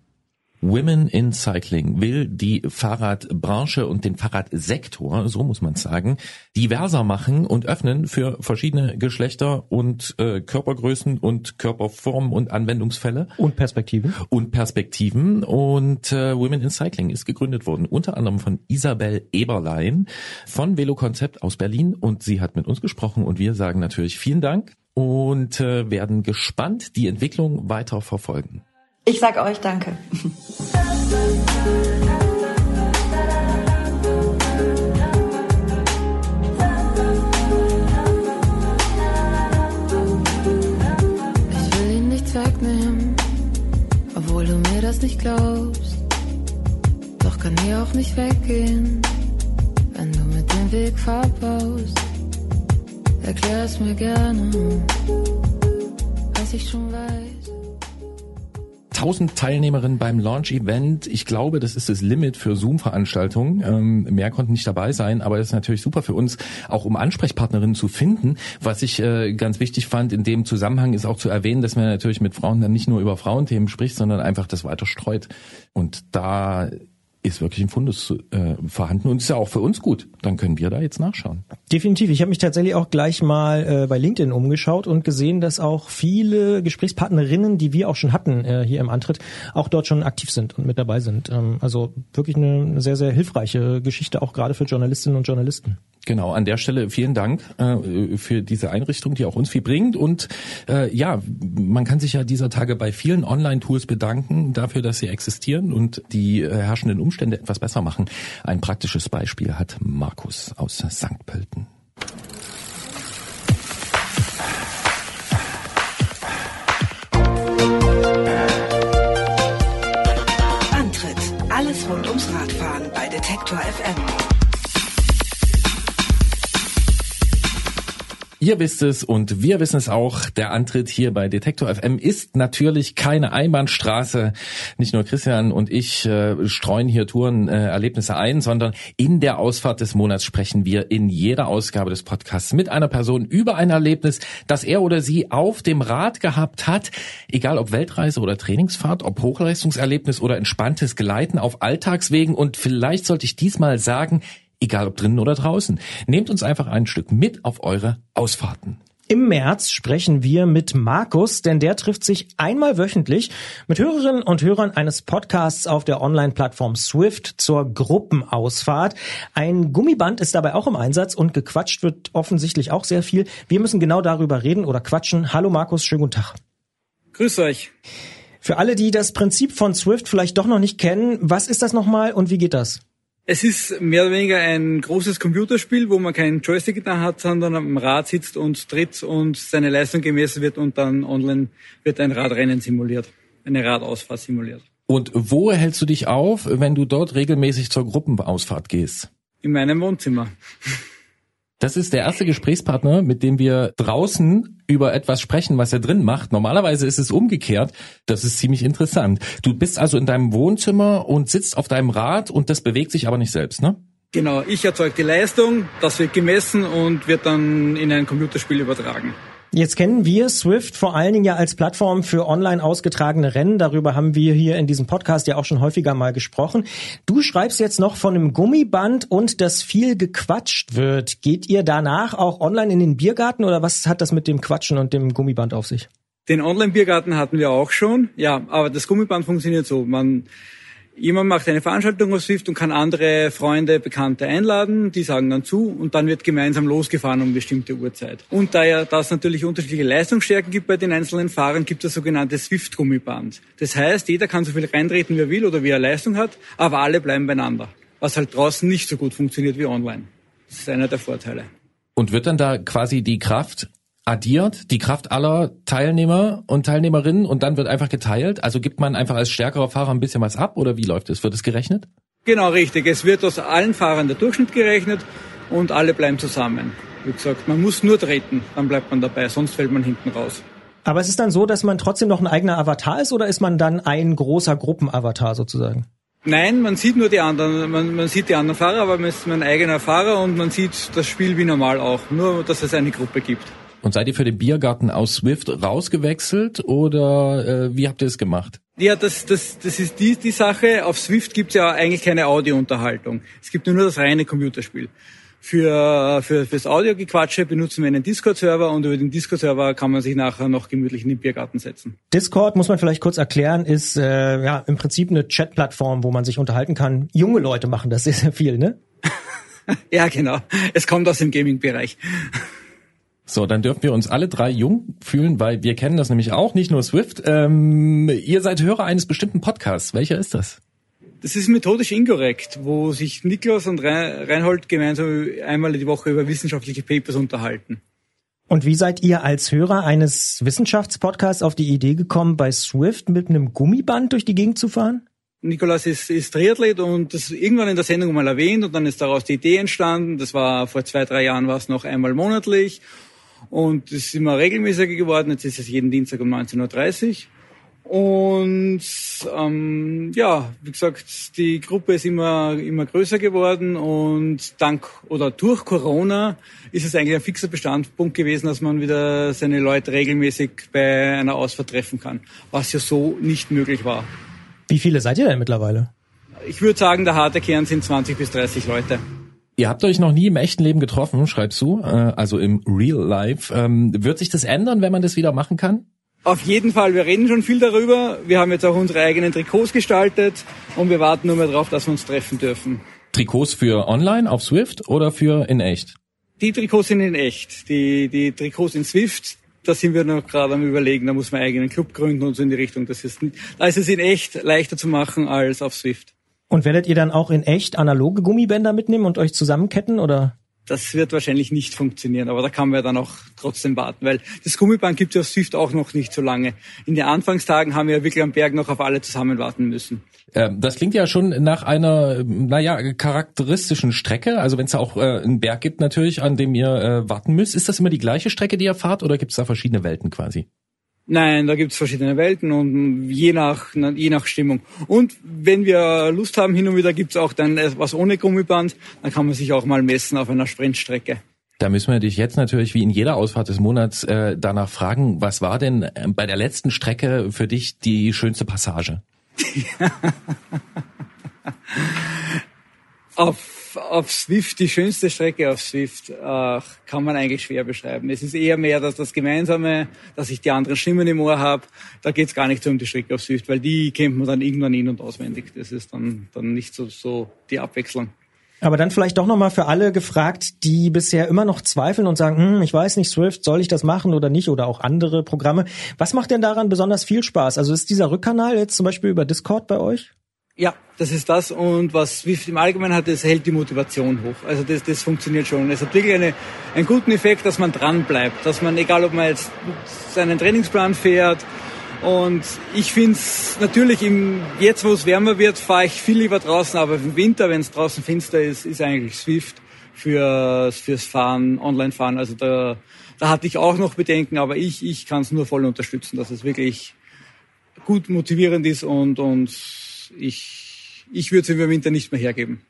Women in Cycling will die Fahrradbranche und den Fahrradsektor, so muss man sagen, diverser machen und öffnen für verschiedene Geschlechter und äh, Körpergrößen und Körperformen und Anwendungsfälle. Und Perspektiven. Und Perspektiven. Und äh, Women in Cycling ist gegründet worden, unter anderem von Isabel Eberlein von Velokonzept aus Berlin. Und sie hat mit uns gesprochen und wir sagen natürlich vielen Dank und äh, werden gespannt die Entwicklung weiter verfolgen. Ich sage euch Danke. Ich will ihn nicht wegnehmen, obwohl du mir das nicht glaubst. Doch kann hier auch nicht weggehen, wenn du mit dem Weg verbaust. Erklär es mir gerne, was ich schon weiß. 1000 Teilnehmerinnen beim Launch-Event. Ich glaube, das ist das Limit für Zoom-Veranstaltungen. Ähm, mehr konnten nicht dabei sein, aber das ist natürlich super für uns, auch um Ansprechpartnerinnen zu finden. Was ich äh, ganz wichtig fand in dem Zusammenhang ist auch zu erwähnen, dass man natürlich mit Frauen dann nicht nur über Frauenthemen spricht, sondern einfach das weiter streut. Und da ist wirklich ein Fundus äh, vorhanden und ist ja auch für uns gut. Dann können wir da jetzt nachschauen. Definitiv. Ich habe mich tatsächlich auch gleich mal äh, bei LinkedIn umgeschaut und gesehen, dass auch viele Gesprächspartnerinnen, die wir auch schon hatten äh, hier im Antritt, auch dort schon aktiv sind und mit dabei sind. Ähm, also wirklich eine, eine sehr, sehr hilfreiche Geschichte, auch gerade für Journalistinnen und Journalisten. Genau, an der Stelle vielen Dank äh, für diese Einrichtung, die auch uns viel bringt. Und äh, ja, man kann sich ja dieser Tage bei vielen Online-Tools bedanken dafür, dass sie existieren und die äh, herrschenden Umstände etwas besser machen. Ein praktisches Beispiel hat Markus aus St. Pölten. Antritt. Alles rund ums Radfahren bei Detektor FM. Ihr wisst es und wir wissen es auch. Der Antritt hier bei Detektor FM ist natürlich keine Einbahnstraße. Nicht nur Christian und ich äh, streuen hier Tourenerlebnisse äh, ein, sondern in der Ausfahrt des Monats sprechen wir in jeder Ausgabe des Podcasts mit einer Person über ein Erlebnis, das er oder sie auf dem Rad gehabt hat. Egal ob Weltreise oder Trainingsfahrt, ob Hochleistungserlebnis oder entspanntes Gleiten auf Alltagswegen. Und vielleicht sollte ich diesmal sagen, egal ob drinnen oder draußen. Nehmt uns einfach ein Stück mit auf eure Ausfahrten. Im März sprechen wir mit Markus, denn der trifft sich einmal wöchentlich mit Hörerinnen und Hörern eines Podcasts auf der Online-Plattform Swift zur Gruppenausfahrt. Ein Gummiband ist dabei auch im Einsatz und gequatscht wird offensichtlich auch sehr viel. Wir müssen genau darüber reden oder quatschen. Hallo Markus, schönen guten Tag. Grüß euch. Für alle, die das Prinzip von Swift vielleicht doch noch nicht kennen, was ist das nochmal und wie geht das? Es ist mehr oder weniger ein großes Computerspiel, wo man keinen Joystick da hat, sondern am Rad sitzt und tritt und seine Leistung gemessen wird und dann online wird ein Radrennen simuliert, eine Radausfahrt simuliert. Und wo hältst du dich auf, wenn du dort regelmäßig zur Gruppenausfahrt gehst? In meinem Wohnzimmer. Das ist der erste Gesprächspartner, mit dem wir draußen über etwas sprechen, was er drin macht. Normalerweise ist es umgekehrt. Das ist ziemlich interessant. Du bist also in deinem Wohnzimmer und sitzt auf deinem Rad und das bewegt sich aber nicht selbst, ne? Genau, ich erzeuge die Leistung, das wird gemessen und wird dann in ein Computerspiel übertragen. Jetzt kennen wir Swift vor allen Dingen ja als Plattform für online ausgetragene Rennen. Darüber haben wir hier in diesem Podcast ja auch schon häufiger mal gesprochen. Du schreibst jetzt noch von einem Gummiband und dass viel gequatscht wird. Geht ihr danach auch online in den Biergarten oder was hat das mit dem Quatschen und dem Gummiband auf sich? Den Online-Biergarten hatten wir auch schon, ja, aber das Gummiband funktioniert so. Man Jemand macht eine Veranstaltung auf Swift und kann andere Freunde, Bekannte einladen, die sagen dann zu und dann wird gemeinsam losgefahren um bestimmte Uhrzeit. Und da ja das natürlich unterschiedliche Leistungsstärken gibt bei den einzelnen Fahrern, gibt es sogenannte Swift-Gummiband. Das heißt, jeder kann so viel reintreten, wie er will oder wie er Leistung hat, aber alle bleiben beieinander. Was halt draußen nicht so gut funktioniert wie online. Das ist einer der Vorteile. Und wird dann da quasi die Kraft addiert, die Kraft aller Teilnehmer und Teilnehmerinnen und dann wird einfach geteilt? Also gibt man einfach als stärkerer Fahrer ein bisschen was ab oder wie läuft es? Wird es gerechnet? Genau, richtig. Es wird aus allen Fahrern der Durchschnitt gerechnet und alle bleiben zusammen. Wie gesagt, man muss nur treten, dann bleibt man dabei, sonst fällt man hinten raus. Aber es ist dann so, dass man trotzdem noch ein eigener Avatar ist oder ist man dann ein großer Gruppenavatar sozusagen? Nein, man sieht nur die anderen, man, man sieht die anderen Fahrer, aber man ist mein eigener Fahrer und man sieht das Spiel wie normal auch, nur dass es eine Gruppe gibt. Und seid ihr für den Biergarten aus Swift rausgewechselt oder äh, wie habt ihr es gemacht? Ja, das, das, das ist die, die Sache. Auf Swift gibt's ja eigentlich keine Audiounterhaltung. Es gibt nur das reine Computerspiel. Für, für fürs Audiogequatsche benutzen wir einen Discord-Server und über den Discord-Server kann man sich nachher noch gemütlich in den Biergarten setzen. Discord, muss man vielleicht kurz erklären, ist äh, ja im Prinzip eine Chat-Plattform, wo man sich unterhalten kann. Junge Leute machen das (laughs) sehr, sehr viel, ne? (laughs) ja, genau. Es kommt aus dem Gaming-Bereich. So, dann dürfen wir uns alle drei jung fühlen, weil wir kennen das nämlich auch, nicht nur Swift. Ähm, ihr seid Hörer eines bestimmten Podcasts. Welcher ist das? Das ist methodisch inkorrekt, wo sich Niklas und Reinhold gemeinsam einmal die Woche über wissenschaftliche Papers unterhalten. Und wie seid ihr als Hörer eines Wissenschaftspodcasts auf die Idee gekommen, bei Swift mit einem Gummiband durch die Gegend zu fahren? Nikolas ist, ist Triathlet und das irgendwann in der Sendung mal erwähnt und dann ist daraus die Idee entstanden. Das war vor zwei, drei Jahren war es noch einmal monatlich und es ist immer regelmäßiger geworden. Jetzt ist es jeden Dienstag um 19.30 Uhr. Und ähm, ja, wie gesagt, die Gruppe ist immer, immer größer geworden und dank oder durch Corona ist es eigentlich ein fixer Bestandpunkt gewesen, dass man wieder seine Leute regelmäßig bei einer Ausfahrt treffen kann, was ja so nicht möglich war. Wie viele seid ihr denn mittlerweile? Ich würde sagen, der harte Kern sind 20 bis 30 Leute. Ihr habt euch noch nie im echten Leben getroffen, schreibst du, äh, also im Real Life. Ähm, wird sich das ändern, wenn man das wieder machen kann? Auf jeden Fall, wir reden schon viel darüber. Wir haben jetzt auch unsere eigenen Trikots gestaltet und wir warten nur mehr darauf, dass wir uns treffen dürfen. Trikots für online auf Swift oder für in echt? Die Trikots sind in echt. Die, die Trikots in Swift, da sind wir noch gerade am überlegen, da muss man einen eigenen Club gründen und so in die Richtung. Das ist, da ist es in echt leichter zu machen als auf Swift. Und werdet ihr dann auch in echt analoge Gummibänder mitnehmen und euch zusammenketten oder? Das wird wahrscheinlich nicht funktionieren, aber da kann man ja dann auch trotzdem warten, weil das Gummiband gibt es auf Swift auch noch nicht so lange. In den Anfangstagen haben wir wirklich am Berg noch auf alle zusammen warten müssen. Ähm, das klingt ja schon nach einer, naja, charakteristischen Strecke. Also wenn es auch äh, einen Berg gibt natürlich, an dem ihr äh, warten müsst. Ist das immer die gleiche Strecke, die ihr fahrt oder gibt es da verschiedene Welten quasi? Nein, da gibt's verschiedene Welten und je nach, je nach Stimmung. Und wenn wir Lust haben, hin und wieder gibt's auch dann was ohne Gummiband, dann kann man sich auch mal messen auf einer Sprintstrecke. Da müssen wir dich jetzt natürlich wie in jeder Ausfahrt des Monats äh, danach fragen, was war denn äh, bei der letzten Strecke für dich die schönste Passage? (laughs) auf, auf Swift, die schönste Strecke auf Swift, äh, kann man eigentlich schwer beschreiben. Es ist eher mehr dass das Gemeinsame, dass ich die anderen Stimmen im Ohr habe. Da geht's gar nicht so um die Strecke auf Swift, weil die kennt man dann irgendwann in- und auswendig. Das ist dann, dann nicht so, so die Abwechslung. Aber dann vielleicht doch nochmal für alle gefragt, die bisher immer noch zweifeln und sagen, hm, ich weiß nicht, Swift, soll ich das machen oder nicht oder auch andere Programme. Was macht denn daran besonders viel Spaß? Also ist dieser Rückkanal jetzt zum Beispiel über Discord bei euch? Ja, das ist das. Und was Swift im Allgemeinen hat, es hält die Motivation hoch. Also das, das funktioniert schon. Es hat wirklich eine, einen guten Effekt, dass man dran bleibt. Dass man, egal ob man jetzt seinen Trainingsplan fährt, und ich finde es natürlich, im, jetzt wo es wärmer wird, fahre ich viel lieber draußen, aber im Winter, wenn es draußen finster ist, ist eigentlich Swift für, fürs Fahren, Online-Fahren. Also da, da hatte ich auch noch Bedenken, aber ich, ich kann es nur voll unterstützen, dass es wirklich gut motivierend ist und, und ich, ich würde es im Winter nicht mehr hergeben.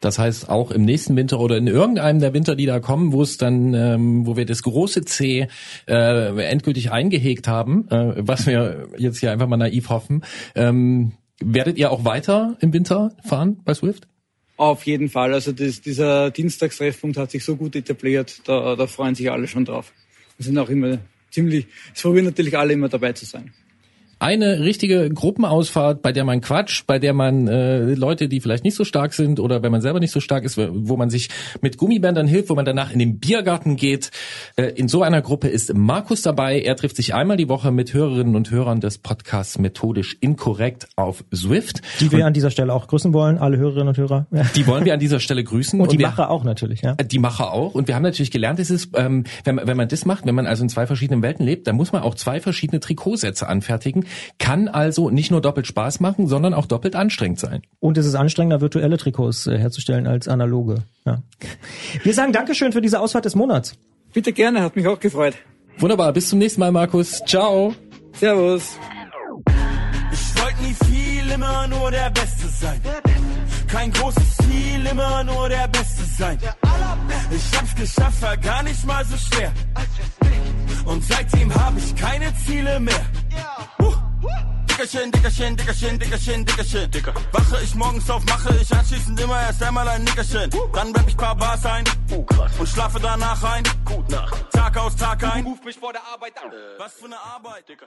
Das heißt, auch im nächsten Winter oder in irgendeinem der Winter, die da kommen, wo es dann, ähm, wo wir das große C äh, endgültig eingehegt haben, äh, was wir jetzt hier einfach mal naiv hoffen, ähm, werdet ihr auch weiter im Winter fahren bei Swift? Auf jeden Fall. Also das, dieser Dienstagstreffpunkt hat sich so gut etabliert, da, da freuen sich alle schon drauf. Wir sind auch immer ziemlich, es freuen natürlich alle immer dabei zu sein eine richtige Gruppenausfahrt, bei der man quatscht, bei der man äh, Leute, die vielleicht nicht so stark sind oder wenn man selber nicht so stark ist, wo man sich mit Gummibändern hilft, wo man danach in den Biergarten geht. Äh, in so einer Gruppe ist Markus dabei. Er trifft sich einmal die Woche mit Hörerinnen und Hörern des Podcasts Methodisch Inkorrekt auf Swift. Die wir und, an dieser Stelle auch grüßen wollen, alle Hörerinnen und Hörer. (laughs) Die wollen wir an dieser Stelle grüßen. Und, und die wir, Macher auch natürlich, ja. Die Macher auch. Und wir haben natürlich gelernt, es ist, ähm, wenn, wenn man das macht, wenn man also in zwei verschiedenen Welten lebt, dann muss man auch zwei verschiedene Trikotsätze anfertigen kann also nicht nur doppelt Spaß machen, sondern auch doppelt anstrengend sein. Und es ist anstrengender, virtuelle Trikots äh, herzustellen als analoge. Ja. Wir sagen Dankeschön für diese Ausfahrt des Monats. Bitte gerne, hat mich auch gefreut. Wunderbar, bis zum nächsten Mal, Markus. Ciao. Servus. Ich wollte nie viel, immer nur der Beste sein. Kein großes Ziel, immer nur der Beste sein. Ich hab's geschafft, war gar nicht mal so schwer. Und seitdem hab ich keine Ziele mehr. Uh. Dickerchen, Dickerchen, Dickerchen, Dickerchen, Dickerchen. Dicker. Wache ich morgens auf, mache ich anschließend immer erst einmal ein Nickerchen. Dann rapp ich paar Bars ein uh, und schlafe danach ein. Gut Nacht. Tag aus, Tag ein. Ruf mich vor der Arbeit an. Äh. Was für eine Arbeit, Dicker.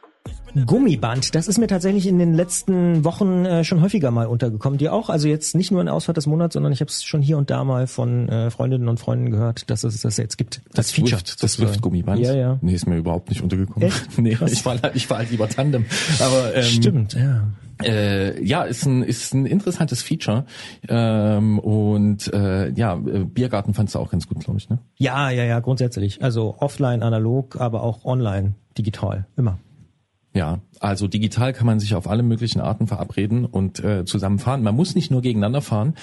Gummiband, das ist mir tatsächlich in den letzten Wochen äh, schon häufiger mal untergekommen. Dir auch? Also jetzt nicht nur in Ausfahrt des Monats, sondern ich habe es schon hier und da mal von äh, Freundinnen und Freunden gehört, dass es das jetzt gibt. Das, das Feature. Swift, das Swift-Gummiband? Ja, ja. Nee, ist mir überhaupt nicht untergekommen. Echt? (laughs) nee, ich war, halt, ich war halt lieber Tandem. Aber, ähm, Stimmt, ja. Äh, ja, ist ein ist ein interessantes Feature ähm, und äh, ja, Biergarten fandst du auch ganz gut, glaube ich, ne? Ja, ja, ja, grundsätzlich. Also offline, analog, aber auch online, digital, immer. Ja, also digital kann man sich auf alle möglichen Arten verabreden und äh, zusammen fahren. Man muss nicht nur gegeneinander fahren.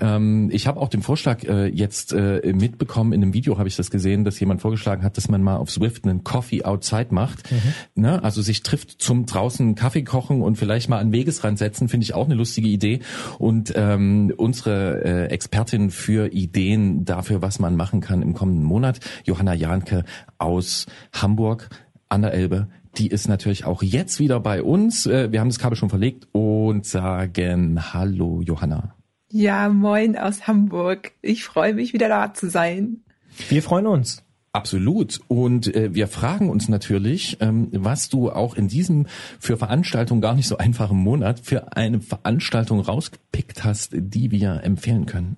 Ähm, ich habe auch den Vorschlag äh, jetzt äh, mitbekommen, in einem Video habe ich das gesehen, dass jemand vorgeschlagen hat, dass man mal auf Swift einen Coffee outside macht. Mhm. Ne? Also sich trifft zum draußen Kaffee kochen und vielleicht mal an Wegesrand setzen, finde ich auch eine lustige Idee. Und ähm, unsere äh, Expertin für Ideen dafür, was man machen kann im kommenden Monat, Johanna Jahnke aus Hamburg an der Elbe, die ist natürlich auch jetzt wieder bei uns. Äh, wir haben das Kabel schon verlegt und sagen Hallo, Johanna. Ja, moin aus Hamburg. Ich freue mich, wieder da zu sein. Wir freuen uns. Absolut. Und äh, wir fragen uns natürlich, ähm, was du auch in diesem für Veranstaltungen gar nicht so einfachen Monat für eine Veranstaltung rausgepickt hast, die wir empfehlen können.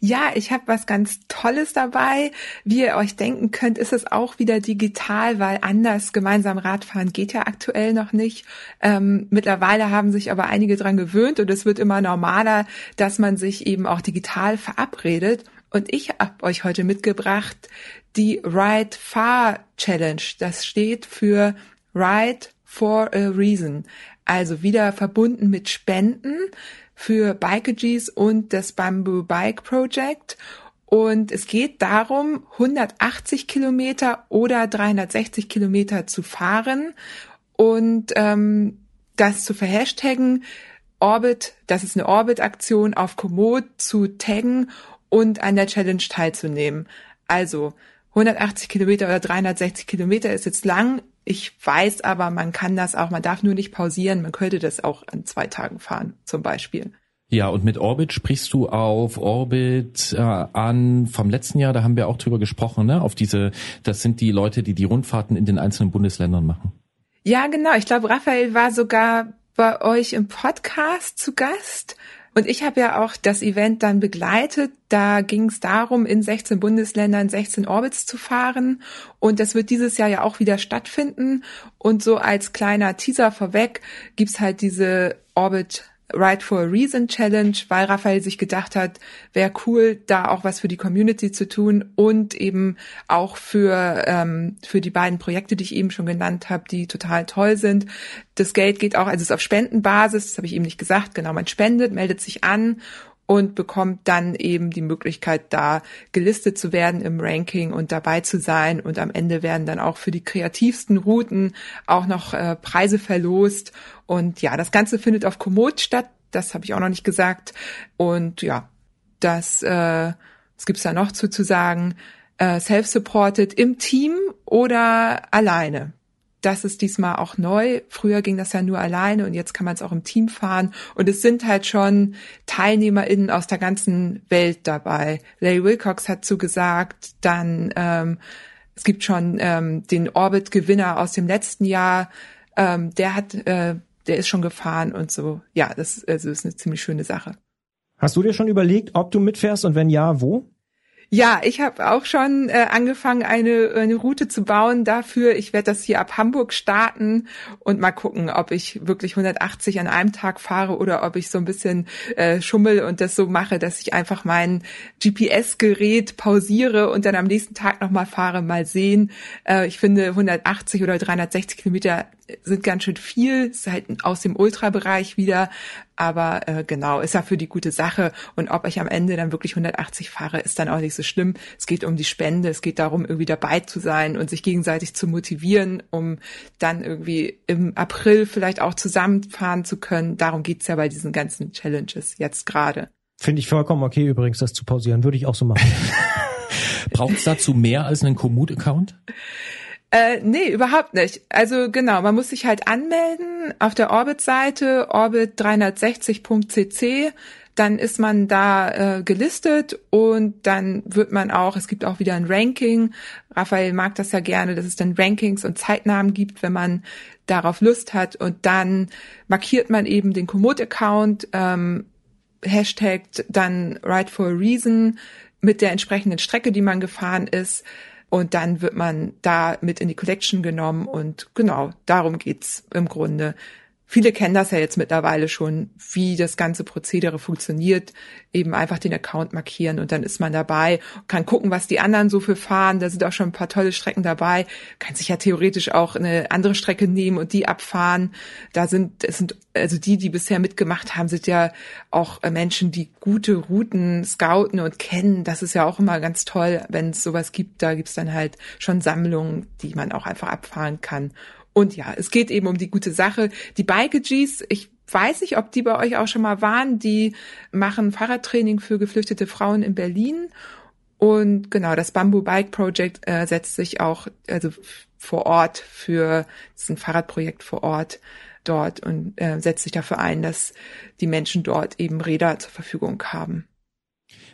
Ja, ich habe was ganz Tolles dabei. Wie ihr euch denken könnt, ist es auch wieder digital, weil anders gemeinsam Radfahren geht ja aktuell noch nicht. Ähm, mittlerweile haben sich aber einige dran gewöhnt und es wird immer normaler, dass man sich eben auch digital verabredet. Und ich habe euch heute mitgebracht die Ride Far Challenge. Das steht für Ride for a Reason. Also wieder verbunden mit Spenden für Bikeagees und das Bamboo Bike Project. Und es geht darum, 180 Kilometer oder 360 Kilometer zu fahren und ähm, das zu verhashtaggen, Orbit, das ist eine Orbit-Aktion auf Komoot zu taggen und an der Challenge teilzunehmen. Also 180 Kilometer oder 360 Kilometer ist jetzt lang. Ich weiß aber, man kann das auch, man darf nur nicht pausieren. Man könnte das auch an zwei Tagen fahren, zum Beispiel. Ja, und mit Orbit sprichst du auf Orbit äh, an vom letzten Jahr, da haben wir auch drüber gesprochen, ne? Auf diese, das sind die Leute, die die Rundfahrten in den einzelnen Bundesländern machen. Ja, genau. Ich glaube, Raphael war sogar bei euch im Podcast zu Gast. Und ich habe ja auch das Event dann begleitet. Da ging es darum, in 16 Bundesländern 16 Orbits zu fahren. Und das wird dieses Jahr ja auch wieder stattfinden. Und so als kleiner Teaser vorweg gibt's halt diese Orbit Right for a Reason Challenge, weil Raphael sich gedacht hat, wäre cool, da auch was für die Community zu tun und eben auch für, ähm, für die beiden Projekte, die ich eben schon genannt habe, die total toll sind. Das Geld geht auch, also es ist auf Spendenbasis, das habe ich eben nicht gesagt, genau, man spendet, meldet sich an und bekommt dann eben die Möglichkeit, da gelistet zu werden im Ranking und dabei zu sein. Und am Ende werden dann auch für die kreativsten Routen auch noch äh, Preise verlost. Und ja, das Ganze findet auf Komoot statt. Das habe ich auch noch nicht gesagt. Und ja, das, äh, was gibt's da noch zu, zu sagen? Äh, Self-supported im Team oder alleine das ist diesmal auch neu. Früher ging das ja nur alleine und jetzt kann man es auch im Team fahren. Und es sind halt schon TeilnehmerInnen aus der ganzen Welt dabei. Larry Wilcox hat zugesagt, dann ähm, es gibt schon ähm, den Orbit-Gewinner aus dem letzten Jahr, ähm, der hat, äh, der ist schon gefahren und so. Ja, das also ist eine ziemlich schöne Sache. Hast du dir schon überlegt, ob du mitfährst und wenn ja, wo? Ja, ich habe auch schon äh, angefangen, eine, eine Route zu bauen dafür. Ich werde das hier ab Hamburg starten und mal gucken, ob ich wirklich 180 an einem Tag fahre oder ob ich so ein bisschen äh, schummel und das so mache, dass ich einfach mein GPS-Gerät pausiere und dann am nächsten Tag nochmal fahre. Mal sehen. Äh, ich finde 180 oder 360 Kilometer sind ganz schön viel, ist halt aus dem Ultrabereich wieder, aber äh, genau, ist ja für die gute Sache und ob ich am Ende dann wirklich 180 fahre, ist dann auch nicht so schlimm. Es geht um die Spende, es geht darum, irgendwie dabei zu sein und sich gegenseitig zu motivieren, um dann irgendwie im April vielleicht auch zusammenfahren zu können. Darum geht's ja bei diesen ganzen Challenges jetzt gerade. Finde ich vollkommen okay übrigens, das zu pausieren. Würde ich auch so machen. (laughs) (laughs) Braucht es dazu mehr als einen Komoot-Account? Äh, nee, überhaupt nicht. Also genau, man muss sich halt anmelden auf der Orbit-Seite, orbit360.cc. Dann ist man da äh, gelistet und dann wird man auch, es gibt auch wieder ein Ranking. Raphael mag das ja gerne, dass es dann Rankings und Zeitnamen gibt, wenn man darauf Lust hat. Und dann markiert man eben den Komoot-Account, ähm, Hashtag dann Right for a Reason mit der entsprechenden Strecke, die man gefahren ist. Und dann wird man da mit in die Collection genommen und genau, darum geht's im Grunde. Viele kennen das ja jetzt mittlerweile schon, wie das ganze Prozedere funktioniert. Eben einfach den Account markieren und dann ist man dabei, kann gucken, was die anderen so für fahren. Da sind auch schon ein paar tolle Strecken dabei. Kann sich ja theoretisch auch eine andere Strecke nehmen und die abfahren. Da sind, es sind, also die, die bisher mitgemacht haben, sind ja auch Menschen, die gute Routen scouten und kennen. Das ist ja auch immer ganz toll, wenn es sowas gibt. Da gibt's dann halt schon Sammlungen, die man auch einfach abfahren kann. Und ja, es geht eben um die gute Sache. Die Bike-Gs, ich weiß nicht, ob die bei euch auch schon mal waren, die machen Fahrradtraining für geflüchtete Frauen in Berlin. Und genau, das Bamboo Bike Project äh, setzt sich auch also vor Ort für, das ist ein Fahrradprojekt vor Ort dort und äh, setzt sich dafür ein, dass die Menschen dort eben Räder zur Verfügung haben.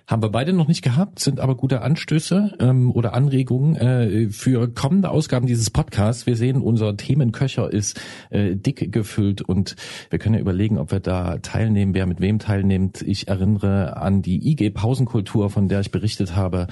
Haben wir beide noch nicht gehabt, sind aber gute Anstöße ähm, oder Anregungen äh, für kommende Ausgaben dieses Podcasts. Wir sehen, unser Themenköcher ist äh, dick gefüllt und wir können ja überlegen, ob wir da teilnehmen, wer mit wem teilnimmt. Ich erinnere an die IG Pausenkultur, von der ich berichtet habe.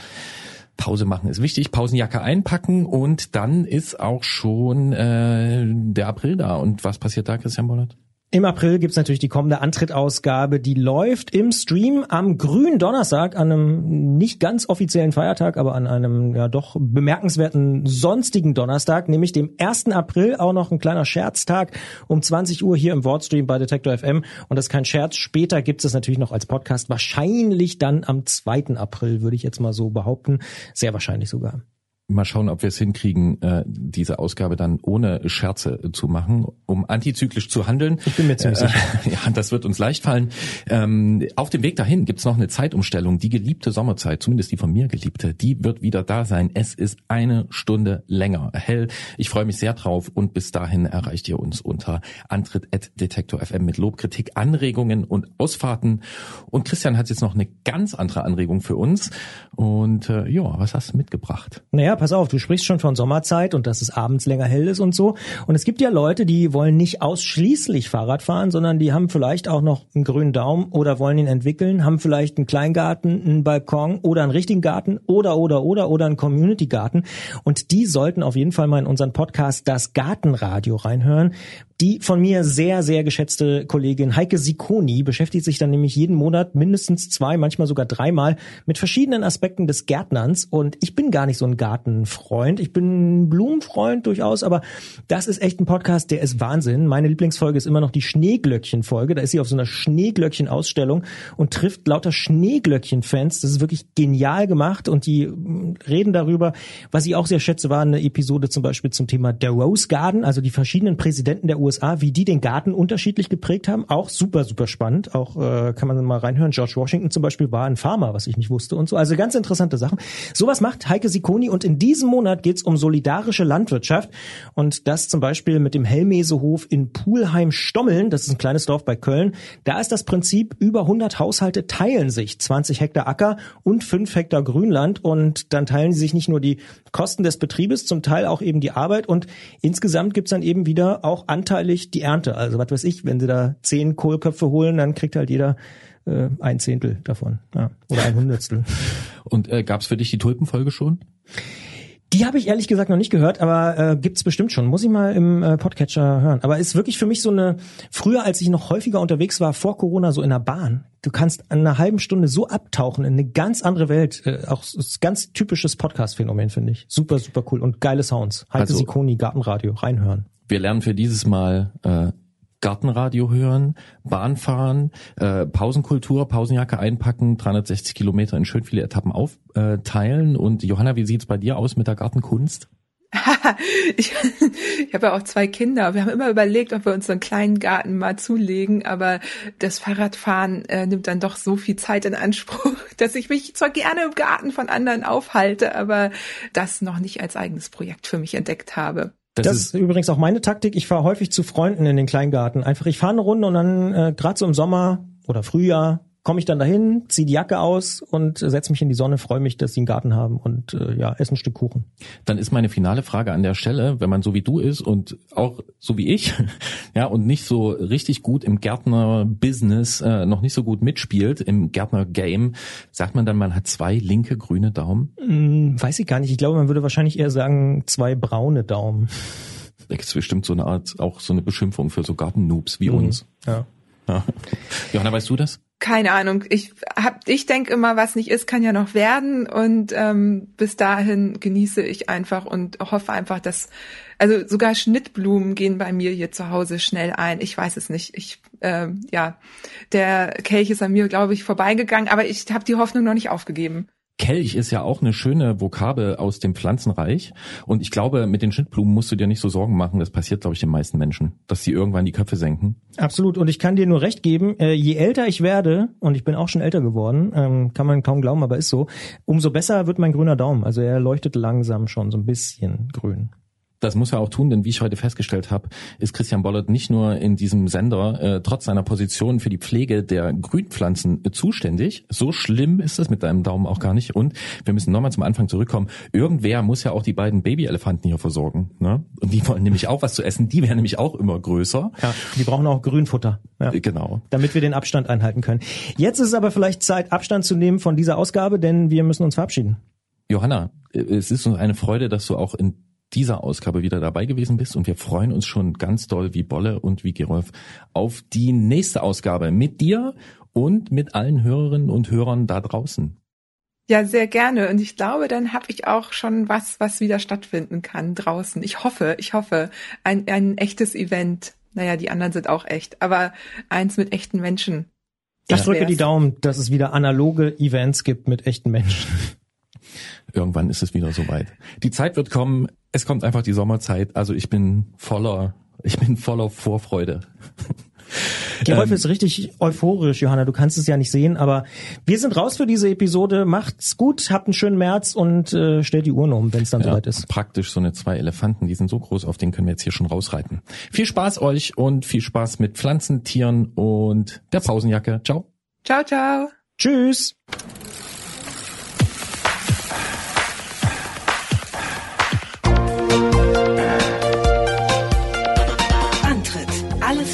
Pause machen ist wichtig, Pausenjacke einpacken und dann ist auch schon äh, der April da. Und was passiert da, Christian Bollert? Im April gibt's natürlich die kommende Antrittausgabe, die läuft im Stream am grünen Donnerstag, an einem nicht ganz offiziellen Feiertag, aber an einem ja doch bemerkenswerten sonstigen Donnerstag, nämlich dem 1. April, auch noch ein kleiner Scherztag um 20 Uhr hier im Wortstream bei Detektor FM. Und das ist kein Scherz. Später gibt's es natürlich noch als Podcast, wahrscheinlich dann am 2. April, würde ich jetzt mal so behaupten. Sehr wahrscheinlich sogar mal schauen, ob wir es hinkriegen, äh, diese Ausgabe dann ohne Scherze zu machen, um antizyklisch zu handeln. Ich bin mir ziemlich äh, sicher. (laughs) Ja, das wird uns leicht fallen. Ähm, auf dem Weg dahin gibt's noch eine Zeitumstellung. Die geliebte Sommerzeit, zumindest die von mir geliebte, die wird wieder da sein. Es ist eine Stunde länger hell. Ich freue mich sehr drauf und bis dahin erreicht ihr uns unter antritt.detektor.fm mit Lob, Kritik, Anregungen und Ausfahrten. Und Christian hat jetzt noch eine ganz andere Anregung für uns. Und äh, ja, was hast du mitgebracht? Naja, pass auf, du sprichst schon von Sommerzeit und dass es abends länger hell ist und so. Und es gibt ja Leute, die wollen nicht ausschließlich Fahrrad fahren, sondern die haben vielleicht auch noch einen grünen Daumen oder wollen ihn entwickeln, haben vielleicht einen Kleingarten, einen Balkon oder einen richtigen Garten oder, oder, oder, oder einen Community-Garten. Und die sollten auf jeden Fall mal in unseren Podcast Das Gartenradio reinhören. Die von mir sehr, sehr geschätzte Kollegin Heike Sikoni beschäftigt sich dann nämlich jeden Monat mindestens zwei, manchmal sogar dreimal mit verschiedenen Aspekten des Gärtnerns. Und ich bin gar nicht so ein Gartenfreund. Ich bin Blumenfreund durchaus, aber das ist echt ein Podcast, der ist Wahnsinn. Meine Lieblingsfolge ist immer noch die Schneeglöckchen-Folge. Da ist sie auf so einer Schneeglöckchen-Ausstellung und trifft lauter Schneeglöckchen-Fans. Das ist wirklich genial gemacht und die mm, reden darüber. Was ich auch sehr schätze, war eine Episode zum Beispiel zum Thema der Rose Garden, also die verschiedenen Präsidenten der USA, wie die den Garten unterschiedlich geprägt haben. Auch super, super spannend. Auch äh, kann man mal reinhören. George Washington zum Beispiel war ein Farmer, was ich nicht wusste und so. Also ganz interessante Sachen. Sowas macht Heike Sikoni und in diesem Monat geht's um solidarische Landwirtschaft und das zum Beispiel mit dem Hellmesehof in Pulheim-Stommeln. Das ist ein kleines Dorf bei Köln. Da ist das Prinzip, über 100 Haushalte teilen sich 20 Hektar Acker und 5 Hektar Grünland und dann teilen sie sich nicht nur die Kosten des Betriebes, zum Teil auch eben die Arbeit und insgesamt gibt's dann eben wieder auch anteilig die Ernte. Also was weiß ich, wenn sie da 10 Kohlköpfe holen, dann kriegt halt jeder äh, ein Zehntel davon ja, oder ein Hundertstel. Und äh, gab's für dich die Tulpenfolge schon? Die habe ich ehrlich gesagt noch nicht gehört, aber äh, gibt's bestimmt schon. Muss ich mal im äh, Podcatcher hören. Aber ist wirklich für mich so eine, früher als ich noch häufiger unterwegs war, vor Corona, so in der Bahn, du kannst in einer halben Stunde so abtauchen in eine ganz andere Welt. Äh, auch ist ganz typisches Podcast-Phänomen, finde ich. Super, super cool. Und geile Sounds. Heike Also- Sikoni, Gartenradio, reinhören. Wir lernen für dieses Mal äh, Gartenradio hören, Bahn fahren, äh, Pausenkultur, Pausenjacke einpacken, 360 Kilometer in schön viele Etappen aufteilen. Und Johanna, wie sieht's bei dir aus mit der Gartenkunst? (laughs) ich ich habe ja auch zwei Kinder. Wir haben immer überlegt, ob wir uns so einen kleinen Garten mal zulegen, aber das Fahrradfahren äh, nimmt dann doch so viel Zeit in Anspruch, (laughs) dass ich mich zwar gerne im Garten von anderen aufhalte, aber das noch nicht als eigenes Projekt für mich entdeckt habe. Das, ist übrigens auch meine Taktik. Ich fahre häufig zu Freunden in den Kleingarten. Einfach, ich fahre eine Runde und dann äh, gerade so im Sommer oder Frühjahr komme ich dann dahin, ziehe die Jacke aus und setze mich in die Sonne, freue mich, dass sie einen Garten haben und äh, ja, esse ein Stück Kuchen. Dann ist meine finale Frage an der Stelle, wenn man so wie du ist und auch so wie ich, (laughs) ja, und nicht so richtig gut im Gärtner-Business, äh, noch nicht so gut mitspielt, im Gärtner-Game, sagt man dann, man hat zwei linke grüne Daumen? Hm, weiß ich gar nicht. Ich glaube, man würde wahrscheinlich eher sagen, zwei braune Daumen. Da gibt's bestimmt so eine Art, auch so eine Beschimpfung für so Gartennoobs wie Mhm. uns. Ja. (laughs) Johanna, weißt du das? Keine Ahnung. Ich hab, ich denke immer, was nicht ist, kann ja noch werden. Und ähm, bis dahin genieße ich einfach und hoffe einfach, dass also sogar Schnittblumen gehen bei mir hier zu Hause schnell ein. Ich weiß es nicht. Ich ähm, ja, der Kelch ist an mir, glaube ich, vorbeigegangen, aber ich habe die Hoffnung noch nicht aufgegeben. Kelch ist ja auch eine schöne Vokabel aus dem Pflanzenreich. Und ich glaube, mit den Schnittblumen musst du dir nicht so Sorgen machen. Das passiert, glaube ich, den meisten Menschen, dass sie irgendwann die Köpfe senken. Absolut. Und ich kann dir nur recht geben, äh, je älter ich werde, und ich bin auch schon älter geworden, ähm, kann man kaum glauben, aber ist so, umso besser wird mein grüner Daumen. Also er leuchtet langsam schon so ein bisschen grün. Das muss er auch tun, denn wie ich heute festgestellt habe, ist Christian Bollert nicht nur in diesem Sender äh, trotz seiner Position für die Pflege der Grünpflanzen äh, zuständig. So schlimm ist das mit deinem Daumen auch gar nicht. Und wir müssen nochmal zum Anfang zurückkommen. Irgendwer muss ja auch die beiden Babyelefanten hier versorgen. Ne? Und die wollen nämlich auch was zu essen. Die werden nämlich auch immer größer. Ja, die brauchen auch Grünfutter. Ja. Äh, Genau. Damit wir den Abstand einhalten können. Jetzt ist es aber vielleicht Zeit, Abstand zu nehmen von dieser Ausgabe, denn wir müssen uns verabschieden. Johanna, äh, es ist uns eine Freude, dass du auch in dieser Ausgabe wieder dabei gewesen bist und wir freuen uns schon ganz doll wie Bolle und wie Gerolf auf die nächste Ausgabe mit dir und mit allen Hörerinnen und Hörern da draußen. Ja, sehr gerne. Und ich glaube, dann habe ich auch schon was, was wieder stattfinden kann draußen. Ich hoffe, ich hoffe, ein, ein echtes Event. Naja, die anderen sind auch echt, aber eins mit echten Menschen. Ich Das drücke wär's. die Daumen, dass es wieder analoge Events gibt mit echten Menschen. Irgendwann ist es wieder soweit. Die Zeit wird kommen. Es kommt einfach die Sommerzeit. Also ich bin voller, ich bin voller Vorfreude. (laughs) Gerolf Ähm, ist richtig euphorisch, Johanna. Du kannst es ja nicht sehen, aber wir sind raus für diese Episode. Macht's gut, habt einen schönen März und äh, stellt die Uhren um, wenn es dann Ja, soweit ist. praktisch so eine zwei Elefanten, die sind so groß, auf denen können wir jetzt hier schon rausreiten. Viel Spaß euch und viel Spaß mit Pflanzen, Tieren und der Pausenjacke. Ciao. Ciao, ciao. Tschüss.